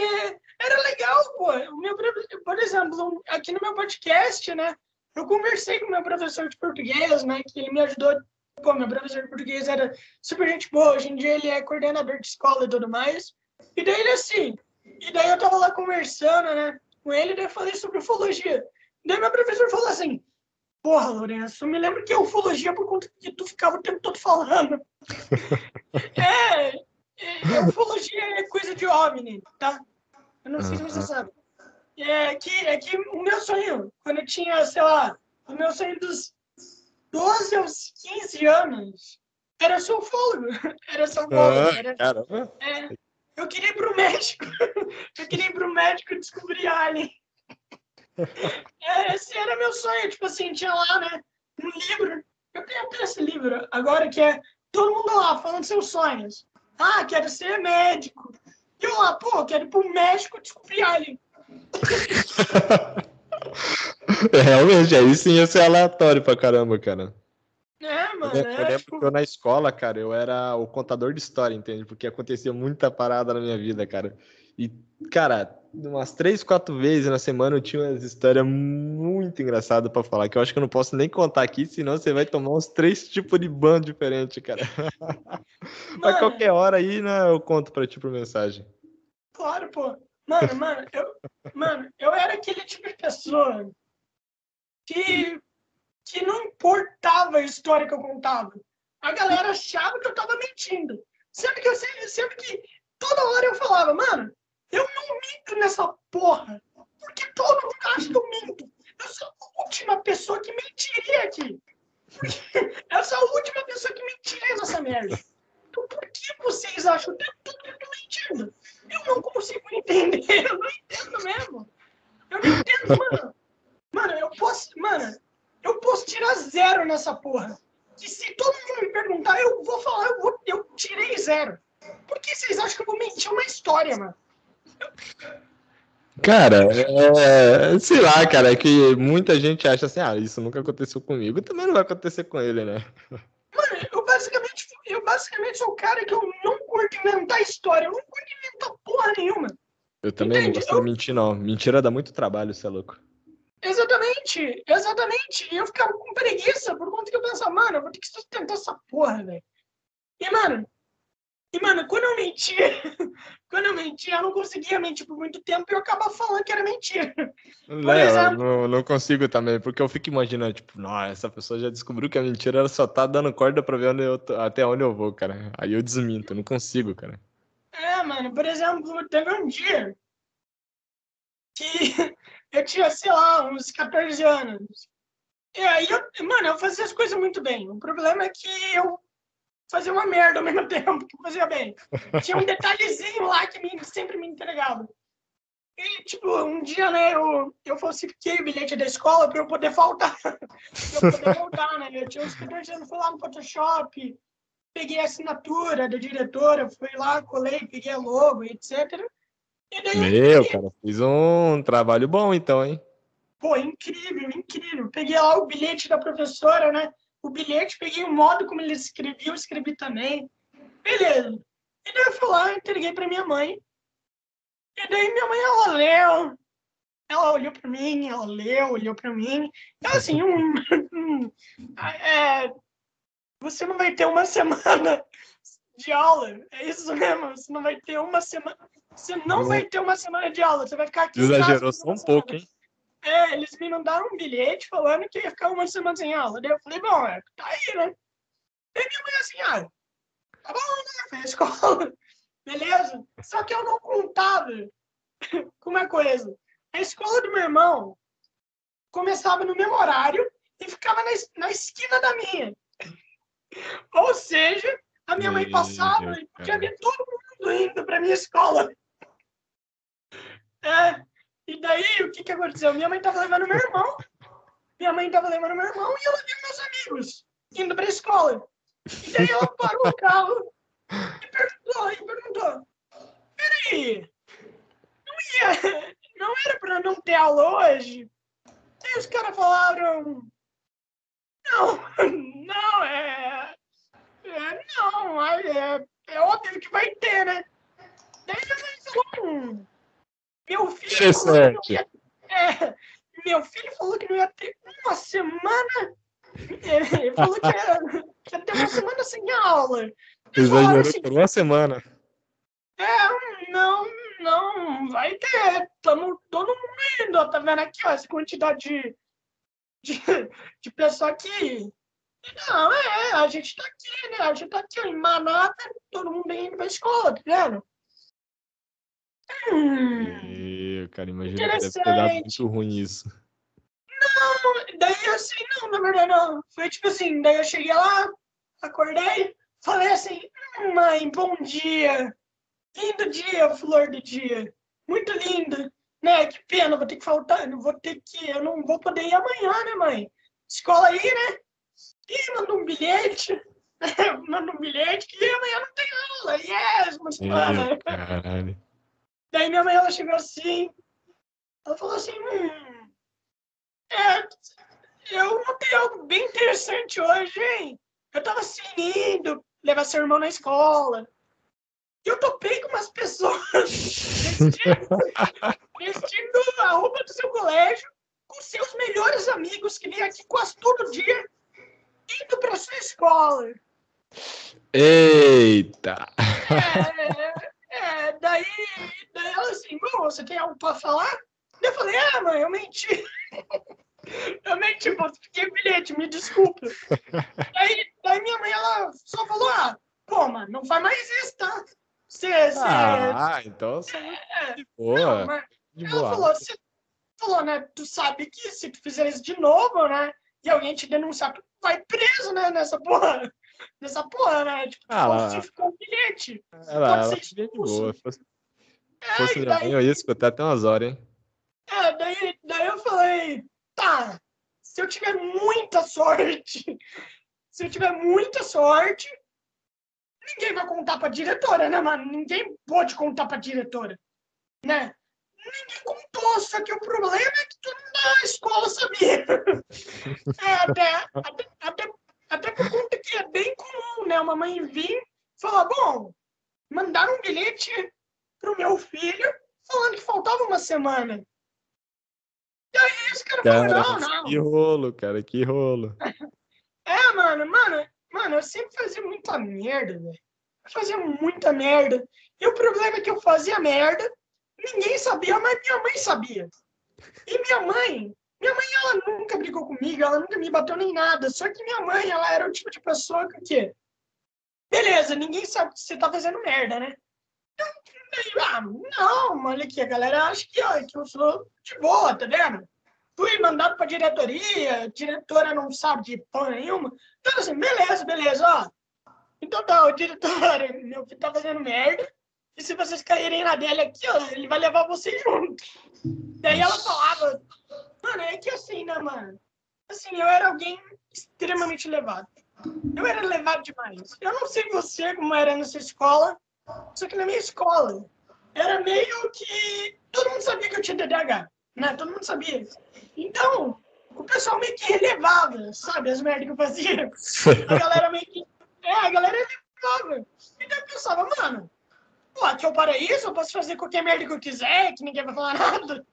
era legal, pô. O meu, por exemplo, aqui no meu podcast, né? Eu conversei com meu professor de português, né? Que ele me ajudou. Pô, meu professor de português era super gente boa. Hoje em dia ele é coordenador de escola e tudo mais. E daí ele assim. E daí eu tava lá conversando, né? Com ele, daí eu falei sobre ufologia. Daí meu professor falou assim: Porra, Lourenço, eu me lembro que é ufologia por conta que tu ficava o tempo todo falando. [laughs] é, é, ufologia é coisa de OVNI, tá? Eu não sei se você sabe. É que, é que o meu sonho, quando eu tinha, sei lá, o meu sonho dos 12 aos 15 anos, era ser ufólogo. [laughs] Era ser ufólogo. Era, é, eu queria ir pro México. [laughs] Eu queria ir pro México descobrir alien. É, esse era meu sonho, tipo assim, tinha lá, né, um livro, eu tenho até esse livro agora, que é todo mundo lá falando seus sonhos. Ah, quero ser médico. E eu lá, pô, quero ir pro México descobrir alien. [laughs] É, realmente, aí sim ia ser aleatório pra caramba, cara. É, mano. Eu, eu lembro tipo... que eu na escola, cara, eu era o contador de história, entende? Porque acontecia muita parada na minha vida, cara. E cara, umas três, quatro vezes na semana eu tinha umas histórias muito engraçadas pra falar, que eu acho que eu não posso nem contar aqui, senão você vai tomar uns três tipos de ban diferentes, cara. [laughs] Mas qualquer hora aí, né, eu conto pra ti por mensagem. Claro, pô. Mano, mano, eu, mano, eu era aquele tipo de pessoa que, que não importava a história que eu contava. A galera achava que eu tava mentindo. Sendo que, eu, sendo que toda hora eu falava, mano, eu não minto nessa porra. Porque todo mundo acha que eu minto. Eu sou a última pessoa que mentiria aqui. eu sou a última pessoa que mentiria nessa merda. Então por que vocês acham que eu tô mentindo? Eu não consigo entender. [laughs] Eu não entendo mesmo. Eu não entendo, mano. Mano, eu posso. Mano, eu posso tirar zero nessa porra. Que se todo mundo me perguntar, eu vou falar, eu, vou, eu tirei zero. Por que vocês acham que eu vou mentir uma história, mano? Cara, é, sei lá, cara, é que muita gente acha assim, ah, isso nunca aconteceu comigo, também não vai acontecer com ele, né? Mano, eu basicamente, eu basicamente sou o cara que eu não curto inventar história, eu não curto inventar porra nenhuma. Eu também Entende? não gosto eu... de mentir, não. Mentira dá muito trabalho, você é louco. Exatamente, exatamente. E eu ficava com preguiça por conta que eu pensava, mano, eu vou ter que sustentar essa porra, velho. E, mano, e, mano, quando eu mentia, [laughs] quando eu mentia, eu não conseguia mentir por muito tempo e eu acabava falando que era mentira. É, exemplo, não, não consigo também, porque eu fico imaginando, tipo, nossa, essa pessoa já descobriu que a mentira ela só tá dando corda pra ver onde eu, até onde eu vou, cara. Aí eu desminto, não consigo, cara. É, mano, por exemplo, teve um dia que [laughs] eu tinha, sei lá, uns 14 anos. E aí, eu, mano, eu fazia as coisas muito bem. O problema é que eu fazer uma merda ao mesmo [laughs] tempo que fazia bem. Tinha um detalhezinho lá que me, sempre me entregava. E, tipo, um dia, né, eu, eu falsifiquei o bilhete da escola para eu poder faltar. [laughs] pra eu poder voltar, né? Eu tinha uns 14 anos, fui lá no Photoshop, peguei a assinatura da diretora, fui lá, colei, peguei a logo, etc. E daí, Meu, cara, fiz um trabalho bom então, hein? Pô, incrível, incrível. Peguei lá o bilhete da professora, né? O bilhete, peguei o modo como ele escrevia, eu escrevi também. Beleza. E daí eu fui lá, entreguei para minha mãe. E daí minha mãe, ela leu. Ela olhou para mim, ela leu, olhou para mim. Então, assim, um, um, é, você não vai ter uma semana de aula. É isso mesmo. Você não vai ter uma semana. Você não vai ter uma semana de aula. Você vai ficar aqui. Exagerou só um pouco, hein? É, eles me mandaram um bilhete falando que ia ficar uma semana sem aula. Daí eu falei, bom, é, tá aí, né? Daí minha mãe assim, ah, tá bom, né? [laughs] Foi a escola. Beleza? Só que eu não contava [laughs] com uma coisa. A escola do meu irmão começava no mesmo horário e ficava na, na esquina da minha. [laughs] Ou seja, a minha mãe passava e ver todo mundo indo para minha escola. É, e daí, o que que aconteceu? Minha mãe tava levando meu irmão. Minha mãe tava levando meu irmão e ela viu meus amigos indo pra escola. E daí ela parou o carro e perguntou, e perguntou, peraí, não, ia, não era pra não ter aula hoje? Aí os caras falaram, não, não, é, é não, é, é óbvio que vai ter, né? Daí mãe falou, hum, meu filho Interessante. Ia, é, meu filho falou que não ia ter uma semana. Ele falou que ia, que ia ter uma semana sem aula. Exagerou assim, por uma semana. É, não, não, vai ter. Estamos todo mundo indo. Tá vendo aqui, ó, essa quantidade de, de, de pessoa aqui. Não, é, a gente tá aqui, né? A gente tá aqui em Manata, todo mundo indo pra escola, tá vendo? Hum, cara, imagina que deve ter dado muito ruim isso. Não, daí assim, não, na verdade não. Foi tipo assim, daí eu cheguei lá, acordei, falei assim, hum, mãe, bom dia. Lindo dia, flor do dia. Muito lindo. Né, que pena, vou ter que faltar, não vou ter que, eu não vou poder ir amanhã, né, mãe? Escola aí, né? E manda um bilhete. [laughs] manda um bilhete que amanhã não tem aula. Yes, mas Caralho. Daí minha mãe ela chegou assim, ela falou assim, hum, é, eu notei algo bem interessante hoje, hein? Eu tava assim indo levar seu irmão na escola. eu topei com umas pessoas vestindo, [laughs] vestindo a roupa do seu colégio, com seus melhores amigos que vêm aqui quase todo dia, indo para sua escola. Eita! É, é, daí, daí ela assim, bom, você tem algo para falar? Eu falei, ah, mãe, eu menti. [laughs] Eu menti, pô, fiquei bilhete, me desculpa. [laughs] daí, daí minha mãe, ela só falou, ah, pô, mano, não faz mais isso, tá? Você, você... Ah, então você é, de boa. Não, de ela boa. falou, você falou, né, tu sabe que se tu fizer isso de novo, né, e alguém te denunciar, tu vai preso, né, nessa porra. Nessa porra, né? Tipo, ah, lá. ficou um bilhete. Ela, ela de boa. Fosse, fosse minha daí, mãe, eu ia escutar até umas horas, hein? É, daí, daí eu falei, tá, se eu tiver muita sorte, se eu tiver muita sorte, ninguém vai contar pra diretora, né, mano? Ninguém pode contar pra diretora, né? Ninguém contou, só que o problema é que todo mundo na escola sabia. [laughs] É, até, até, até, até por conta que é bem comum, né? Uma mãe vir e falar, bom, mandaram um bilhete pro meu filho falando que faltava uma semana. E aí esse cara, cara falou, não, não. Que rolo, cara, que rolo. [laughs] É, mano, mano, mano, eu sempre fazia muita merda, velho. Eu fazia muita merda. E o problema é que eu fazia merda, ninguém sabia, mas minha mãe sabia. E minha mãe, minha mãe, ela nunca brigou comigo, ela nunca me bateu nem nada. Só que minha mãe, ela era o tipo de pessoa que, quê? beleza, ninguém sabe que você tá fazendo merda, né? Ah, não, olha aqui, a galera acha que, ó, que eu sou de boa, tá vendo? Fui mandado pra diretoria, diretora não sabe de porra nenhuma. Então, assim, beleza, beleza, ó. Então tá, o diretor, [laughs] meu filho tá fazendo merda. E se vocês caírem na dele aqui, ó, ele vai levar vocês junto. Daí ela falava, mano, é que assim, né, mano? Assim, eu era alguém extremamente levado. Eu era levado demais. Eu não sei você como era na sua escola, só que na minha escola, era meio que todo mundo sabia que eu tinha TDAH, né? Todo mundo sabia. Então, o pessoal meio que relevava, sabe, as merdas que eu fazia. [laughs] A galera meio que. É, a galera relevava. Então eu pensava, mano, pô, aqui eu paraíso, eu posso fazer qualquer merda que eu quiser, que ninguém vai falar nada.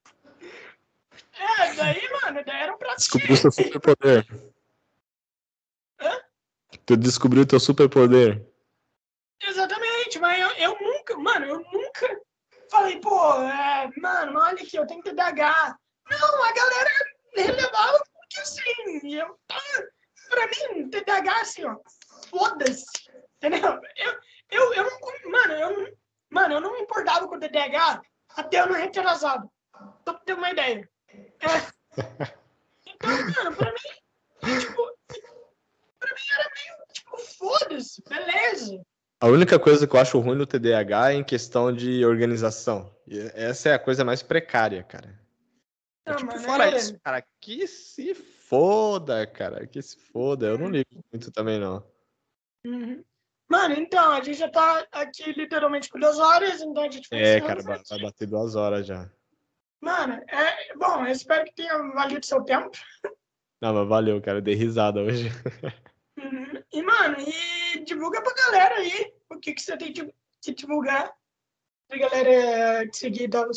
É, daí, mano, daí era um prato Descobriu seu superpoder. Hã? Tu descobriu teu superpoder. Exatamente, nunca, mano, eu nunca falei, pô, é, mano, olha aqui, eu tenho TDAH. Não, a galera relevava porque assim, eu, pra mim, TDAH, assim, ó, foda-se, entendeu? Eu, eu, eu não, mano, eu, mano, eu não me importava com o TDAH até eu não retrasado. Só pra ter uma ideia. É. [laughs] Então, mano, pra mim, tipo, pra mim era meio, tipo, foda-se, beleza. A única coisa que eu acho ruim no TDAH é em questão de organização. E essa é a coisa mais precária, cara. É, tipo, fora é... isso, cara, que se foda, cara, que se foda. Eu não uhum. ligo muito também, não. Uhum. Mano, então, a gente já tá aqui literalmente por duas horas, então a gente vai É, cara, vai, vai bater duas horas já. Mano, é, bom, eu espero que tenha valido seu tempo. Não, mas valeu, cara, eu dei risada hoje. [laughs] Uhum. E, mano, e divulga pra galera aí o que, que você tem que divulgar pra galera te seguir tal.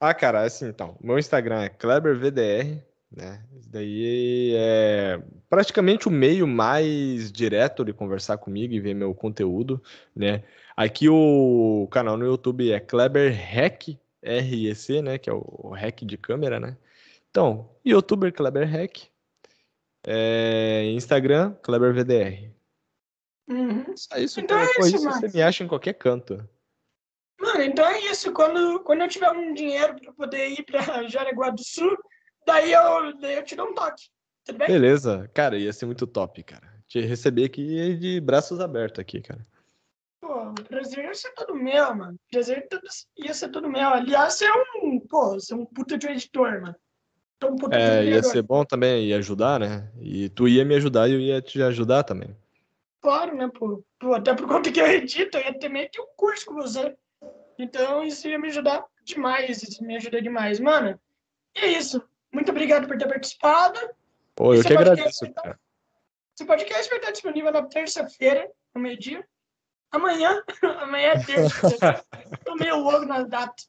Ah, cara, assim, então, meu Instagram é KleberVDR, né? Isso daí é praticamente o meio mais direto de conversar comigo e ver meu conteúdo, né? Aqui o canal no YouTube é Kleber Hack, REC, né? Que é o hack de câmera, né? Então, youtuber Kleber Hack, é, Instagram, KleberVDR. Uhum. Só isso, então é isso, isso você me acha em qualquer canto. Mano, então é isso. Quando, quando eu tiver um dinheiro para poder ir para [laughs] Jaraguá do Sul, daí eu, daí eu te dou um toque. Tudo bem? Beleza. Cara, ia ser muito top, cara. Te receber aqui de braços abertos aqui, cara. Pô, o prazer ia ser todo meu, mano. O prazer ia ser todo meu. Aliás, você é um, pô, você é um puta de editor, mano. Então, é, ia ser bom também, ia ajudar, né? E tu ia me ajudar e eu ia te ajudar também. Claro, né, pô? pô até por conta que eu edito, eu ia ter meio que um curso com você. Então, isso ia me ajudar demais, isso me ajuda demais. Mano, e é isso. Muito obrigado por ter participado. Pô, eu Esse que agradeço, cara. Esse podcast vai estar disponível na terça-feira, no meio-dia. Amanhã, [laughs] amanhã é terça. [laughs] Tô meio louco nas datas.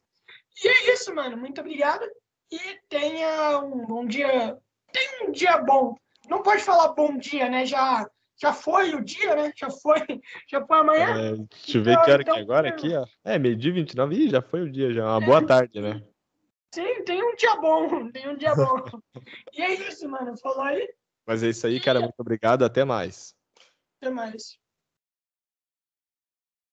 E é isso, mano. Muito obrigado. E tenha um bom dia. Tenha um dia bom. Não pode falar bom dia, né? Já, já foi o dia, né? Já foi, [laughs] já foi amanhã. É, deixa eu ver Então, que hora então, que é agora aqui, ó. É, meio-dia 29. Ih, já foi o dia, já. Uma boa tarde, né? Sim, tem um dia bom. [laughs] Tem um dia bom. [laughs] e é isso, mano. Falou aí. Mas é isso aí, cara. Muito obrigado. Até mais. Até mais.